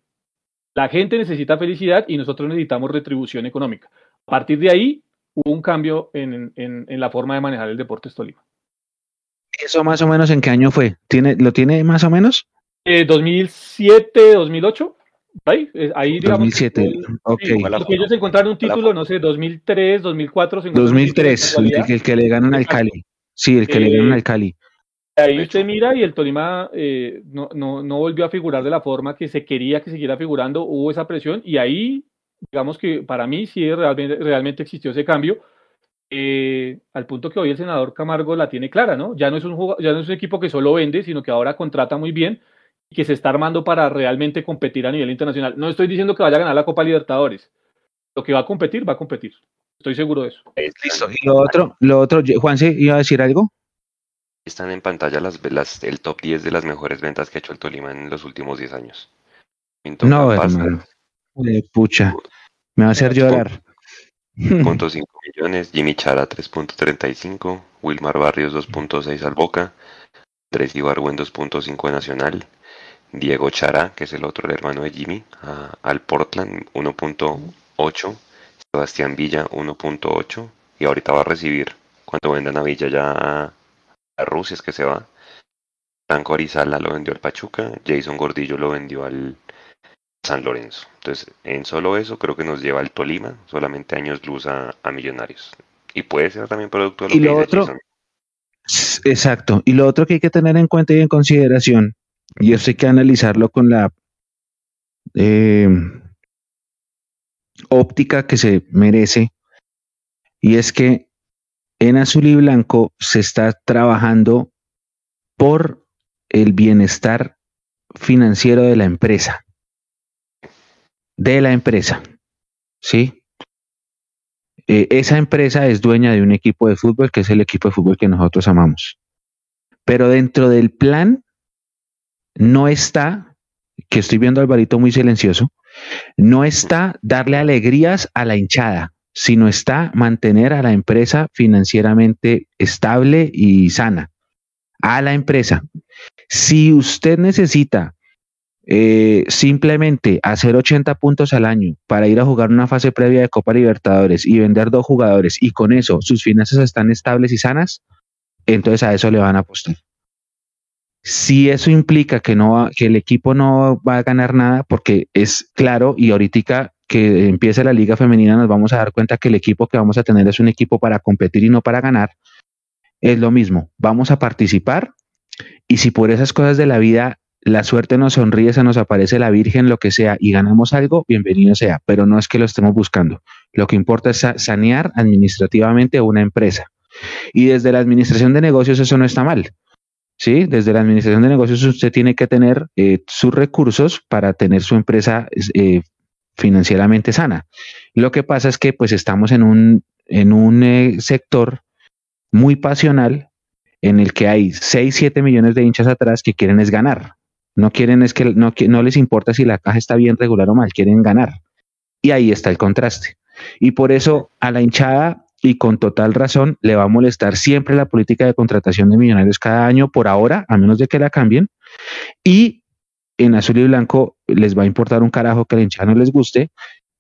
La gente necesita felicidad y nosotros necesitamos retribución económica. A partir de ahí hubo un cambio en, en, en la forma de manejar el Deportes Tolima. ¿Eso más o menos en qué año fue? ¿Tiene, ¿Lo tiene más o menos? Eh, 2007, 2008. Ahí, eh, ahí digamos. 2007, el- ok. sí, porque ellos encontraron un título, no sé, 2003, 2004. se encontraron un título de 2003, el el que le ganan al Cali. Sí, el que le Eh, ganan al Cali. Ahí usted mira y el Tolima eh, no, no, no volvió a figurar de la forma que se quería que siguiera figurando, hubo esa presión y ahí, digamos que para mí sí realmente, realmente existió ese cambio, eh, al punto que hoy el senador Camargo la tiene clara, ¿no? Ya no, es un ya no es un equipo que solo vende, sino que ahora contrata muy bien que se está armando para realmente competir a nivel internacional. No estoy diciendo que vaya a ganar la Copa Libertadores, lo que va a competir, va a competir, estoy seguro de eso. Listo. Y lo otro, lo otro, Juanse, ¿iba a decir algo? Están en pantalla las, las- el top 10 de las mejores ventas que ha hecho el Tolima en los últimos 10 años. Pinto No, hermano. Eh, pucha, me va a hacer llorar. 2.5 millones, Jimmy Chara 3.35, Wilmar Barrios 2.6 al Boca, Andrés Ibargüen 2.5 a Nacional, Diego Chara, que es el otro, el hermano de Jimmy, a- al Portland 1.8, Sebastián Villa 1.8 y ahorita va a recibir cuando vendan a Villa ya a, a Rusia es que se va. Franco Arizala lo vendió al Pachuca, Jason Gordillo lo vendió al San Lorenzo. Entonces, en solo eso creo que nos lleva al Tolima, solamente años luz a, a Millonarios. Y puede ser también producto de lo Y que lo dice otro- Jason. Exacto. Y lo otro que hay que tener en cuenta y en consideración, y esto hay que analizarlo con la eh, óptica que se merece, y es que en azul y blanco se está trabajando por el bienestar financiero de la empresa. De la empresa. ¿Sí? Eh, esa empresa es dueña de un equipo de fútbol que es el equipo de fútbol que nosotros amamos. Pero dentro del plan no está, que estoy viendo a Alvarito muy silencioso, no está darle alegrías a la hinchada, sino está mantener a la empresa financieramente estable y sana. A la empresa. Si usted necesita eh, simplemente hacer 80 puntos al año para ir a jugar una fase previa de Copa Libertadores y vender dos jugadores y con eso sus finanzas están estables y sanas, entonces a eso le van a apostar. Si eso implica que, no que el equipo no va a ganar nada, porque es claro y ahorita que empiece la liga femenina nos vamos a dar cuenta que el equipo que vamos a tener es un equipo para competir y no para ganar, es lo mismo, vamos a participar y si por esas cosas de la vida la suerte nos sonríe, se nos aparece la Virgen, lo que sea, y ganamos algo, bienvenido sea, pero no es que lo estemos buscando. Lo que importa es sa- sanear administrativamente una empresa. Y desde la administración de negocios eso no está mal. ¿Sí? Desde la administración de negocios usted tiene que tener eh, sus recursos para tener su empresa eh, financieramente sana. Lo que pasa es que pues estamos en un, en un eh, sector muy pasional en el que hay 6, 7 millones de hinchas atrás que quieren es ganar. No quieren es que no, no les importa si la caja está bien regular o mal, quieren ganar. Y ahí está el contraste. Y por eso a la hinchada y con total razón le va a molestar siempre la política de contratación de millonarios cada año por ahora, a menos de que la cambien. Y en azul y blanco les va a importar un carajo que a la hinchada no les guste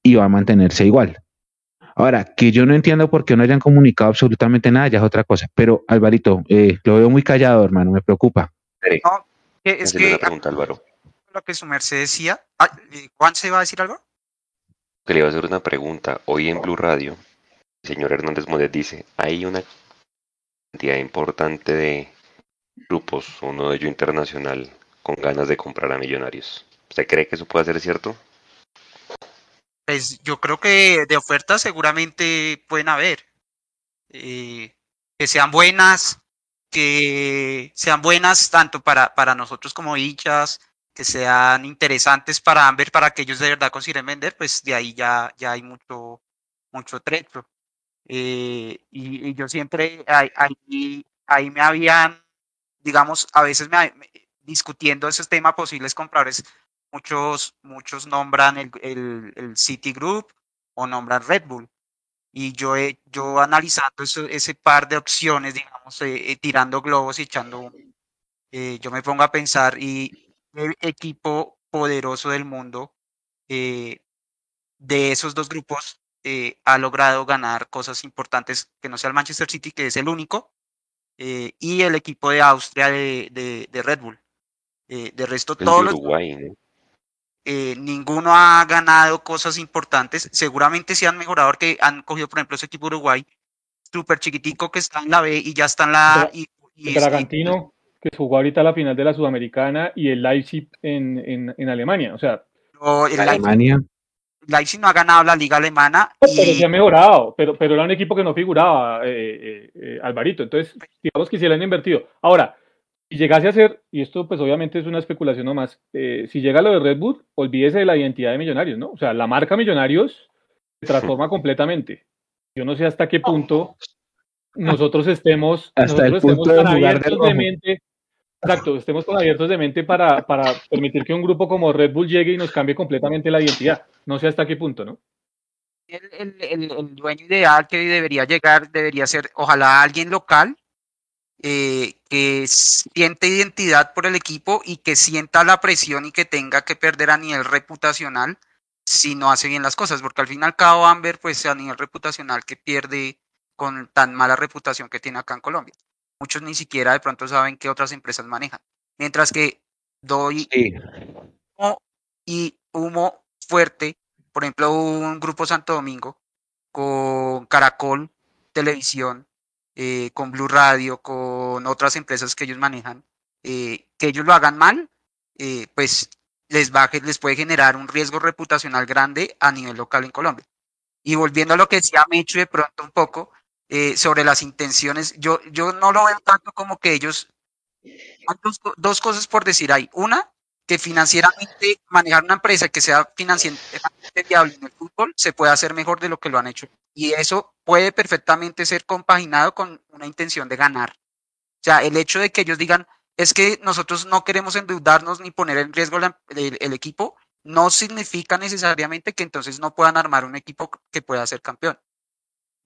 y va a mantenerse igual. Ahora, que yo no entiendo por qué no hayan comunicado absolutamente nada, ya es otra cosa. Pero Alvarito, eh, lo veo muy callado, hermano, me preocupa. No, que es que una pregunta, Álvaro. lo que su merced decía. Ah, eh, ¿Juan se va a decir algo? Que le iba a hacer una pregunta. Hoy en Blue Radio, el señor Hernández Modet dice, hay una cantidad importante de grupos, uno de ellos internacional, con ganas de comprar a millonarios. ¿Usted cree que eso puede ser cierto? Pues yo creo que de ofertas seguramente pueden haber. eh, que sean buenas, que sean buenas tanto para, para nosotros como hinchas, que sean interesantes para Amber, para que ellos de verdad consideren vender, pues de ahí ya, ya hay mucho, mucho trecho. Eh, y, yo siempre ahí, ahí, me habían, digamos, a veces me, discutiendo ese tema posibles compradores, muchos, muchos nombran el, el, el Citigroup o nombran Red Bull. Y yo, yo analizando ese par de opciones, digamos, eh, eh, tirando globos y echando, yo me pongo a pensar y qué equipo poderoso del mundo de esos dos grupos eh, ha logrado ganar cosas importantes que no sea el Manchester City, que es el único, eh, y el equipo de Austria de, de, de Red Bull. Eh, de resto, El todos de los Uruguay, ¿no? eh, ninguno ha ganado cosas importantes. Seguramente sí han mejorado porque han cogido, por ejemplo, ese equipo Uruguay, súper chiquitico que está en la B y ya está en la. Y, y El Bragantino, que jugó ahorita la final de la Sudamericana, y el Leipzig en, en, en Alemania. O sea, pero el Alemania. Leipzig no ha ganado la liga alemana pero y se ha mejorado, pero, pero era un equipo que no figuraba, eh, eh, eh, Alvarito. Entonces, digamos que si le han invertido. Ahora, si llegase a ser, y esto pues obviamente es una especulación nomás, eh, si llega lo de Red Bull, olvídese de la identidad de Millonarios, ¿no? O sea, la marca Millonarios se transforma completamente. Yo no sé hasta qué punto nosotros estemos, Hasta el nosotros punto estemos de tan de abiertos de rojo. mente. Exacto, estemos tan abiertos de mente para, para permitir que un grupo como Red Bull llegue y nos cambie completamente la identidad. No sé hasta qué punto, ¿no? el dueño ideal que debería llegar debería ser, ojalá alguien local eh, que siente identidad por el equipo y que sienta la presión y que tenga que perder a nivel reputacional si no hace bien las cosas, porque al fin y al cabo Amber, pues a nivel reputacional que pierde con tan mala reputación que tiene acá en Colombia. Muchos ni siquiera de pronto saben qué otras empresas manejan. Mientras que doy Sí. humo y humo fuerte, por ejemplo, un grupo Santo Domingo con Caracol Televisión, eh, con Blue Radio, con otras empresas que ellos manejan, eh, que ellos lo hagan mal, eh, pues les, va, les puede generar un riesgo reputacional grande a nivel local en Colombia. Y volviendo a lo que decía Mecho de pronto un poco eh, sobre las intenciones, yo, yo no lo veo tanto como que ellos... hay Dos, co- dos cosas por decir ahí. Una, que financieramente manejar una empresa que sea financieramente viable en el fútbol se puede hacer mejor de lo que lo han hecho. Y eso puede perfectamente ser compaginado con una intención de ganar. O sea, el hecho de que ellos digan, es que nosotros no queremos endeudarnos ni poner en riesgo la- el, el equipo, no significa necesariamente que entonces no puedan armar un equipo que pueda ser campeón.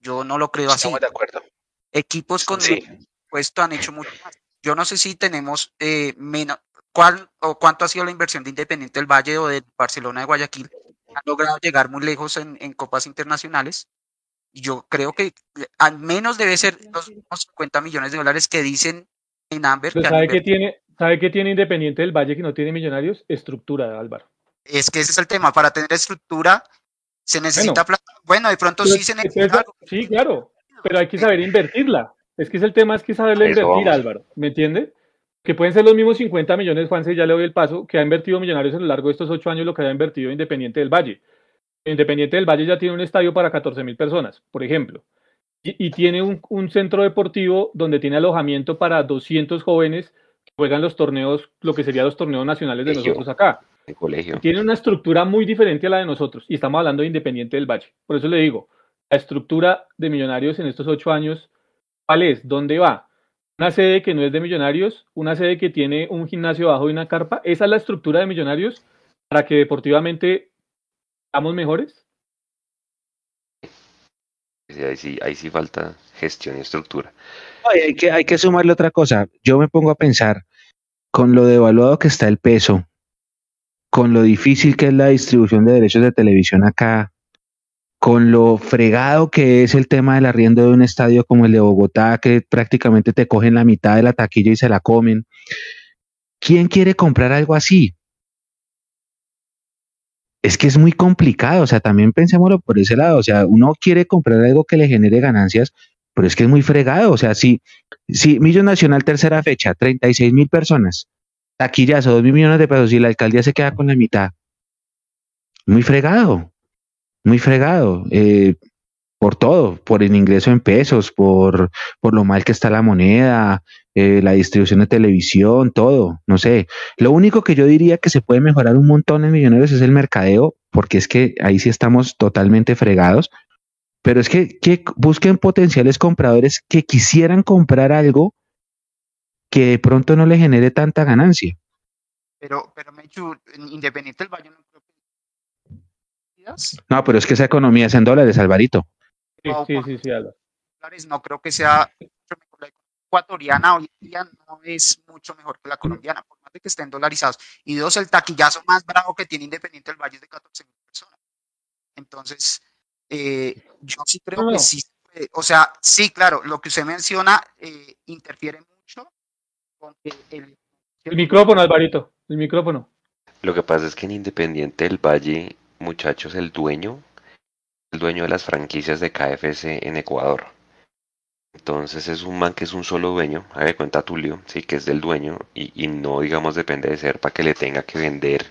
Yo no lo creo así. Estamos de acuerdo. Equipos con Sí. puesto han hecho mucho más. Yo no sé si tenemos eh, menos, cuál o cuánto ha sido la inversión de Independiente del Valle o de Barcelona de Guayaquil. Han logrado llegar muy lejos en, en copas internacionales. Y yo creo que eh, al menos debe ser los mismos 50 millones de dólares que dicen en Amber. Pero que ¿sabe qué invertido. tiene, ¿sabe qué tiene Independiente del Valle que no tiene Millonarios? Estructura, Álvaro. Es que ese es el tema. Para tener estructura se necesita plata. Bueno, de pronto sí se necesita. esa- sí, claro, pero hay que saber invertirla. Es que es el tema, es que saberle Eso invertir, vamos. Álvaro, ¿me entiende? Que pueden ser los mismos 50 millones, Juanse, ya le doy el paso, que ha invertido Millonarios a lo largo de estos ocho años lo que ha invertido Independiente del Valle. Independiente del Valle ya tiene un estadio para 14 mil personas, por ejemplo, y, y tiene un, un centro deportivo donde tiene alojamiento para 200 jóvenes que juegan los torneos, lo que serían los torneos nacionales de nosotros acá. El colegio. Tiene una estructura muy diferente a la de nosotros y estamos hablando de Independiente del Valle. Por eso le digo, la estructura de Millonarios en estos ocho años, ¿cuál es? ¿Dónde va? Una sede que no es de Millonarios, una sede que tiene un gimnasio abajo y una carpa. ¿Esa es la estructura de Millonarios para que deportivamente seamos mejores? Sí, Ahí sí, ahí sí falta gestión y estructura. Ay, hay, que, hay que sumarle otra cosa. Yo me pongo a pensar, con lo devaluado que está el peso, con lo difícil que es la distribución de derechos de televisión acá, con lo fregado que es el tema del arriendo de un estadio como el de Bogotá, que prácticamente te cogen la mitad de la taquilla y se la comen. ¿Quién quiere comprar algo así? Es que es muy complicado, o sea, también pensémoslo por ese lado, o sea, uno quiere comprar algo que le genere ganancias, pero es que es muy fregado, o sea, si, si Millón Nacional tercera fecha, 36 mil personas, taquillazo, 2 mil millones de pesos y la alcaldía se queda con la mitad, muy fregado, muy fregado, eh, por todo, por el ingreso en pesos, por, por lo mal que está la moneda, eh, la distribución de televisión, todo, no sé. Lo único que yo diría que se puede mejorar un montón en Millonarios es el mercadeo, porque es que ahí sí estamos totalmente fregados, pero es que busquen potenciales compradores que quisieran comprar algo que de pronto no le genere tanta ganancia. Pero, pero Mechu, en Independiente del Valle no creo que. No, pero es que esa economía es en dólares, Alvarito. Sí, No, sí, sí, sí, no creo que sea. La ecuatoriana hoy en día no es mucho mejor que la colombiana, por más de que estén dolarizados. Y dos, el taquillazo más bravo que tiene Independiente del Valle es de 14 mil personas. Entonces, eh, yo sí creo que sí. o sea, sí, claro, lo que usted menciona eh, interfiere mucho el... El micrófono, Alvarito, el micrófono. Lo que pasa es que en Independiente del Valle, muchachos, el dueño, el dueño de las franquicias de KFC en Ecuador. Entonces es un man que es un solo dueño, haga de cuenta Tulio, sí, que es del dueño y, y no, digamos, depende de ser para que le tenga que vender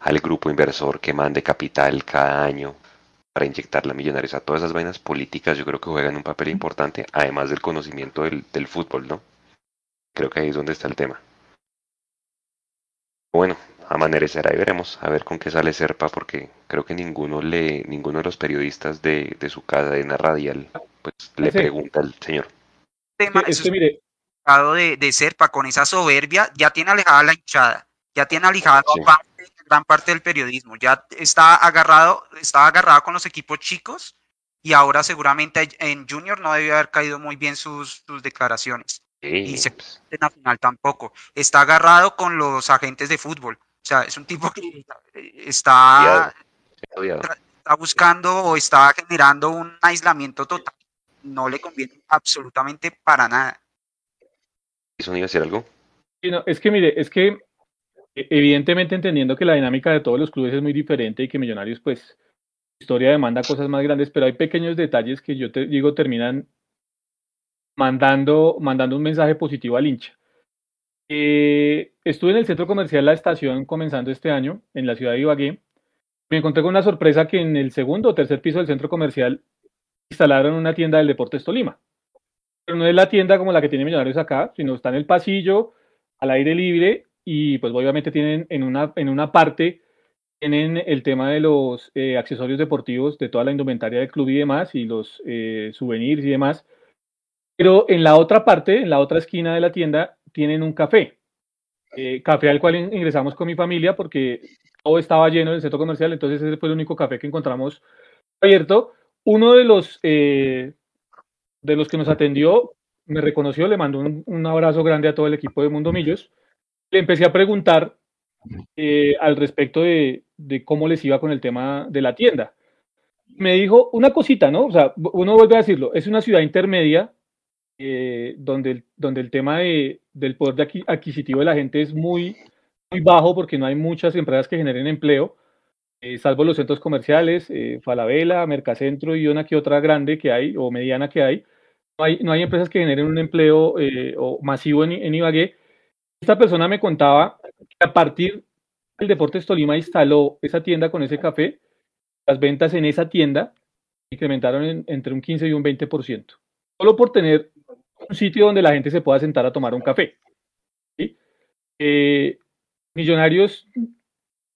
al grupo inversor que mande capital cada año para inyectar la millonarios. a todas esas vainas políticas yo creo que juegan un papel importante, además del conocimiento del, del fútbol, ¿no? Creo que ahí es donde está el tema. Bueno, amanecerá y veremos a ver con qué sale Serpa, porque creo que ninguno le, ninguno de los periodistas de, de su cadena radial pues le Sí. pregunta al señor. tema Es eso que mire, de, de Serpa con esa soberbia, ya tiene alejada la hinchada, ya tiene Sí. parte- gran parte del periodismo, ya está agarrado, estaba agarrado con los equipos chicos y ahora seguramente en Junior no debió haber caído muy bien sus, sus declaraciones. Sí, Y se- pues, En la final tampoco. Está agarrado con los agentes de fútbol. O sea, es un tipo que está, está buscando o está generando un aislamiento total. No le conviene absolutamente para nada. ¿Eso no iba a decir algo? Sí, no, es que mire, es que e- evidentemente entendiendo que la dinámica de todos los clubes es muy diferente y que Millonarios, pues, su historia demanda cosas más grandes, pero hay pequeños detalles que yo te digo terminan mandando, mandando un mensaje positivo al hincha. Eh, estuve en el centro comercial La Estación comenzando este año, en la ciudad de Ibagué. Me encontré con una sorpresa que en el segundo o tercer piso del centro comercial instalaron una tienda del Deportes Tolima. Pero no es la tienda como la que tiene Millonarios acá, sino está en el pasillo, al aire libre, y pues obviamente tienen en una, en una parte, tienen el tema de los eh, accesorios deportivos, de toda la indumentaria del club y demás, y los eh, souvenirs y demás. Pero en la otra parte, en la otra esquina de la tienda, tienen un café. Eh, café al cual in- ingresamos con mi familia porque todo estaba lleno en el centro comercial, entonces ese fue el único café que encontramos abierto. Uno de los, eh, de los que nos atendió me reconoció, le mandó un, un abrazo grande a todo el equipo de Mundo Millos. Le empecé a preguntar eh, al respecto de, de cómo les iba con el tema de la tienda. Me dijo una cosita, ¿no? O sea, uno vuelve a decirlo, es una ciudad intermedia eh, donde, el, donde el tema de, del poder de adqui- adquisitivo de la gente es muy, muy bajo porque no hay muchas empresas que generen empleo, eh, salvo los centros comerciales, eh, Falabella, Mercacentro y una que otra grande que hay o mediana que hay. No hay, no hay empresas que generen un empleo eh, o masivo en, en Ibagué. Esta persona me contaba que a partir del Deportes Tolima instaló esa tienda con ese café, las ventas en esa tienda incrementaron en- entre un 15 y un 20%, solo por tener un sitio donde la gente se pueda sentar a tomar un café. ¿sí? Eh, millonarios,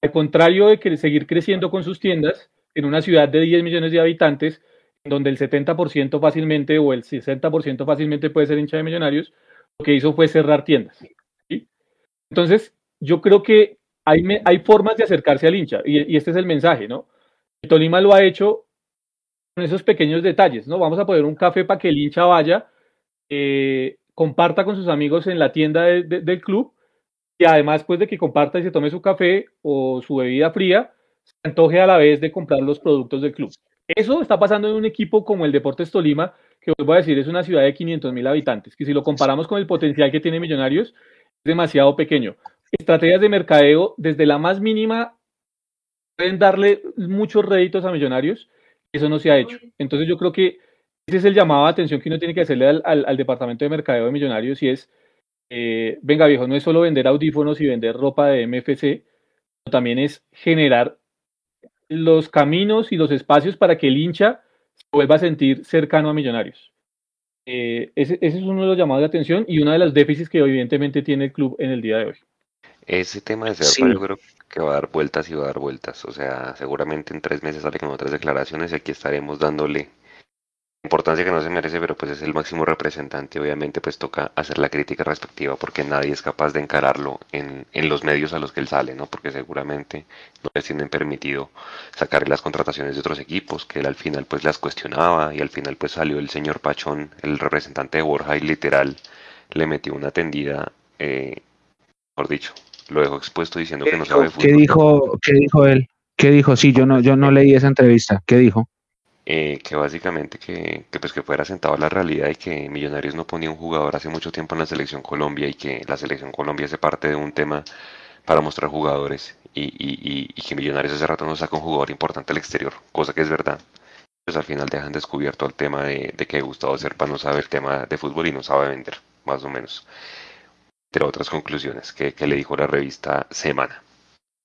al contrario de que seguir creciendo con sus tiendas, en una ciudad de 10 millones de habitantes, donde el 70% fácilmente o el 60% fácilmente puede ser hincha de millonarios, lo que hizo fue cerrar tiendas. Entonces, yo creo que hay, hay formas de acercarse al hincha, y, y este es el mensaje, ¿no? El Tolima lo ha hecho con esos pequeños detalles, ¿no? Vamos a poner un café para que el hincha vaya, eh, comparta con sus amigos en la tienda de- de- del club y además pues de que comparta y se tome su café o su bebida fría, se antoje a la vez de comprar los productos del club. Eso está pasando en un equipo como el Deportes Tolima, que vuelvo a decir es una ciudad de 500 mil habitantes, que si lo comparamos con el potencial que tiene Millonarios, es demasiado pequeño. Estrategias de mercadeo, desde la más mínima, pueden darle muchos réditos a Millonarios, eso no se ha hecho. Entonces yo creo que ese es el llamado de atención que uno tiene que hacerle al, al- al departamento de mercadeo de Millonarios y es, eh, venga viejo, no es solo vender audífonos y vender ropa de MFC, sino también es generar los caminos y los espacios para que el hincha se vuelva a sentir cercano a Millonarios. Eh, ese, ese es uno de los llamados de atención y uno de los déficits que evidentemente tiene el club en el día de hoy. Ese tema de Serpa Sí. yo creo que va a dar vueltas y va a dar vueltas. O sea, seguramente en tres meses sale con otras declaraciones y aquí estaremos dándole importancia que no se merece, pero pues es el máximo representante. Obviamente pues toca hacer la crítica respectiva porque nadie es capaz de encararlo en, en los medios a los que él sale, ¿no? Porque seguramente no les tienen permitido sacarle las contrataciones de otros equipos, que él al final pues las cuestionaba y al final pues salió el señor Pachón, el representante de Borja y literal le metió una tendida, eh, mejor dicho, lo dejó expuesto diciendo que no sabe fútbol. ¿Qué dijo, qué dijo él? ¿Qué dijo? Sí, yo no, yo no leí esa entrevista. ¿Qué dijo? Eh, que básicamente que, que, pues que fuera sentado a la realidad y que Millonarios no ponía un jugador hace mucho tiempo en la selección Colombia y que la selección Colombia hace parte de un tema para mostrar jugadores y, y, y, que Millonarios hace rato no saca un jugador importante al exterior, cosa que es verdad. Pues al final dejan descubierto el tema de, de que Gustavo Serpa no sabe el tema de fútbol y no sabe vender, más o menos. Entre otras conclusiones que, que le dijo la revista Semana.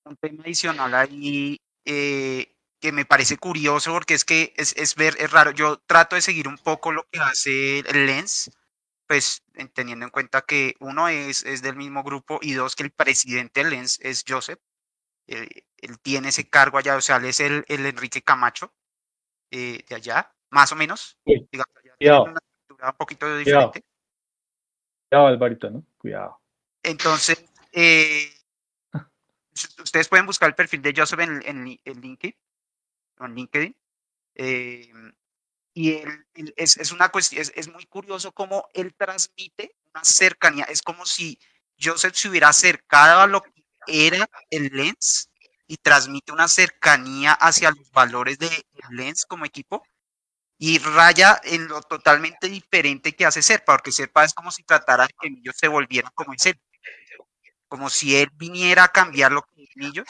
Un tema adicional ahí eh, que me parece curioso porque es que es, es, ver, es raro. Yo trato de seguir un poco lo que hace el Lens, pues teniendo en cuenta que uno es, es del mismo grupo y dos, que el presidente del Lens es Joseph. Eh, él tiene ese cargo allá, o sea, él es el, el Enrique Camacho eh, de allá, más o menos. Sí. Digamos, allá tiene una estructura un poquito diferente. Cuidado, Alvarito, ¿no? Cuidado. Entonces, eh, ustedes pueden buscar el perfil de Joseph en, en, en LinkedIn en LinkedIn. Eh, y él, es, es, una es, muy curioso cómo él transmite una cercanía. Es como si Joseph se hubiera acercado a lo que era el Lens y transmite una cercanía hacia los valores de Lens como equipo y raya en lo totalmente diferente que hace Serpa, porque Serpa es como si tratara de que ellos se volvieran como es él, como si él viniera a cambiar lo que es ellos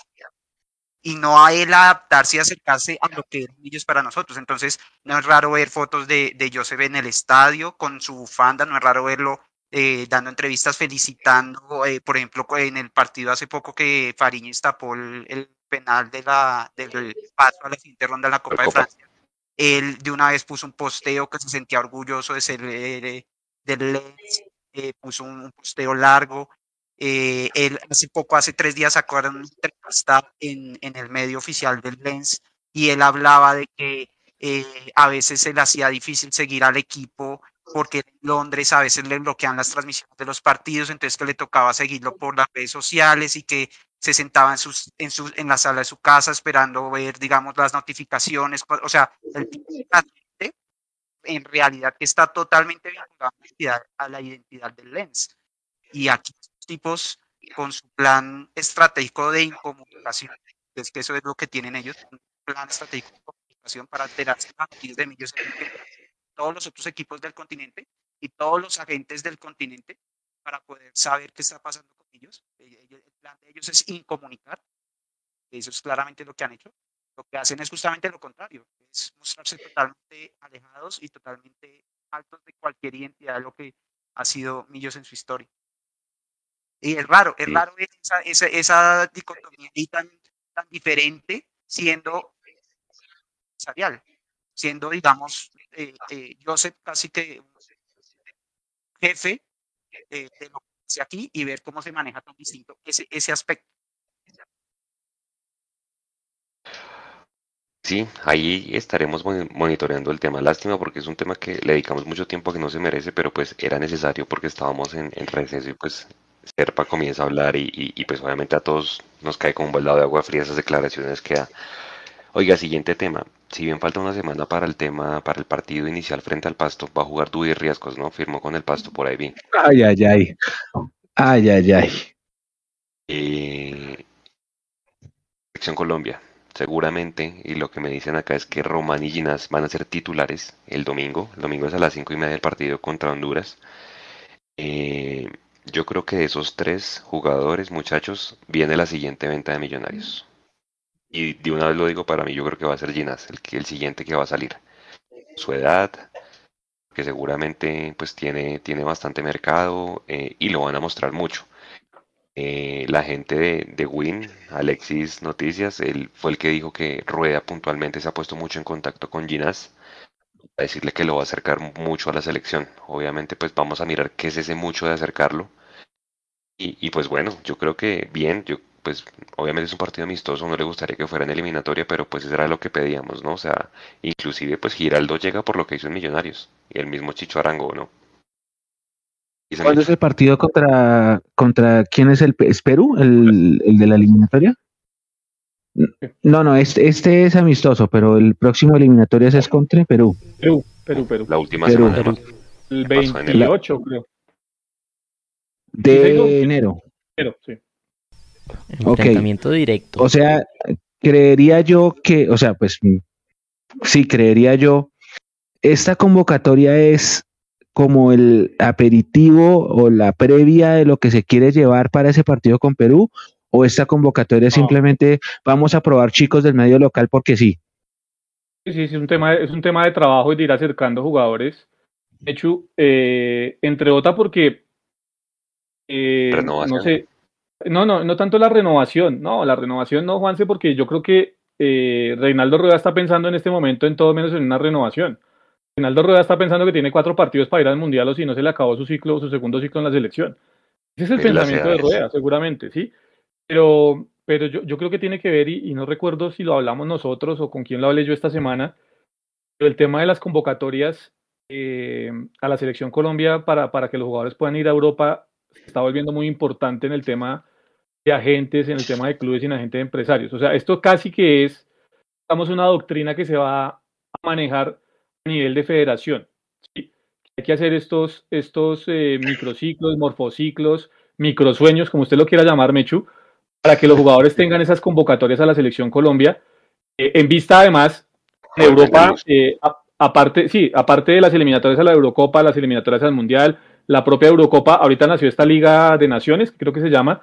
y no a él adaptarse y acercarse a lo que eran ellos para nosotros. Entonces, no es raro ver fotos de, de Joseph en el estadio con su bufanda, no es raro verlo eh, dando entrevistas felicitando, eh, por ejemplo, en el partido hace poco que Fariñez tapó el, el penal de la, del paso a la siguiente ronda de la Copa, de Francia. Él de una vez puso un posteo que se sentía orgulloso de ser eh, del Lens, eh, puso un, un posteo largo, eh, él hace poco, hace tres días, sacó una entrevista en, en, el medio oficial del Lens y él hablaba de que eh, a veces se le hacía difícil seguir al equipo porque en Londres a veces le bloquean las transmisiones de los partidos, entonces que le tocaba seguirlo por las redes sociales y que se sentaba en, sus, en, su, en la sala de su casa esperando ver, digamos, las notificaciones. O sea, el en realidad está totalmente vinculado a la identidad del Lens. Y aquí tipos con su plan estratégico de incomunicación. Es que eso es lo que tienen ellos, un plan estratégico de comunicación para alterarse de millos todos los otros equipos del continente y todos los agentes del continente para poder saber qué está pasando con ellos. El plan de ellos es incomunicar. Eso es claramente lo que han hecho. Lo que hacen es justamente lo contrario, es mostrarse totalmente alejados y totalmente altos de cualquier identidad de lo que ha sido Millos en su historia. Y es raro, es raro ver esa, esa, esa dicotomía y tan, tan diferente siendo empresarial, siendo, digamos, eh, eh, Joseph casi que jefe eh, de lo que hace aquí y ver cómo se maneja tan distinto ese, ese aspecto. Sí, ahí estaremos monitoreando el tema. Lástima porque es un tema que le dedicamos mucho tiempo que no se merece, pero pues era necesario porque estábamos en, en receso y pues Serpa comienza a hablar y, y, y, pues obviamente a todos nos cae como un baldado de agua fría esas declaraciones que da. Oiga, siguiente tema. Si bien falta una semana para el tema, para el partido inicial frente al Pasto, va a jugar Dudy Riesgos, ¿no? Firmó con el Pasto por ahí bien. Ay, ay, ay. Ay, ay, ay. Eh, Selección Colombia. Seguramente, y lo que me dicen acá es que Román y Ginás van a ser titulares el domingo. El domingo es a las cinco y media del partido contra Honduras. Eh, yo creo que de esos tres jugadores, muchachos, viene la siguiente venta de Millonarios. Y de una vez lo digo, para mí yo creo que va a ser Ginás, el, el siguiente que va a salir. Su edad, que seguramente pues tiene, tiene bastante mercado eh, y lo van a mostrar mucho. Eh, la gente de, Win, Alexis Noticias, él fue el que dijo que Rueda puntualmente se ha puesto mucho en contacto con Ginás a decirle que lo va a acercar mucho a la selección. Obviamente pues vamos a mirar qué es ese mucho de acercarlo. Y, y pues bueno, yo creo que bien, yo pues obviamente es un partido amistoso, no le gustaría que fuera en eliminatoria, pero pues eso era lo que pedíamos, ¿no? O sea, inclusive pues Giraldo llega por lo que hizo en Millonarios, y el mismo Chicho Arango, ¿no? ¿Cuándo es el partido contra contra quién es el es Perú, el, el de la eliminatoria? No, no, este, este es amistoso, pero el próximo eliminatorio es contra Perú. Perú, Perú, Perú. La última Perú, semana. Perú. El 28, creo. De enero. Enero, sí. Enfrentamiento directo. O sea, creería yo que, o sea, pues sí, creería yo, esta convocatoria es como el aperitivo o la previa de lo que se quiere llevar para ese partido con Perú, o esta convocatoria simplemente vamos a probar chicos del medio local porque sí. Sí, sí, es un tema, es un tema de trabajo y de ir acercando jugadores. De hecho, eh, entre otras porque eh, no sé, no, no, no tanto la renovación, no, la renovación no, Juanse, porque yo creo que eh, Reinaldo Rueda está pensando en este momento en todo menos en una renovación. Reinaldo Rueda está pensando que tiene cuatro partidos para ir al Mundial o si no se le acabó su ciclo, su segundo ciclo en la selección. Ese es el pensamiento de Rueda, seguramente, ¿sí? Pero, pero yo, yo creo que tiene que ver, y, no recuerdo si lo hablamos nosotros o con quién lo hablé yo esta semana, pero el tema de las convocatorias eh, a la selección Colombia para, para que los jugadores puedan ir a Europa se está volviendo muy importante en el tema de agentes, en el tema de clubes y en agentes de empresarios. O sea, esto casi que es, digamos, una doctrina que se va a manejar a nivel de federación. Hay que hacer estos, estos eh, microciclos, morfociclos, microsueños, como usted lo quiera llamar, Mechu, para que los jugadores tengan esas convocatorias a la selección Colombia. Eh, en vista, además, de Europa, eh, aparte, sí, aparte de las eliminatorias a la Eurocopa, las eliminatorias al Mundial, la propia Eurocopa, ahorita nació esta Liga de Naciones, creo que se llama,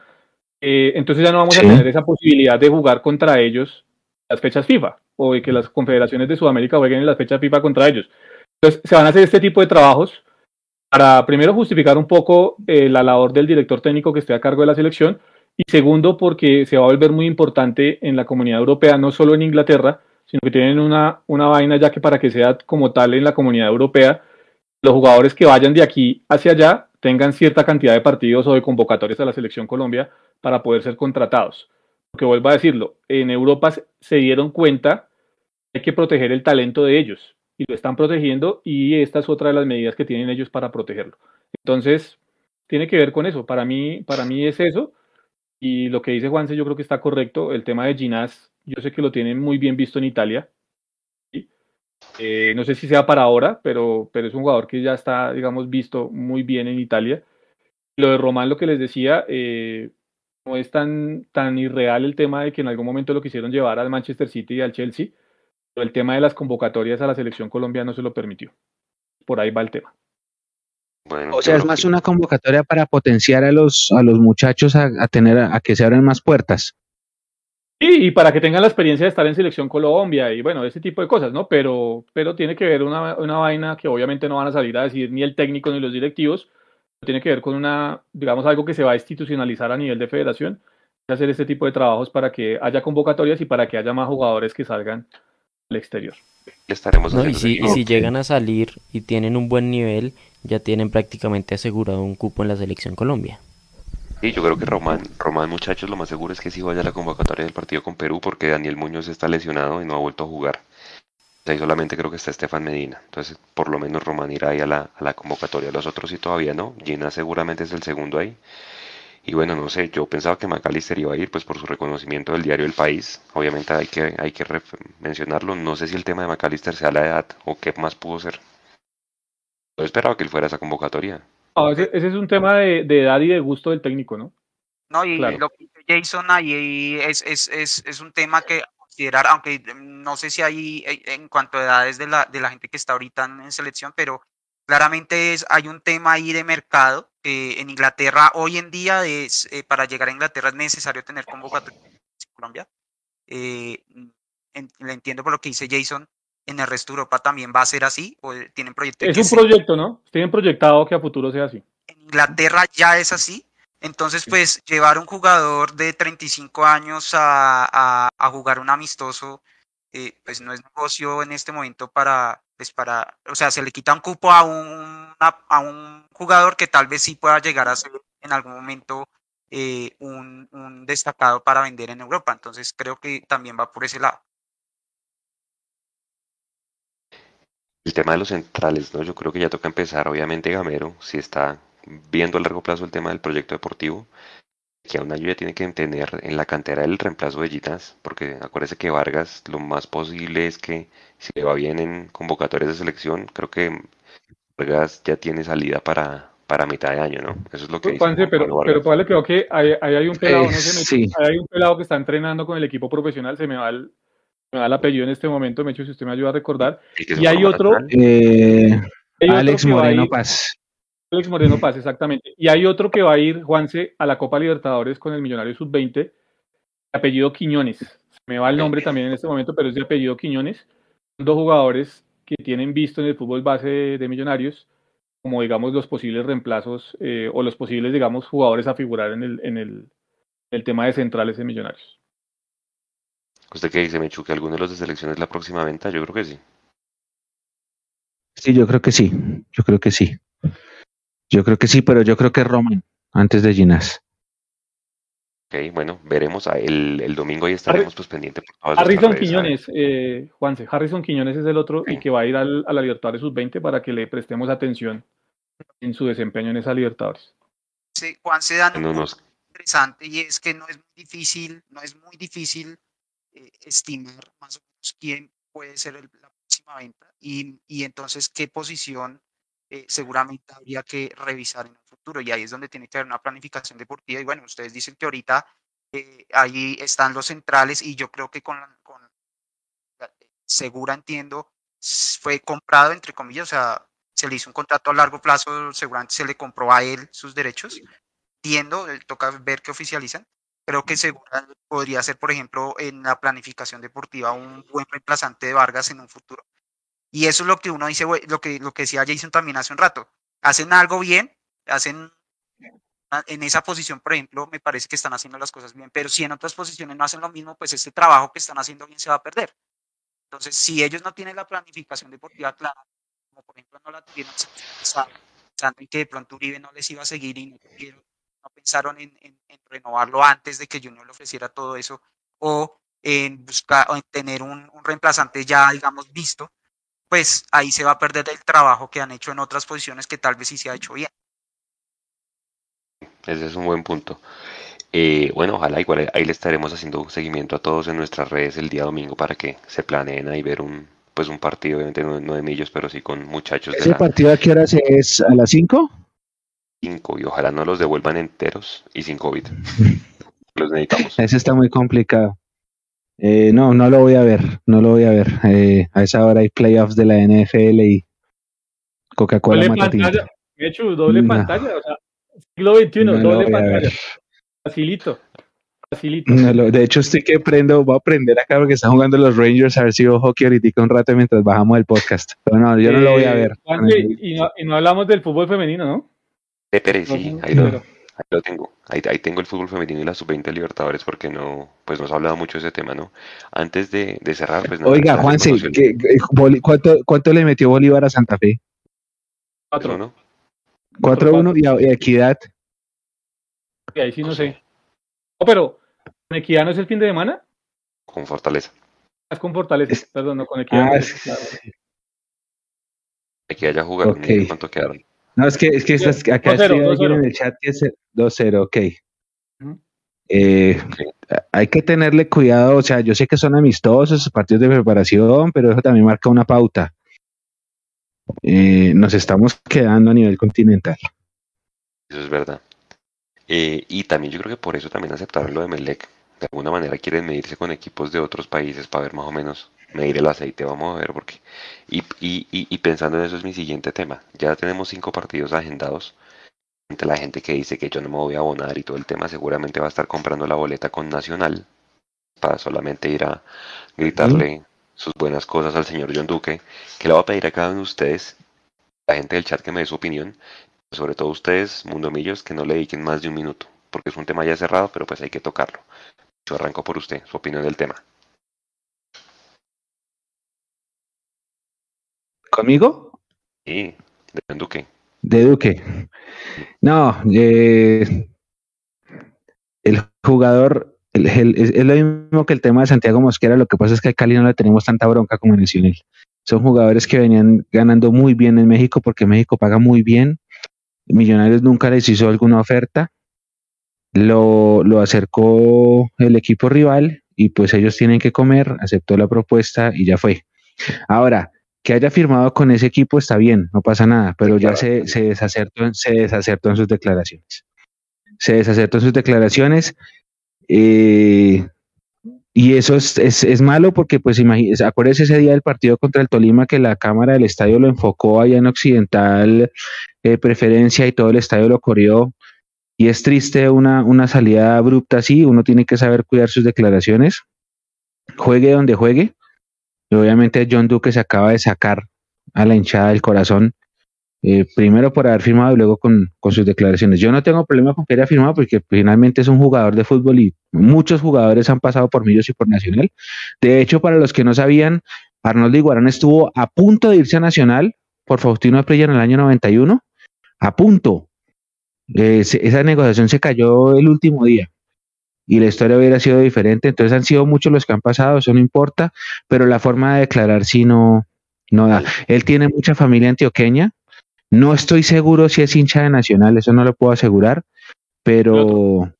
eh, entonces ya no vamos a tener esa posibilidad de jugar contra ellos las fechas FIFA o de que las confederaciones de Sudamérica jueguen en las fechas FIFA contra ellos. Entonces se van a hacer este tipo de trabajos para primero justificar un poco eh, la labor del director técnico que esté a cargo de la selección y segundo porque se va a volver muy importante en la comunidad europea, no solo en Inglaterra, sino que tienen una, una vaina ya que para que sea como tal en la comunidad europea, los jugadores que vayan de aquí hacia allá tengan cierta cantidad de partidos o de convocatorias a la selección Colombia para poder ser contratados. Porque vuelvo a decirlo, en Europa se dieron cuenta hay que proteger el talento de ellos y lo están protegiendo y esta es otra de las medidas que tienen ellos para protegerlo. Entonces, tiene que ver con eso. Para mí, para mí es eso. Y lo que dice Juanse yo creo que está correcto. El tema de Ginás, yo sé que lo tienen muy bien visto en Italia. Eh, no sé si sea para ahora, pero, pero es un jugador que ya está, digamos, visto muy bien en Italia. Lo de Román, lo que les decía, eh, no es tan, tan irreal el tema de que en algún momento lo quisieron llevar al Manchester City y al Chelsea, pero el tema de las convocatorias a la selección colombiana no se lo permitió. Por ahí va el tema. o sea, es más una convocatoria para potenciar a los, a los muchachos a, a tener a que se abran más puertas. Sí, y para que tengan la experiencia de estar en Selección Colombia y bueno, ese tipo de cosas, ¿no? Pero, pero tiene que ver una, una vaina que obviamente no van a salir a decir ni el técnico ni los directivos, tiene que ver con una, digamos, algo que se va a institucionalizar a nivel de federación, hacer este tipo de trabajos para que haya convocatorias y para que haya más jugadores que salgan al exterior. Estaremos y, si, y si llegan a salir y tienen un buen nivel, ya tienen prácticamente asegurado un cupo en la Selección Colombia. Sí, yo creo que Román, Román muchachos, lo más seguro es que sí vaya a la convocatoria del partido con Perú porque Daniel Muñoz está lesionado y no ha vuelto a jugar. Ahí solamente creo que está Estefan Medina. Entonces, por lo menos Román irá ahí a la, convocatoria. Los otros sí todavía no. Gina seguramente es el segundo ahí. Y bueno, no sé, yo pensaba que McAllister iba a ir pues por su reconocimiento del diario El País. Obviamente hay que, hay que mencionarlo. No sé si el tema de McAllister sea la edad o qué más pudo ser. Yo esperaba que él fuera a esa convocatoria ese, es un tema de, edad y de gusto del técnico, ¿no? No, y lo que dice Jason ahí es, es, es, es, un tema que considerar, aunque no sé si hay eh, en cuanto a edades de la, de la gente que está ahorita en, selección, pero claramente es, hay un tema ahí de mercado. en Inglaterra hoy en día es, eh, para llegar a Inglaterra es necesario tener convocatoria en Colombia. Eh, le entiendo por lo que dice Jason, en el resto de Europa también va a ser así? ¿O tienen proyecto es un proyecto, ¿no? Tienen proyectado que a futuro sea así. En Inglaterra ya es así. Entonces, pues, llevar un jugador de 35 años a, a, jugar un amistoso, eh, pues no es negocio en este momento para, pues para, o sea, se le quita un cupo a un, a, un jugador que tal vez sí pueda llegar a ser en algún momento eh, un, un destacado para vender en Europa. Entonces, creo que también va por ese lado. El tema de los centrales, ¿no? Yo creo que ya toca empezar, obviamente Gamero, si está viendo a largo plazo el tema del proyecto deportivo, que aún ya tiene que entender en la cantera el reemplazo de Gitas, porque acuérdese que Vargas lo más posible es que si le va bien en convocatorias de selección, creo que Vargas ya tiene salida para, para mitad de año, ¿no? Eso es lo que dice. Juanse, pero, pero. Pablo, creo que ahí, ahí hay un pelado, Eh, no sé, Mechu, sí. ahí hay un pelado que está entrenando con el equipo profesional, se me va el, me va el apellido en este momento, Mechu, si usted me ayuda a recordar. Y hay otro. Eh, hay otro Alex que va a Moreno ir- Paz. Alex Moreno Paz, exactamente. Y hay otro que va a ir, Juanse, a la Copa Libertadores con el Millonario Sub-20, de apellido Quiñones. Se me va el nombre también en este momento, pero es de apellido Quiñones. Son dos jugadores que tienen visto en el fútbol base de, de Millonarios como, digamos, los posibles reemplazos eh, o los posibles, digamos, jugadores a figurar en el, en el, en el tema de centrales de Millonarios. ¿Usted qué dice, Mechu? ¿Que alguno de los de selección es la próxima venta? Yo creo que sí. Sí, yo creo que sí. Yo creo que sí. Yo creo que sí, pero yo creo que Roman antes de Ginás. Ok, bueno, veremos. Ah, El, el domingo ahí estaremos pues pendiente por Harrison redes, Quiñones, eh, Juanse, Harrison Quiñones es el otro y que va a ir al- a la Libertadores Sub-20 para que le prestemos atención en su desempeño en esa Libertadores. Sí, Juan se da En un unos- punto interesante y es que no es muy difícil, no es muy difícil eh, estimar más o menos quién puede ser la próxima venta y, y entonces qué posición eh, seguramente habría que revisar en el futuro y ahí es donde tiene que haber una planificación deportiva y bueno, ustedes dicen que ahorita eh, ahí están los centrales y yo creo que con, con Segura entiendo fue comprado entre comillas, o sea, se le hizo un contrato a largo plazo, seguramente se le compró a él sus derechos. Entiendo, toca ver qué oficializan. Creo que Segura podría ser, por ejemplo, en la planificación deportiva un buen reemplazante de Vargas en un futuro. Y eso es lo que uno dice, lo que, lo que decía Jason también hace un rato. Hacen algo bien, hacen en esa posición, por ejemplo, me parece que están haciendo las cosas bien, pero si en otras posiciones no hacen lo mismo, pues este trabajo que están haciendo bien se va a perder. Entonces, si ellos no tienen la planificación deportiva clara, como por ejemplo no la tuvieron pasado, pensando en que de pronto Uribe no les iba a seguir y no, tuvieron- pensaron en, en- en renovarlo antes de que Junior le ofreciera todo eso, o en buscar o en tener un, un reemplazante ya, digamos, visto, pues ahí se va a perder el trabajo que han hecho en otras posiciones que tal vez sí se ha hecho bien. Ese es un buen punto. Eh, bueno, ojalá igual ahí le estaremos haciendo seguimiento a todos en nuestras redes el día domingo para que se planeen ahí ver un pues un partido, obviamente no, no de millos, pero sí con muchachos de ¿Ese la partido a qué horas es? ¿A las 5? 5 y ojalá no los devuelvan enteros y sin COVID. Los necesitamos. Ese está muy complicado. Eh, no, no lo voy a ver, no lo voy a ver. Eh, a esa hora hay playoffs de la NFL y Coca-Cola Doble matatina. pantalla, Mechu, doble No. pantalla, o sea, siglo XXI, No doble pantalla. Facilito, facilito. No lo- de hecho, estoy que prendo, voy a aprender acá porque están jugando los Rangers a ver si veo hockey ahorita un rato mientras bajamos el podcast. Pero no, yo no lo voy a Eh, ver. Y, no, y no hablamos del fútbol femenino, ¿no? Eh, Pérez, sí, No, ahí lo, pero- ahí lo tengo. Ahí, ahí tengo el fútbol femenino y la sub-20 Libertadores porque no, pues no se ha hablado mucho de ese tema, ¿no? Antes de, de cerrar, pues nada, Oiga, Juanse, conocer- ¿qué- qué- Boli- cuánto, ¿cuánto le metió Bolívar a Santa Fe? Cuatro. ¿no? 4-1 y Equidad. Y ahí sí no sé. No, pero ¿con Equidad no es el fin de semana? Con Fortaleza. Es con Fortaleza, perdón, no con Equidad. Ah, no, claro. Jugado, Ok. ni cuánto quedaron. No, es que, es que estás- acá 2-0, estoy alguien 2-0. en el chat que es el 2-0, ok. Eh, hay que tenerle cuidado, o sea, yo sé que son amistosos, partidos de preparación, pero eso también marca una pauta. Eh, nos estamos quedando a nivel continental. Eso es verdad. Eh, y también yo creo que por eso también aceptaron lo de Melec. De alguna manera quieren medirse con equipos de otros países para ver más o menos, medir el aceite, vamos a ver por qué. Y, y, y, y pensando en eso es mi siguiente tema. Ya tenemos cinco partidos agendados. Entre la gente que dice que yo no me voy a abonar y todo el tema, seguramente va a estar comprando la boleta con Nacional para solamente ir a gritarle sus buenas cosas al señor John Duque. Que le voy a pedir a cada uno de ustedes, la gente del chat que me dé su opinión, sobre todo ustedes, mundomillos, que no le dediquen más de un minuto, porque es un tema ya cerrado, pero pues hay que tocarlo. Yo arranco por usted, su opinión del tema. ¿Conmigo? Y de Duque. De Duque. No, eh, el jugador el- el- es, es lo mismo que el tema de Santiago Mosquera, lo que pasa es que a Cali no le tenemos tanta bronca como en el Sionel. Son jugadores que venían ganando muy bien en México porque México paga muy bien. Millonarios nunca les hizo alguna oferta. Lo, lo acercó el equipo rival y pues ellos tienen que comer, aceptó la propuesta y ya fue. Ahora, que haya firmado con ese equipo está bien, no pasa nada, pero ya se, se, desacertó, se desacertó en sus declaraciones. Se desacertó en sus declaraciones. Eh, y eso es, es, es, malo porque, pues, acuérdese ese día del partido contra el Tolima que la cámara del estadio lo enfocó allá en Occidental, eh, preferencia y todo el estadio lo corrió. Y es triste una, una salida abrupta así, uno tiene que saber cuidar sus declaraciones. Juegue donde juegue, obviamente John Duque se acaba de sacar a la hinchada del corazón, eh, primero por haber firmado y luego con, sus declaraciones. Yo no tengo problema con que haya firmado porque finalmente es un jugador de fútbol y muchos jugadores han pasado por Millos y por Nacional. De hecho, para los que no sabían, Arnoldo Iguarán estuvo a punto de irse a Nacional por Faustino Aprilla en el año 91, a punto. Eh, esa negociación se cayó el último día y la historia hubiera sido diferente. Entonces han sido muchos los que han pasado, eso no importa, pero la forma de declarar sí no, no da. Él tiene mucha familia antioqueña. No estoy seguro si es hincha de Nacional, eso no lo puedo asegurar, pero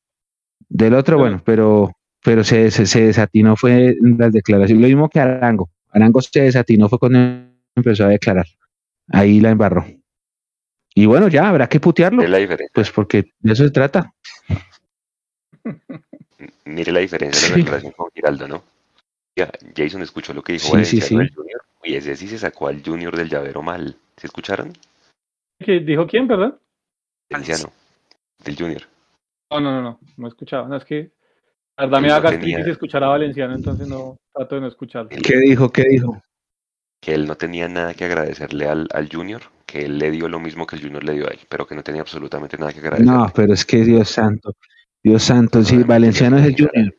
del otro, bueno, pero pero se, se, desatinó fue en las declaraciones. Lo mismo que Arango. Arango se desatinó fue cuando empezó a declarar. Ahí la embarró. Y bueno, ya habrá que putearlo. Pues porque de eso se trata. Mire la diferencia de la relación con Giraldo, ¿no? Ya, Jason escuchó lo que dijo Valenciano del Junior y ese sí se sacó al Junior del llavero mal. ¿Se escucharon? ¿Qué dijo quién, verdad? Valenciano, del Junior. No, no, no, no, no he escuchado. No, es que la verdad me haga tenía... se escuchara Valenciano, entonces no trato de no escucharlo. ¿Qué dijo? ¿Qué dijo? Que él no tenía nada que agradecerle al, al Junior, que él le dio lo mismo que el Junior le dio a él, pero que no tenía absolutamente nada que agradecerle. No, pero es que Dios santo. Dios santo, sí, Valenciano es el Junior.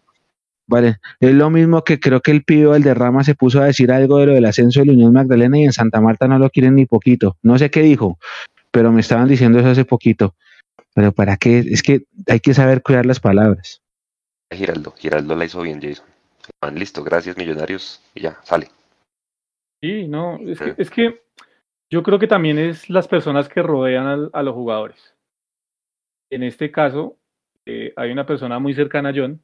Vale, es lo mismo que creo que el pibe derrama se puso a decir algo de lo del ascenso de la Unión Magdalena y en Santa Marta no lo quieren ni poquito. No sé qué dijo, pero me estaban diciendo eso hace poquito. Pero para qué, es que hay que saber cuidar las palabras. Giraldo, Giraldo la hizo bien, Jason. listo, gracias, millonarios, y ya, sale. Sí, no, es que, es que yo creo que también es las personas que rodean a los jugadores. En este caso, eh, hay una persona muy cercana a John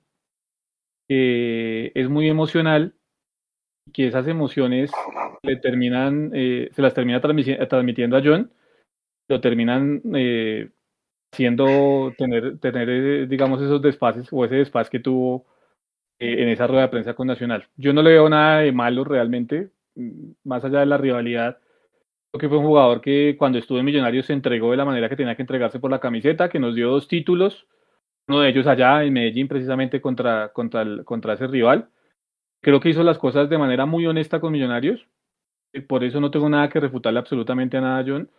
que es muy emocional y que esas emociones le terminan, eh, se las termina transmitiendo a John, lo terminan eh, haciendo tener, tener, digamos, esos despaces o ese desfaz que tuvo en esa rueda de prensa con Nacional. Yo no le veo nada de malo realmente, mm, más allá de la rivalidad. Que fue un jugador que cuando estuvo en Millonarios se entregó de la manera que tenía que entregarse por la camiseta, que nos dio dos títulos, uno de ellos allá en Medellín precisamente contra, contra, contra ese rival. Creo que hizo las cosas de manera muy honesta con Millonarios. Eh, por eso no tengo nada que refutarle absolutamente a nada John.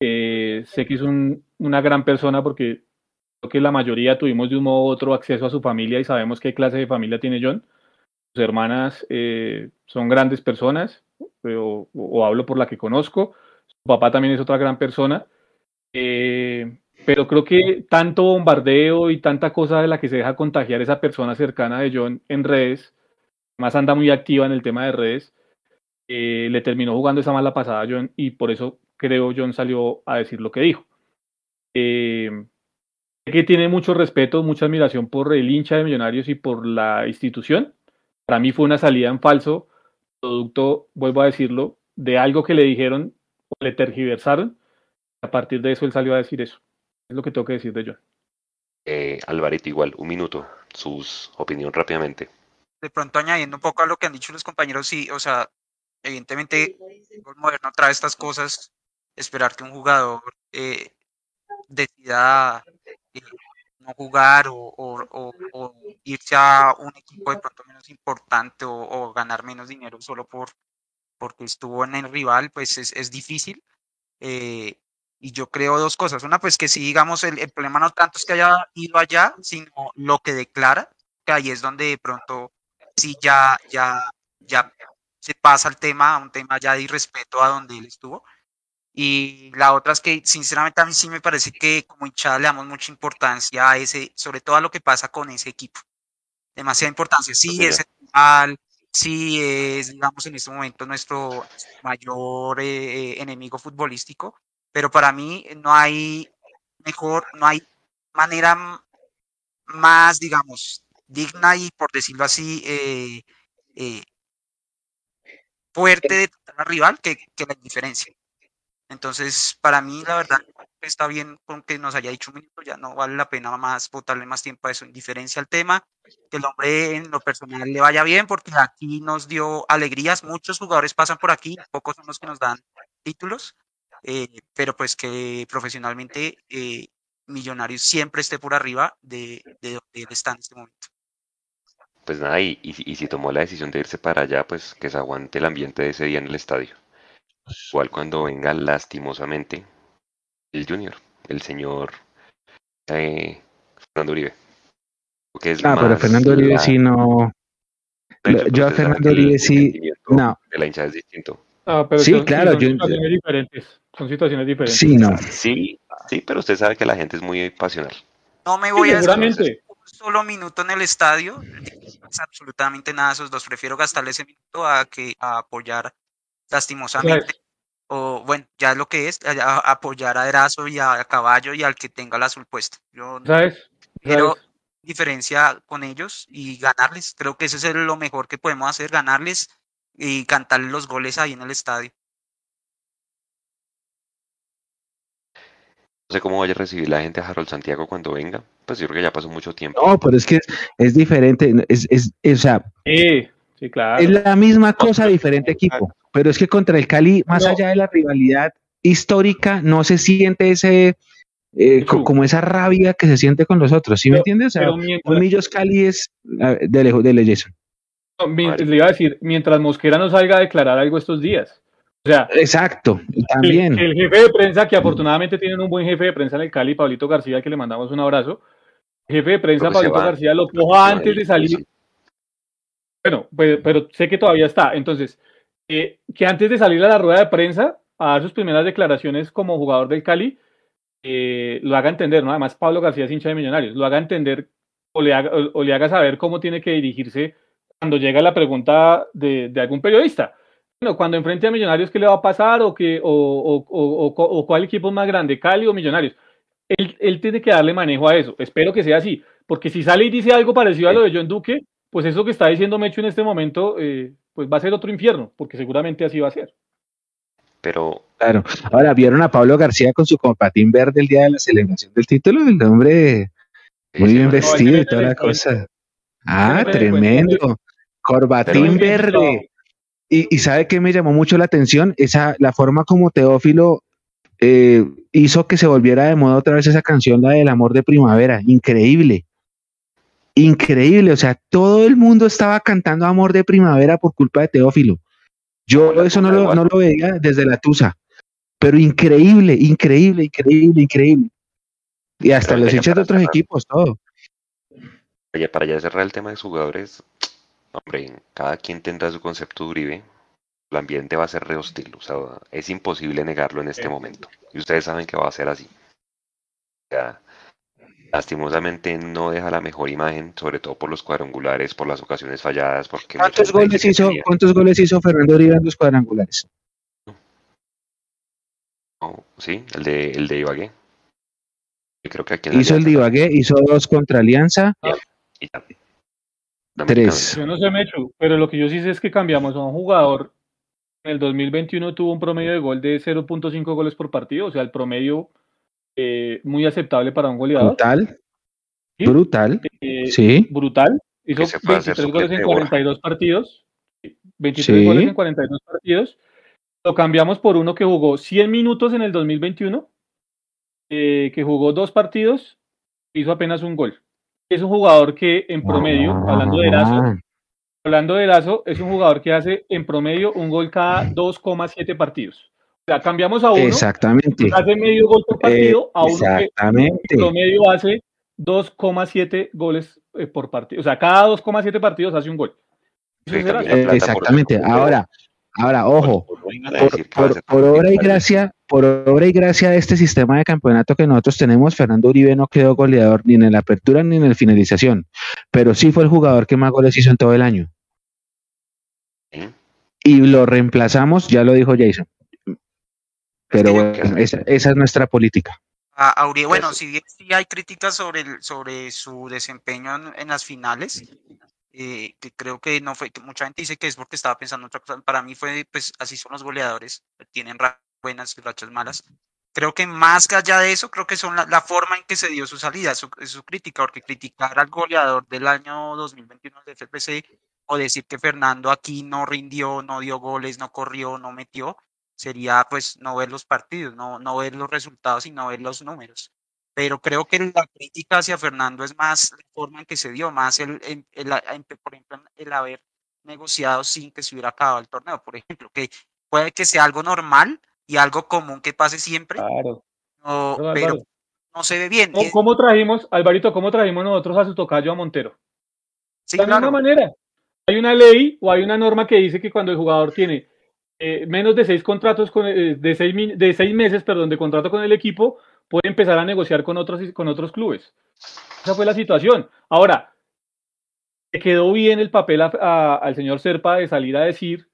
Eh, sé que es un, una gran persona porque creo que la mayoría tuvimos de un modo u otro acceso a su familia y sabemos qué clase de familia tiene John. Sus hermanas eh, son grandes personas, o, o, hablo por la que conozco. Su papá también es otra gran persona. Eh, pero creo que tanto bombardeo y tanta cosa de la que se deja contagiar esa persona cercana de John en redes, más anda muy activa en el tema de redes, eh, le terminó jugando esa mala pasada a John y por eso creo John salió a decir lo que dijo. Eh, que tiene mucho respeto, mucha admiración por el hincha de Millonarios y por la institución. Para mí fue una salida en falso, producto, vuelvo a decirlo, de algo que le dijeron o le tergiversaron. A partir de eso él salió a decir eso. Es lo que tengo que decir de John. Eh, Alvarito, igual, un minuto, sus opinión rápidamente. De pronto añadiendo un poco a lo que han dicho los compañeros, sí, o sea, evidentemente el moderno trae estas cosas, esperar que un jugador eh, decida eh, no jugar o, irse a un equipo de pronto menos importante o, ganar menos dinero solo por porque estuvo en el rival, pues es, es difícil. Eh, y yo creo dos cosas. Una, pues que si digamos, el, problema no tanto es que haya ido allá, sino lo que declara, que ahí es donde de pronto sí ya, ya, ya se pasa el tema, a un tema ya de irrespeto a donde él estuvo. Y la otra es que, sinceramente, a mí sí me parece que como hinchada le damos mucha importancia a ese, sobre todo a lo que pasa con ese equipo. Demasiada importancia. Sí, es el sí es, digamos, en este momento nuestro mayor eh, eh, enemigo futbolístico, pero para mí no hay mejor, no hay manera más, digamos, digna y por decirlo así, eh, eh, fuerte de al rival que, que la indiferencia. Entonces, para mí, la verdad, está bien con que nos haya dicho un minuto, ya no vale la pena más botarle más tiempo a eso. Indiferencia al tema, que el hombre en lo personal le vaya bien, porque aquí nos dio alegrías. Muchos jugadores pasan por aquí, pocos son los que nos dan títulos, eh, pero pues que profesionalmente eh, Millonarios siempre esté por arriba de, de donde él está en este momento. Pues nada, y, y, si tomó la decisión de irse para allá, pues que se aguante el ambiente de ese día en el estadio. Igual cuando venga lastimosamente el Junior, el señor eh, Fernando Uribe. ah, pero Fernando Uribe sí no. yo a Fernando Uribe sí. No. De la hinchada es distinto. Ah, pero sí, claro. Son situaciones diferentes. Son situaciones diferentes. Sí, no. Sí, sí, pero usted sabe que la gente es muy pasional. No me voy Sí, a seguramente. un solo minuto en el estadio. No pasa absolutamente nada a esos dos. Prefiero gastarle ese minuto a que a apoyar lastimosamente. O bueno, ya lo que es, a, a apoyar a Erazo y a Caballo y al que tenga la azul puesta. Yo ¿Sabes? quiero ¿Sabes? diferencia con ellos y ganarles. Creo que eso es lo mejor que podemos hacer, ganarles y cantarles los goles ahí en el estadio. No sé cómo vaya a recibir la gente a Harold Santiago cuando venga. Pues yo creo que ya pasó mucho tiempo. No, pero es que es, es diferente. Es, es, es, o sea, Sí, sí, claro. es la misma cosa, diferente equipo. Pero es que contra el Cali, más No. allá de la rivalidad histórica, no se siente ese. eh, co- como esa rabia que se siente con los otros, ¿sí me entiendes? O sea, mientras- Millos Cali es de lejos, de Jason. No, mi- le iba a decir, mientras Mosquera no salga a declarar algo estos días. O sea, Exacto, también. el jefe de prensa, que afortunadamente tienen un buen jefe de prensa en el Cali, Pablito García, que le mandamos un abrazo. El jefe de prensa, Pablito va. García, lo coja antes de salir. sí. Bueno, pues, pero sé que todavía está. Entonces, eh, que antes de salir a la rueda de prensa, a dar sus primeras declaraciones como jugador del Cali, eh, lo haga entender, ¿no? Además, Pablo García es hincha de Millonarios, lo haga entender o le haga, o, o le haga saber cómo tiene que dirigirse cuando llega la pregunta de, de algún periodista. Bueno, cuando enfrente a Millonarios, ¿qué le va a pasar? ¿O, qué, o, o, o, o- o cuál equipo es más grande, Cali o Millonarios? Él, él tiene que darle manejo a eso. Espero que sea así, porque si sale y dice algo parecido a lo de John Duque, pues eso que está diciendo Mecho en este momento, eh, pues va a ser otro infierno, porque seguramente así va a ser. Pero Claro. Ahora, ¿vieron a Pablo García con su compatín verde el día de la celebración del título? El hombre muy bien vestido y toda la cosa. Ah, tremendo. Corbatín verde. Y, y sabe que me llamó mucho la atención esa la forma como Teófilo eh, hizo que se volviera de moda otra vez esa canción, la del amor de primavera. Increíble. Increíble. O sea, todo el mundo estaba cantando amor de primavera por culpa de Teófilo. Yo eso no lo, no lo veía desde la Tusa. Pero increíble, increíble, increíble, increíble. Y hasta los hinchas de otros cerrar. equipos, todo. Oye, para ya cerrar el tema de jugadores, hombre, cada quien tendrá su concepto de Uribe. El ambiente va a ser re hostil, o sea, es imposible negarlo en este momento. Y ustedes saben que va a ser así. O sea, lastimosamente no deja la mejor imagen, sobre todo por los cuadrangulares, por las ocasiones falladas, porque ¿Cuántos goles hizo, cuántos goles hizo Fernando Uribe en los cuadrangulares? sí, el de, el de Ibagué. Creo que aquí Hizo el de Ibagué, hizo dos contra Alianza, también, y ya. Tres. Yo no sé, Mechu, pero lo que yo sí sé es que cambiamos a un jugador. En el 2021 tuvo un promedio de gol de 0.5 goles por partido, o sea, el promedio eh, muy aceptable para un goleador. brutal, Sí. brutal, Eh, sí, brutal. Hizo a hacer 23 goles en de Borja. 42 partidos. 23 Sí. goles en 42 partidos. Lo cambiamos por uno que jugó 100 minutos en el 2021, eh, que jugó dos partidos, hizo apenas un gol. Es un jugador que en promedio, hablando de Erazo, Ah, hablando de Erazo, es un jugador que hace en promedio un gol cada 2,7 partidos. O sea, cambiamos a uno exactamente, que hace medio gol por partido a uno que en exactamente, promedio hace 2,7 goles eh, por partido. O sea, cada 2,7 partidos hace un gol. Eso es Erazo. Eh, exactamente. Ahora, ahora, ojo, Por- obra y gracia, por obra y gracia de este sistema de campeonato que nosotros tenemos, Fernando Uribe no quedó goleador ni en la apertura ni en la finalización, pero sí fue el jugador que más goles hizo en todo el año. Y lo reemplazamos, ya lo dijo Jason. Pero bueno, esa, esa es nuestra política. A, a Uribe, bueno, si bien sí hay críticas sobre, el, sobre su desempeño en, en las finales, eh, que creo que no fue, que mucha gente dice que es porque estaba pensando en otra cosa. Para mí fue, pues así son los goleadores, tienen rachas buenas y rachas malas. Creo que más que allá de eso, creo que son la, la forma en que se dio su salida, su, su, crítica, porque criticar al goleador del año 2021 del FPC o decir que Fernando aquí no rindió, no dio goles, no corrió, no metió, sería pues no ver los partidos, no, no ver los resultados y no ver los números pero creo que la crítica hacia Fernando es más la forma en que se dio, más el, el, el, por ejemplo, el haber negociado sin que se hubiera acabado el torneo, por ejemplo, que puede que sea algo normal y algo común que pase siempre, claro. no, no, pero no se ve bien. ¿Cómo, ¿Cómo, trajimos, Alvarito, cómo trajimos nosotros a su tocayo a Montero? Sí, de la claro. misma manera. Hay una ley o hay una norma que dice que cuando el jugador tiene eh, menos de seis contratos con, eh, de, seis, de seis meses, perdón, de contrato con el equipo, puede empezar a negociar con otros, con otros clubes. Esa fue la situación. Ahora, le quedó bien el papel a, a, al señor Serpa de salir a decir,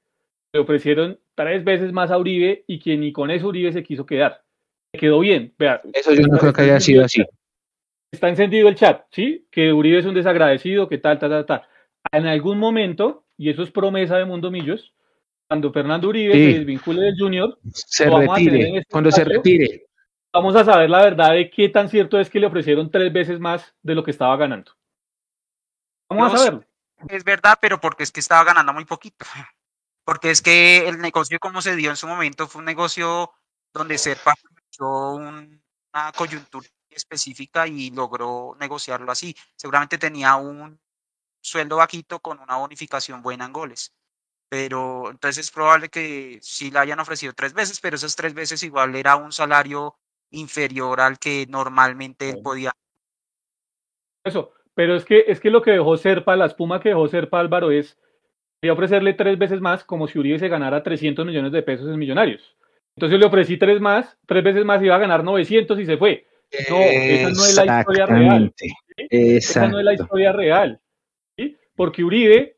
le ofrecieron tres veces más a Uribe y que ni con eso Uribe se quiso quedar. Le quedó bien. Vea, eso yo no creo que haya sido así. Está encendido el chat, ¿sí? Que Uribe es un desagradecido, que tal, tal, tal, tal. En algún momento, y eso es promesa de Mundo Millos, cuando Fernando Uribe sí. se desvincule del Junior, se retire, este cuando espacio, se retire vamos a saber la verdad de qué tan cierto es que le ofrecieron tres veces más de lo que estaba ganando. Vamos no, a saberlo. Es verdad, pero porque es que estaba ganando muy poquito. Porque es que el negocio como se dio en su momento fue un negocio donde Serpa aprovechó un, una coyuntura específica y logró negociarlo así. Seguramente tenía un sueldo bajito con una bonificación buena en goles. Pero entonces es probable que sí la hayan ofrecido tres veces, pero esas tres veces igual era un salario inferior al que normalmente él podía. Eso, pero es que, es que lo que dejó Serpa, la espuma que dejó Serpa Álvaro es quería ofrecerle tres veces más como si Uribe se ganara 300 millones de pesos en Millonarios. Entonces le ofrecí tres más, tres veces más iba a ganar 900 y se fue. No, esa no es la historia real. ¿sí? Esa no es la historia real. ¿sí? Porque Uribe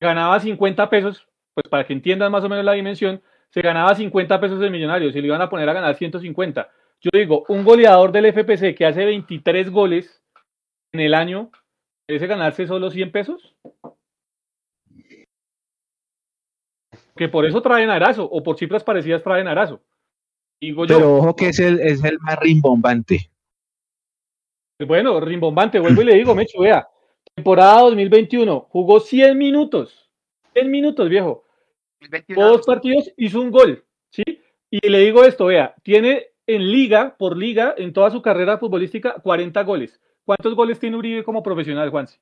ganaba 50 pesos, pues para que entiendan más o menos la dimensión, se ganaba 50 pesos de Millonarios y le iban a poner a ganar 150. Yo digo, un goleador del FPC que hace 23 goles en el año, ¿merece ganarse solo 100 pesos? Que por eso traen a Arazo, o por cifras parecidas traen a Arazo. Digo yo, Pero ojo que es el, es el más rimbombante. Bueno, rimbombante, vuelvo y le digo, Mecho, vea, temporada 2021, jugó 100 minutos. 100 minutos, viejo. 2021. Dos partidos, hizo un gol, ¿sí? Y le digo esto, vea, tiene en liga, por liga, en toda su carrera futbolística, 40 goles. ¿Cuántos goles tiene Uribe como profesional, Juanse?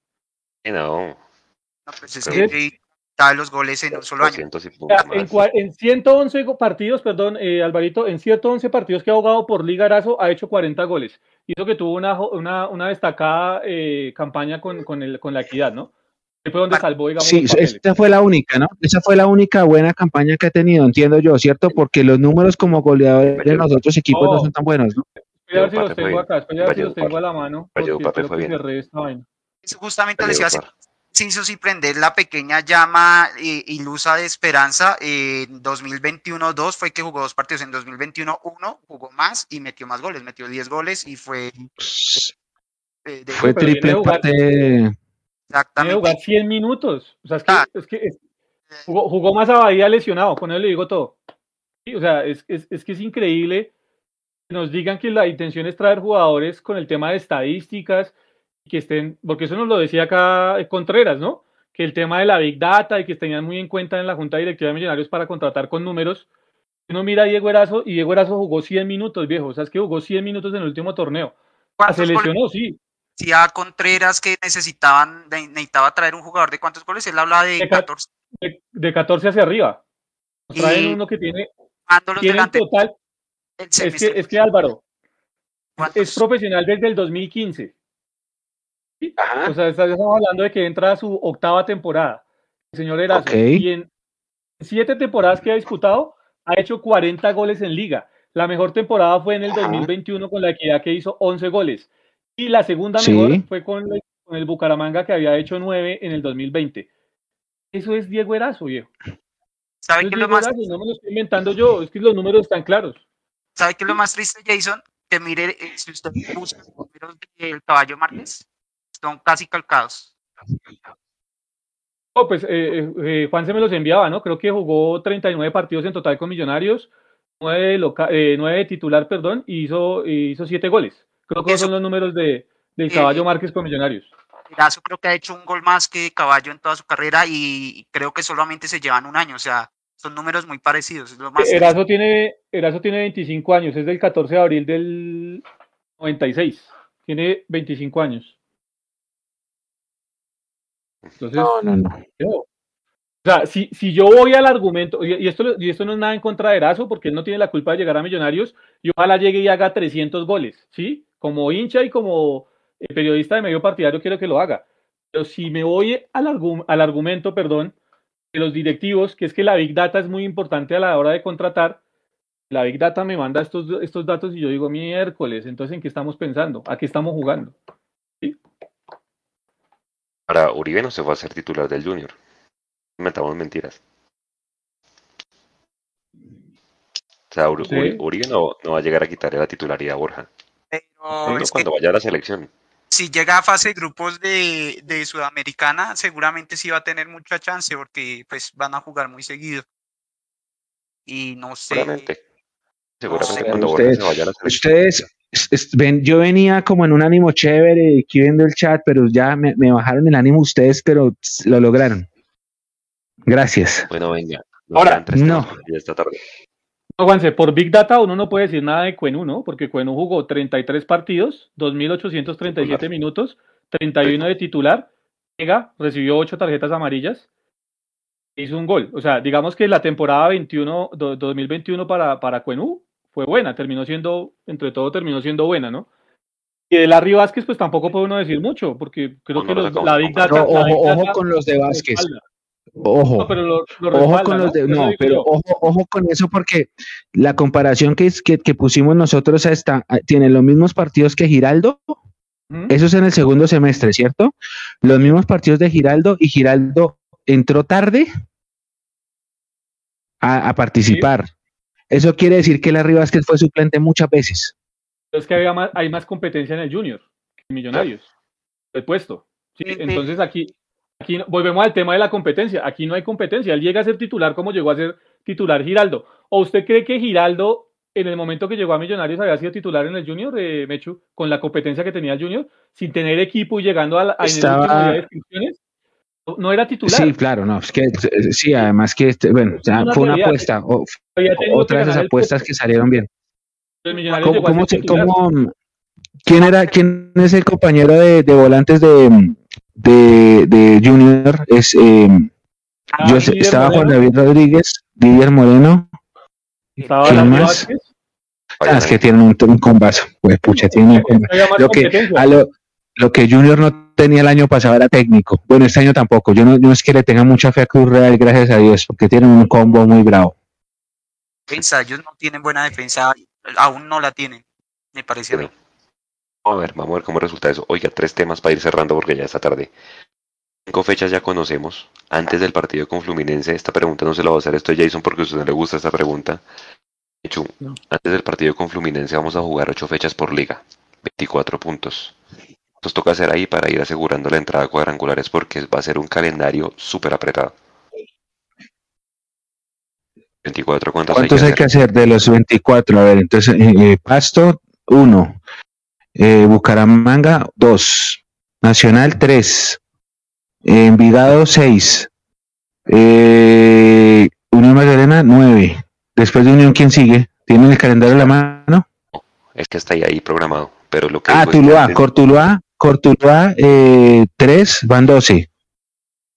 No. no pues es que está los goles en un solo año. En, en, 111 partidos, perdón, eh, Alvarito, en 111 partidos que ha jugado por Liga Arazo, ha hecho 40 goles. Hizo que tuvo una, una, una destacada eh, campaña con, con, el, con la equidad, ¿no? Fue donde salvó, digamos, sí, esta fue la única, ¿no? Esa fue la única buena campaña que ha tenido, entiendo yo, ¿cierto? Porque los números como goleador de los otros equipos no, no son tan buenos, ¿no? Voy a ver si los tengo acá, espera a ver si los tengo a la mano. Porque fue bien. Eso justamente les decía Cinso y prender la pequeña llama eh, ilusa de esperanza. Eh, en 2021-2 fue que jugó dos partidos. En 2021-1 jugó más y metió más goles. Metió 10 goles y fue. Eh, de, fue triple parte. Exactamente. jugar 100 minutos. O sea, es que, ah. es que es, jugó, jugó, más a Bahía lesionado. Con él le digo todo. Sí, o sea, es, es, es que es increíble que nos digan que la intención es traer jugadores con el tema de estadísticas que estén, porque eso nos lo decía acá Contreras, ¿no? Que el tema de la Big Data y que tenían muy en cuenta en la Junta Directiva de Millonarios para contratar con números. Uno mira a Diego Erazo y Diego Erazo jugó 100 minutos, viejo. O sea, es que jugó 100 minutos en el último torneo. Se lesionó, sí. Si a Contreras que necesitaban, necesitaba traer un jugador de cuántos goles, él habla de, de 14. De, de, 14 hacia arriba. Traen y uno que tiene. Tiene delante, total. Es que, es que Álvaro es profesional desde el 2015. Ajá. O sea, estamos hablando de que entra a su octava temporada, el señor Erazo. Okay. Y en siete temporadas que ha disputado, ha hecho 40 goles en liga. La mejor temporada fue en el Ajá. 2021 con la equidad que hizo 11 goles. Y la segunda sí. mejor fue con, con, el Bucaramanga que había hecho 9 en el 2020. Eso es Diego Erazo, viejo. ¿Sabe qué es lo más... Erazo, no me lo estoy inventando yo, es que los números están claros. ¿Sabe qué es lo más triste, Jason? Que mire, eh, si usted busca los números del caballo Márquez, son casi calcados. Oh, pues eh, eh, Juan se me los enviaba, ¿no? Creo que jugó 39 partidos en total con Millonarios, 9, loca, eh, 9 titular, perdón, y hizo, hizo 7 goles. Creo que son los números de, del Caballo Márquez con Millonarios. Erazo creo que ha hecho un gol más que Caballo en toda su carrera y creo que solamente se llevan un año, o sea, son números muy parecidos. Es lo más Erazo, tiene, Erazo tiene 25 años, es del 14 de abril del 96, tiene 25 años. Entonces, no, no, no. o sea, si, si yo voy al argumento, y, esto, y esto no es nada en contra de Erazo, porque él no tiene la culpa de llegar a Millonarios, y ojalá llegue y haga 300 goles, ¿sí? Como hincha y como eh, periodista de medio partidario quiero que lo haga. Pero si me voy al, al argumento, perdón, de los directivos, que es que la Big Data es muy importante a la hora de contratar, la Big Data me manda estos, estos datos y yo digo, miércoles, entonces ¿en qué estamos pensando? ¿A qué estamos jugando? ¿Sí? Ahora, Uribe no se fue a ser titular del Junior. Inventamos mentiras. O sea, Uribe no, va a llegar a quitarle la titularidad a Borja. Pero cuando vaya a la selección si llega a fase de grupos de, de, Sudamericana, seguramente sí va a tener mucha chance porque pues van a jugar muy seguido. Y no sé. Seguramente. Seguramente cuando ustedes, se vaya a la ustedes ven, yo venía como en un ánimo chévere aquí viendo el chat, pero ya me, me bajaron el ánimo ustedes, pero lo lograron. Gracias. Bueno, venga. Ahora, no. Esta tarde. Juanse, por Big Data uno no puede decir nada de Cuenú, ¿no? Porque Cuenú jugó 33 partidos, 2.837 minutos, 31 de titular, llega, recibió 8 tarjetas amarillas, hizo un gol. O sea, digamos que la temporada 21, 2021 para, para Cuenú fue buena, terminó siendo, entre todo terminó siendo buena, ¿no? Y de Larry Vázquez, pues tampoco puede uno decir mucho, porque creo que la Big Data... ojo, con los de Vázquez. Ojo, ojo con los no, pero ojo, ojo con eso porque la comparación que, que, que pusimos nosotros esta, tiene los mismos partidos que Giraldo. Eso es en el segundo semestre, ¿cierto? Los mismos partidos de Giraldo y Giraldo entró tarde a, participar. Eso quiere decir que Larry Vázquez fue suplente muchas veces. Es que había más, hay más competencia en el Junior, en Millonarios, el puesto. Sí, entonces aquí, Aquí volvemos al tema de la competencia. Aquí no hay competencia. Él llega a ser titular como llegó a ser titular Giraldo. ¿O usted cree que Giraldo, en el momento que llegó a Millonarios, había sido titular en el Junior, de Mechu, con la competencia que tenía el Junior, sin tener equipo y llegando a, a Estaba... de No era titular. Sí, claro, no. Es que, sí, además que, este, bueno, fue una apuesta. O, otra de esas apuestas que salieron bien. ¿Cómo, cómo, cómo, ¿quién, era, ¿Quién es el compañero de, de volantes de, de, de Junior es eh, ah, yo estaba Juan David Rodríguez, Didier Moreno. ¿Quién más? Ah, es que tienen un, un combazo, pues pucha, tienen un Lo que, a lo, lo, que Junior no tenía el año pasado era técnico. Bueno, este año tampoco. Yo no, no es que le tenga mucha fe a Cruz Real, gracias a Dios, porque tienen un combo muy bravo. Defensa, ellos no tienen buena defensa, aún no la tienen, me parece a mí. A ver, vamos a ver cómo resulta eso. Oiga, tres temas para ir cerrando porque ya esta tarde. Cinco fechas ya conocemos. Antes del partido con Fluminense, esta pregunta no se la va a hacer esto Jason porque a usted no le gusta esta pregunta. Hecho, antes del partido con Fluminense vamos a jugar ocho fechas por liga. 24 puntos. Nos toca hacer ahí para ir asegurando la entrada a cuadrangulares porque va a ser un calendario súper apretado. 24, ¿cuántos, ¿Cuántos hay, que, hacer? de los 24? A ver, entonces, eh, eh, Pasto, uno. Eh, Bucaramanga 2, Nacional 3, Envigado 6, eh, Unión Magdalena 9. Después de Unión, ¿quién sigue? ¿Tienen el calendario en la mano? Es que está ahí, programado. Pero lo que ah, Tuluá, Cortuluá, Cortuluá eh, 3, van 12.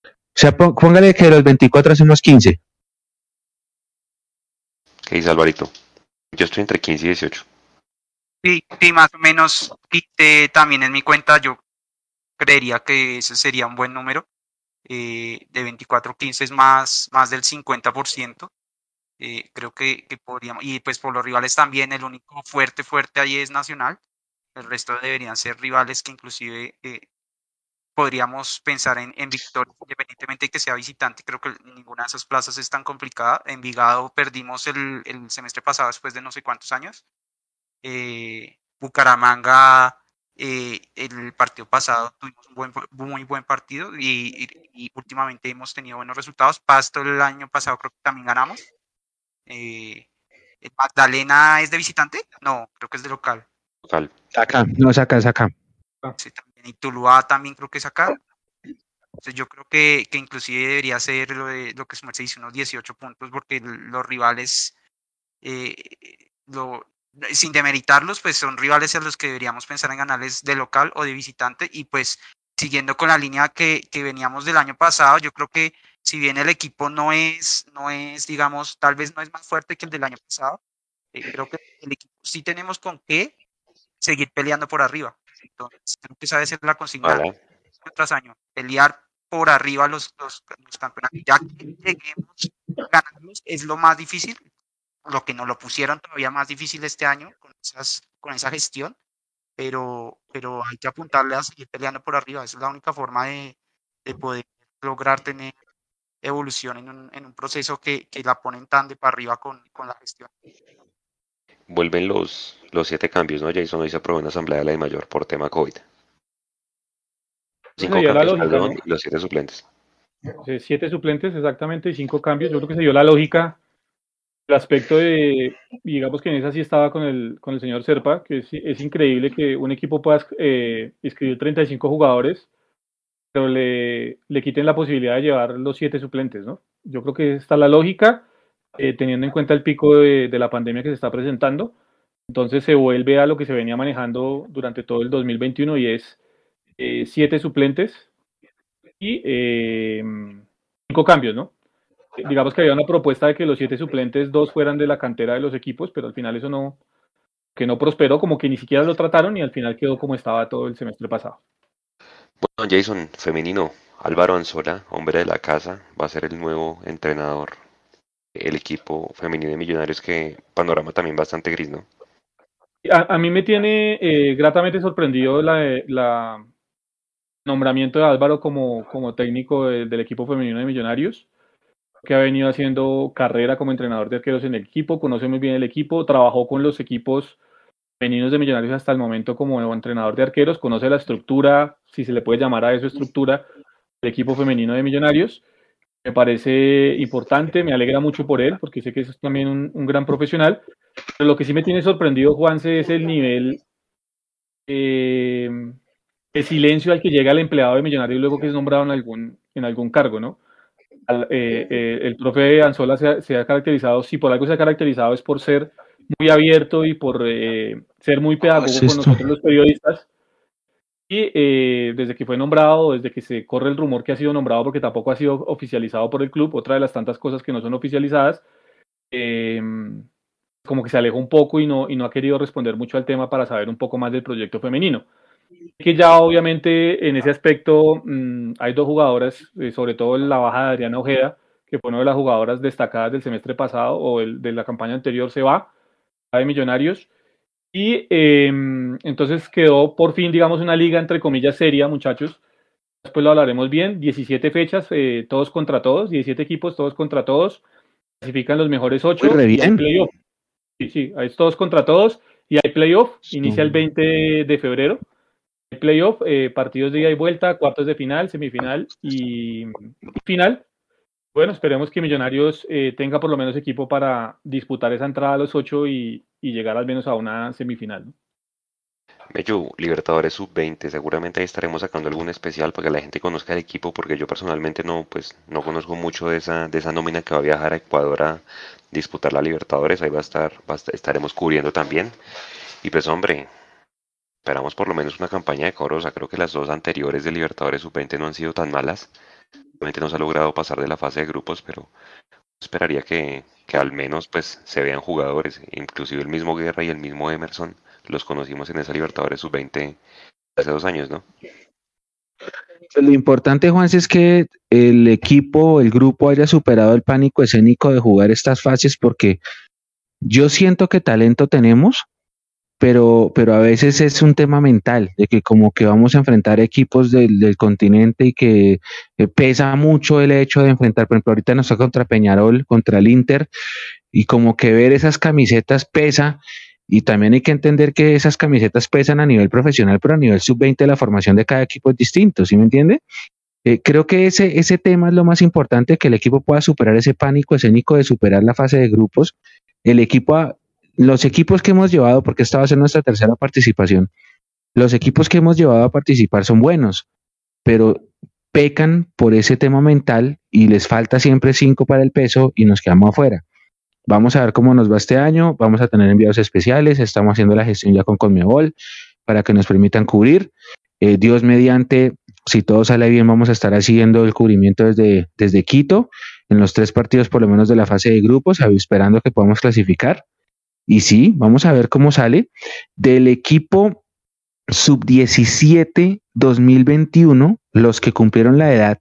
O sea, póngale que de los 24 hacemos 15. ¿Qué dice Alvarito? Yo estoy entre 15 y 18. Sí, sí, más o menos. Y también en mi cuenta yo creería que ese sería un buen número. Eh, de 24-15 es más, más del 50%. Eh, creo que, que, podríamos, y pues por los rivales también, el único fuerte, fuerte ahí es Nacional. El resto deberían ser rivales que inclusive eh, podríamos pensar en, en victoria, independientemente de que sea visitante. Creo que ninguna de esas plazas es tan complicada. En Vigado perdimos el, el semestre pasado después de no sé cuántos años. Eh, Bucaramanga Eh, el partido pasado tuvimos un buen, muy buen partido y, últimamente hemos tenido buenos resultados. Pasto el año pasado creo que también ganamos. Eh, ¿Magdalena es de visitante? No, creo que es de local. Local. Acá, no es acá, es acá. Sí, también. Y Tuluá también creo que es acá. Entonces yo creo que, que inclusive debería ser lo, de, lo que se dice, unos 18 puntos, porque los rivales, eh, lo, sin demeritarlos, pues son rivales a los que deberíamos pensar en ganarles de local o de visitante. Y pues siguiendo con la línea que, que veníamos del año pasado, yo creo que si bien el equipo no es, no es, digamos, tal vez no es más fuerte que el del año pasado, eh, creo que el equipo sí tenemos con qué seguir peleando por arriba. Entonces, creo que esa debe ser la consigna tras año, pelear por arriba los, los, campeonatos. Ya que lleguemos a ganarlos es lo más difícil, lo que nos lo pusieron todavía más difícil este año con, esas, con esa gestión, pero, pero hay que apuntarle a seguir peleando por arriba. Esa es la única forma de, de poder lograr tener evolución en un, en un proceso que, que, la ponen tan de para arriba con, con la gestión. Vuelven los, los siete cambios, ¿no? Jason hoy se aprobó en Asamblea de la de Mayor por tema COVID. Cinco cambios, y los siete suplentes. siete suplentes exactamente y cinco cambios. Yo creo que se dio la lógica, el aspecto de, digamos que en esa sí estaba con el, con el señor Serpa, que es, es increíble que un equipo pueda eh, inscribir 35 jugadores, pero le, le, quiten la posibilidad de llevar los siete suplentes, ¿no? Yo creo que está la lógica, eh, teniendo en cuenta el pico de, de la pandemia que se está presentando. Entonces se vuelve a lo que se venía manejando durante todo el 2021 y es eh, siete suplentes y eh, cinco cambios, ¿no? Digamos que había una propuesta de que los siete suplentes, dos fueran de la cantera de los equipos, pero al final eso no, que no prosperó, como que ni siquiera lo trataron y al final quedó como estaba todo el semestre pasado. Bueno, Jason, femenino, Álvaro Anzola, hombre de la casa, va a ser el nuevo entrenador. El equipo femenino de Millonarios, que panorama también bastante gris, ¿no? A, mí me tiene eh, gratamente sorprendido la, la, nombramiento de Álvaro como, como técnico del equipo femenino de Millonarios, que ha venido haciendo carrera como entrenador de arqueros en el equipo, conoce muy bien el equipo, trabajó con los equipos femeninos de Millonarios hasta el momento como entrenador de arqueros, conoce la estructura, si se le puede llamar a eso estructura, del equipo femenino de Millonarios. Me parece importante, me alegra mucho por él, porque sé que es también un, gran profesional. Pero lo que sí me tiene sorprendido, Juanse, es el nivel eh, el silencio al que llega el empleado de millonario luego que es nombrado en algún, en algún cargo, ¿no? Eh, eh, el profe Anzola se ha, caracterizado, si por algo se ha caracterizado es por ser muy abierto y por eh, ser muy pedagógico con nosotros los periodistas. Y desde que fue nombrado, desde que se corre el rumor que ha sido nombrado, porque tampoco ha sido oficializado por el club, otra de las tantas cosas que no son oficializadas, como que se alejó un poco y no, y no ha querido responder mucho al tema para saber un poco más del proyecto femenino que ya obviamente en ese aspecto mm, hay dos jugadoras, eh, sobre todo la baja de Adriana Ojeda, que fue una de las jugadoras destacadas del semestre pasado o el, de la campaña anterior, se va, a de Millonarios. Y em, entonces quedó por fin, digamos, una liga entre comillas seria, muchachos. Después lo hablaremos bien. 17 fechas, eh, todos contra todos, 17 equipos, todos contra todos. Clasifican los mejores 8. Sí, sí, es todos contra todos. Y hay playoff, inicia el 20 de febrero playoff, eh, partidos de ida y vuelta, cuartos de final, semifinal y final. Bueno, esperemos que Millonarios eh, tenga por lo menos equipo para disputar esa entrada a los ocho y, llegar al menos a una semifinal. Bello, Libertadores Sub-20, seguramente ahí estaremos sacando algún especial para que la gente conozca el equipo, porque yo personalmente no, pues, no conozco mucho de esa, de esa nómina que va a viajar a Ecuador a disputar la Libertadores, ahí va a estar, va estaremos cubriendo también. Y pues hombre, esperamos por lo menos una campaña de Corosa. Creo que las dos anteriores de Libertadores Sub-20 no han sido tan malas. Obviamente no se ha logrado pasar de la fase de grupos, pero esperaría que, que, al menos pues se vean jugadores, inclusive el mismo Guerra y el mismo Emerson, los conocimos en esa Libertadores Sub-20 hace dos años, ¿no? Lo importante, Juan, es que el equipo, el grupo haya superado el pánico escénico de jugar estas fases, porque yo siento que talento tenemos, pero, pero a veces es un tema mental, de que como que vamos a enfrentar equipos del, del continente y que pesa mucho el hecho de enfrentar, por ejemplo, ahorita nos está contra Peñarol, contra el Inter, y como que ver esas camisetas pesa, Y también hay que entender que esas camisetas pesan a nivel profesional, pero a nivel sub-20 la formación de cada equipo es distinto, ¿sí me entiende? Eh, creo que ese, ese tema es lo más importante, que el equipo pueda superar ese pánico escénico de superar la fase de grupos. El equipo, los equipos que hemos llevado, porque esta va a ser nuestra tercera participación, los equipos que hemos llevado a participar son buenos, pero pecan por ese tema mental y les falta siempre cinco para el peso y nos quedamos afuera. Vamos a ver cómo nos va este año, vamos a tener enviados especiales, estamos haciendo la gestión ya con Conmebol para que nos permitan cubrir. Eh, Dios mediante, si todo sale bien, vamos a estar haciendo el cubrimiento desde, desde Quito, en los tres partidos por lo menos de la fase de grupos, esperando que podamos clasificar y sí, vamos a ver cómo sale, del equipo sub-17 2021, los que cumplieron la edad.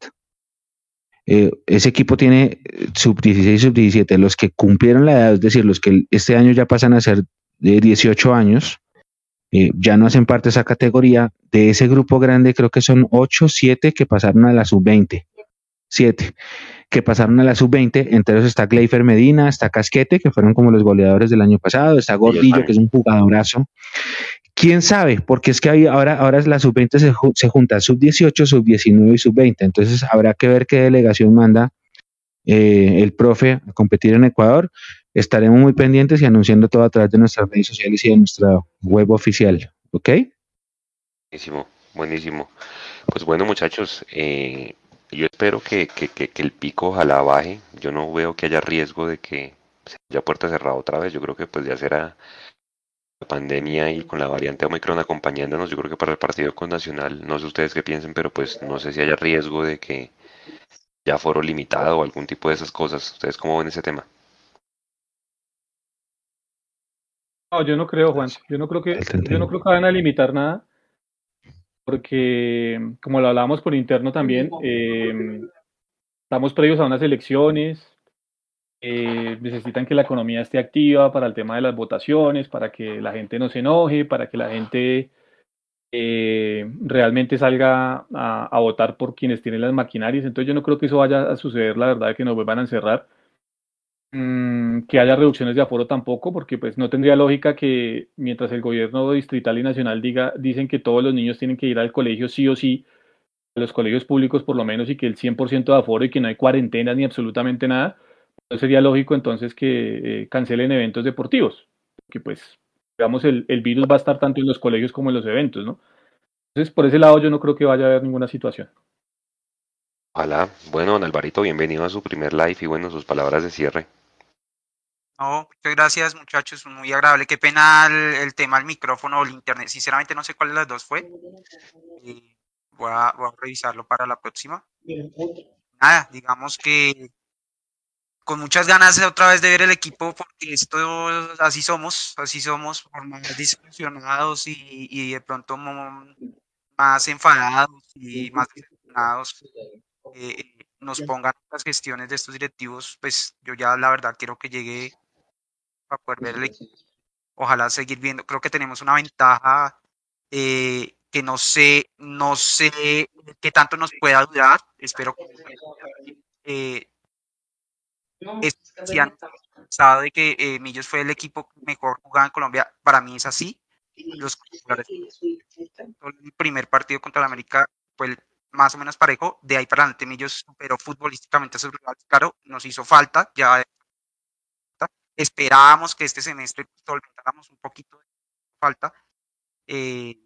Eh, ese equipo tiene eh, sub-16 sub-17, los que cumplieron la edad, es decir, los que este año ya pasan a ser de 18 años, eh, ya no hacen parte de esa categoría. De ese grupo grande creo que son 8 7 que pasaron a la sub-20 siete que pasaron a la sub-20. Entre ellos está Gleifer Medina, está Casquete, que fueron como los goleadores del año pasado, está Gordillo, que es un jugadorazo. ¿Quién sabe? Porque es que hay, ahora, ahora la sub-20 se, se, junta sub-18, sub-19 y sub-20. Entonces habrá que ver qué delegación manda eh, el profe a competir en Ecuador. Estaremos muy pendientes y anunciando todo a través de nuestras redes sociales y de nuestra web oficial. ¿Ok? Buenísimo, buenísimo. Pues bueno, muchachos, eh, yo espero que, que, que, que, el pico ojalá baje. Yo no veo que haya riesgo de que se haya puerta cerrada otra vez. Yo creo que pues ya será pandemia y con la variante Omicron acompañándonos, yo creo que para el partido con Nacional, no sé ustedes qué piensen, pero pues no sé si haya riesgo de que ya foro limitado o algún tipo de esas cosas. ¿Ustedes cómo ven ese tema? No, yo no creo, Juan. Yo no creo que, yo no creo que vayan a limitar nada, porque como lo hablábamos por interno también, eh, estamos previos a unas elecciones, eh, necesitan que la economía esté activa para el tema de las votaciones, para que la gente no se enoje, para que la gente eh, realmente salga a, votar por quienes tienen las maquinarias. Entonces yo no creo que eso vaya a suceder, la verdad, que nos vuelvan a encerrar. Mm, que haya reducciones de aforo tampoco, porque pues no tendría lógica que mientras el gobierno distrital y nacional diga, dicen que todos los niños tienen que ir al colegio sí o sí, a los colegios públicos por lo menos, y que el 100% de aforo y que no hay cuarentenas ni absolutamente nada, sería lógico entonces que eh, cancelen eventos deportivos, que pues, digamos, el, el, virus va a estar tanto en los colegios como en los eventos, ¿no? Entonces, por ese lado yo no creo que vaya a haber ninguna situación. Ojalá. Bueno, don Alvarito, bienvenido a su primer live y bueno, sus palabras de cierre. No, muchas gracias muchachos, muy agradable. Qué pena el, tema del micrófono o el internet. Sinceramente no sé cuál de las dos fue. Eh, voy, a, revisarlo para la próxima. Nada, digamos que con muchas ganas otra vez de ver el equipo, porque esto así somos, así somos, por más desilusionados y, de pronto más enfadados y más decepcionados, eh, nos pongan las gestiones de estos directivos, pues yo ya la verdad quiero que llegue a poder ver el equipo. Ojalá seguir viendo, creo que tenemos una ventaja eh, que no sé, no sé qué tanto nos pueda durar, espero que eh, es, si han pensado de que eh, Millos fue el equipo mejor jugado en Colombia, para mí es así. Los el primer partido contra el América fue el más o menos parejo, de ahí para adelante Millos superó futbolísticamente a sus rivales, claro, nos hizo falta, ya esperábamos que este semestre solventáramos un poquito de falta, eh,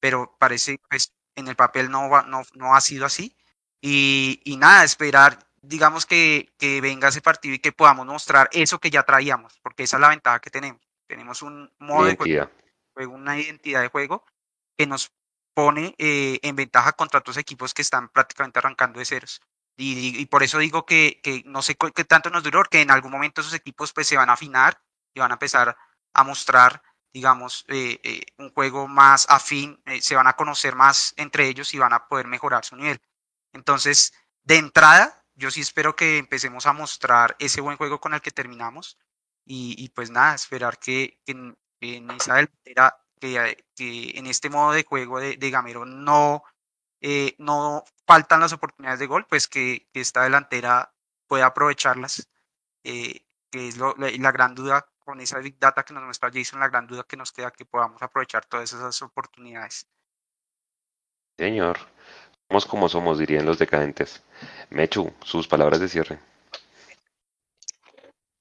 pero parece pues en el papel no, va, no, no ha sido así. Y, y nada, esperar digamos que, que venga ese partido y que podamos mostrar eso que ya traíamos, porque esa es la ventaja que tenemos. Tenemos un modo identidad. de juego, una identidad de juego que nos pone eh, en ventaja contra otros equipos que están prácticamente arrancando de ceros. Y, por eso digo que, que no sé qué tanto nos duró, que en algún momento esos equipos pues se van a afinar y van a empezar a mostrar, digamos, eh, eh, un juego más afín, eh, se van a conocer más entre ellos y van a poder mejorar su nivel. Entonces, de entrada, yo sí espero que empecemos a mostrar ese buen juego con el que terminamos y, y pues nada, esperar que, en, delantera, que, que, en este modo de juego de, de Gamero no, eh, no faltan las oportunidades de gol, pues que, que esta delantera pueda aprovecharlas, eh, que es lo, la, la, gran duda con esa Big Data que nos muestra Jason, la gran duda que nos queda, que podamos aprovechar todas esas oportunidades. Señor, somos como somos, dirían los decadentes. Mechu, sus palabras de cierre.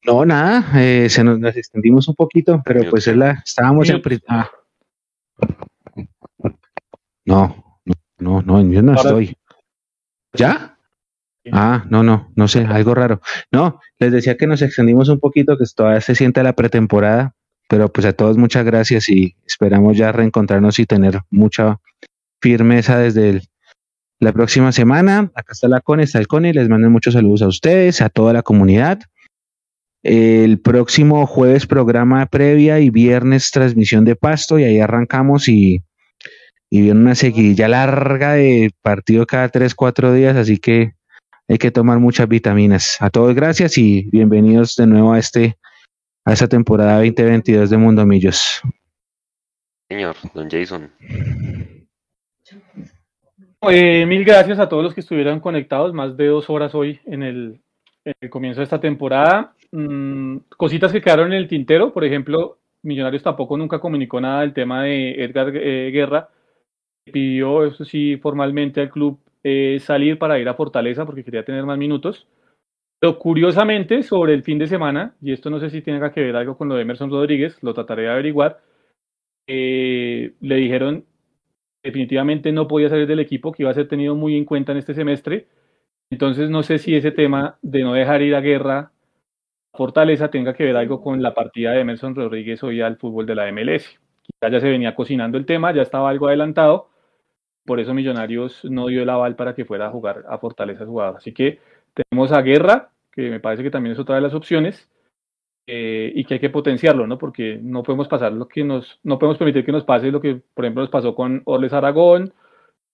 No, nada, eh, se nos, extendimos un poquito, pero pues es la, estábamos en... Ah. No, no, no, yo no estoy. ¿Ya? Ah, no, no, no sé, algo raro. No, les decía que nos extendimos un poquito, que todavía se siente la pretemporada, pero pues a todos muchas gracias y esperamos ya reencontrarnos y tener mucha firmeza desde la próxima semana. Acá está la CONE, está el CONE, les mando muchos saludos a ustedes, a toda la comunidad. El próximo jueves programa previa y viernes transmisión de pasto y ahí arrancamos y, y viene una seguidilla larga de partido cada tres, cuatro días, así que hay que tomar muchas vitaminas. A todos gracias y bienvenidos de nuevo a este a esta temporada 2022 de Mundo Millos. Señor, don Jason. Eh, mil gracias a todos los que estuvieron conectados, más de dos horas hoy en el, comienzo de esta temporada. Mm, cositas que quedaron en el tintero, por ejemplo, Millonarios tampoco nunca comunicó nada del tema de Edgar eh, Guerra. Pidió, eso sí, formalmente al club eh, salir para ir a Fortaleza porque quería tener más minutos. Pero curiosamente, sobre el fin de semana, y esto no sé si tiene que ver algo con lo de Emerson Rodríguez, lo trataré de averiguar, le dijeron definitivamente no podía salir del equipo, que iba a ser tenido muy en cuenta en este semestre. Entonces no sé si ese tema de no dejar ir a guerra Fortaleza tenga que ver algo con la partida de Emerson Rodríguez hoy al fútbol de la MLS. Quizá ya se venía cocinando el tema, ya estaba algo adelantado, por eso Millonarios no dio el aval para que fuera a jugar a Fortaleza jugador. Así que tenemos a Guerra, que me parece que también es otra de las opciones, eh, y que hay que potenciarlo, ¿no? Porque no podemos pasar lo que nos, no podemos permitir que nos pase lo que, por ejemplo, nos pasó con Orles Aragón,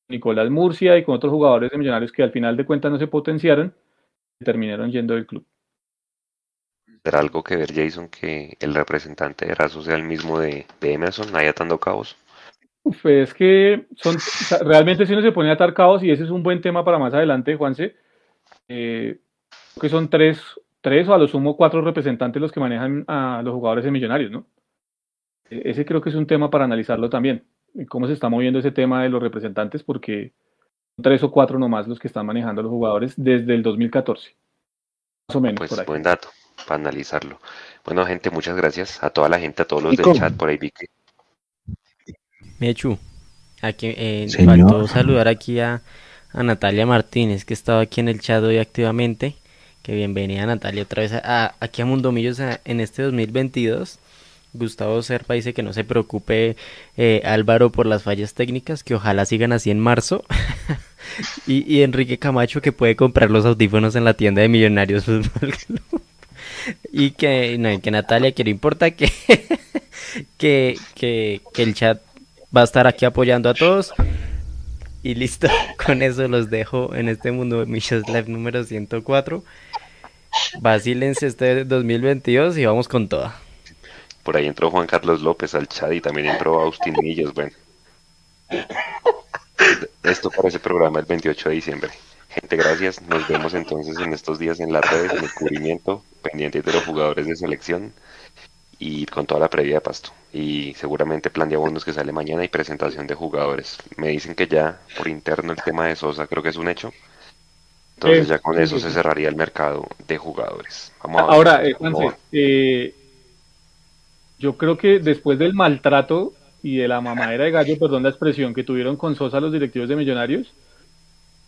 Nicolás Murcia y con otros jugadores de Millonarios que al final de cuentas no se potenciaron y terminaron yendo del club. ¿Será algo que ver, Jason, que el representante de Razo sea el mismo de, Emerson, ahí atando cabos? Uf, es que son, realmente si uno se pone a atar cabos, y ese es un buen tema para más adelante, Juanse, eh, que son tres tres o a lo sumo cuatro representantes los que manejan a los jugadores de Millonarios, ¿no? E, ese creo que es un tema para analizarlo también. Cómo se está moviendo ese tema de los representantes, porque son tres o cuatro nomás los que están manejando a los jugadores desde el 2014. Más o menos. Pues buen dato para analizarlo. Bueno, gente, muchas gracias a toda la gente, a todos los del chat por ahí, Vicky. Mechu, aquí, eh, faltó saludar aquí a, a Natalia Martínez, que estaba aquí en el chat hoy activamente bienvenida Natalia otra vez a, aquí a Mundo Millos en este 2022. Gustavo Serpa dice que no se preocupe eh, Álvaro por las fallas técnicas, que ojalá sigan así en marzo. y, Enrique Camacho que puede comprar los audífonos en la tienda de Millonarios y que, que Natalia, que no importa que, que, que, que el chat va a estar aquí apoyando a todos. Y listo, con eso los dejo en este mundo de Millos Live número 104. Vacílense este 2022 y vamos con toda. Por ahí entró Juan Carlos López al chat y también entró Austin Millos, bueno. Esto para ese programa el 28 de diciembre. Gente, gracias. Nos vemos entonces en estos días en las redes, en el cubrimiento, pendientes de los jugadores de selección y con toda la previa de pasto. Y seguramente plan de abonos que sale mañana y presentación de jugadores. Me dicen que ya por interno el tema de Sosa creo que es un hecho. Entonces ya con eso se cerraría el mercado de jugadores. Ahora, eh, eh, yo creo que después del maltrato y de la mamadera de gallo, perdón la expresión, que tuvieron con Sosa los directivos de Millonarios,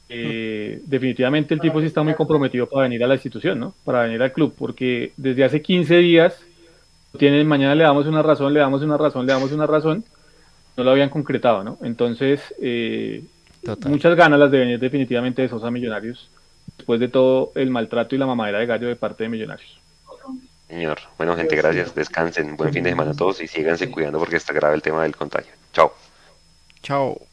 eh, definitivamente el tipo sí está muy comprometido para venir a la institución, ¿no? Para venir al club, porque desde hace 15 días tienen, mañana le damos una razón, le damos una razón, le damos una razón, no lo habían concretado, ¿no? Entonces, muchas ganas las de venir definitivamente de Sosa Millonarios después de todo el maltrato y la mamadera de gallo de parte de Millonarios. Señor, bueno gente, gracias, descansen, buen fin de semana a todos y síganse cuidando porque está grave el tema del contagio. Chao. Chao.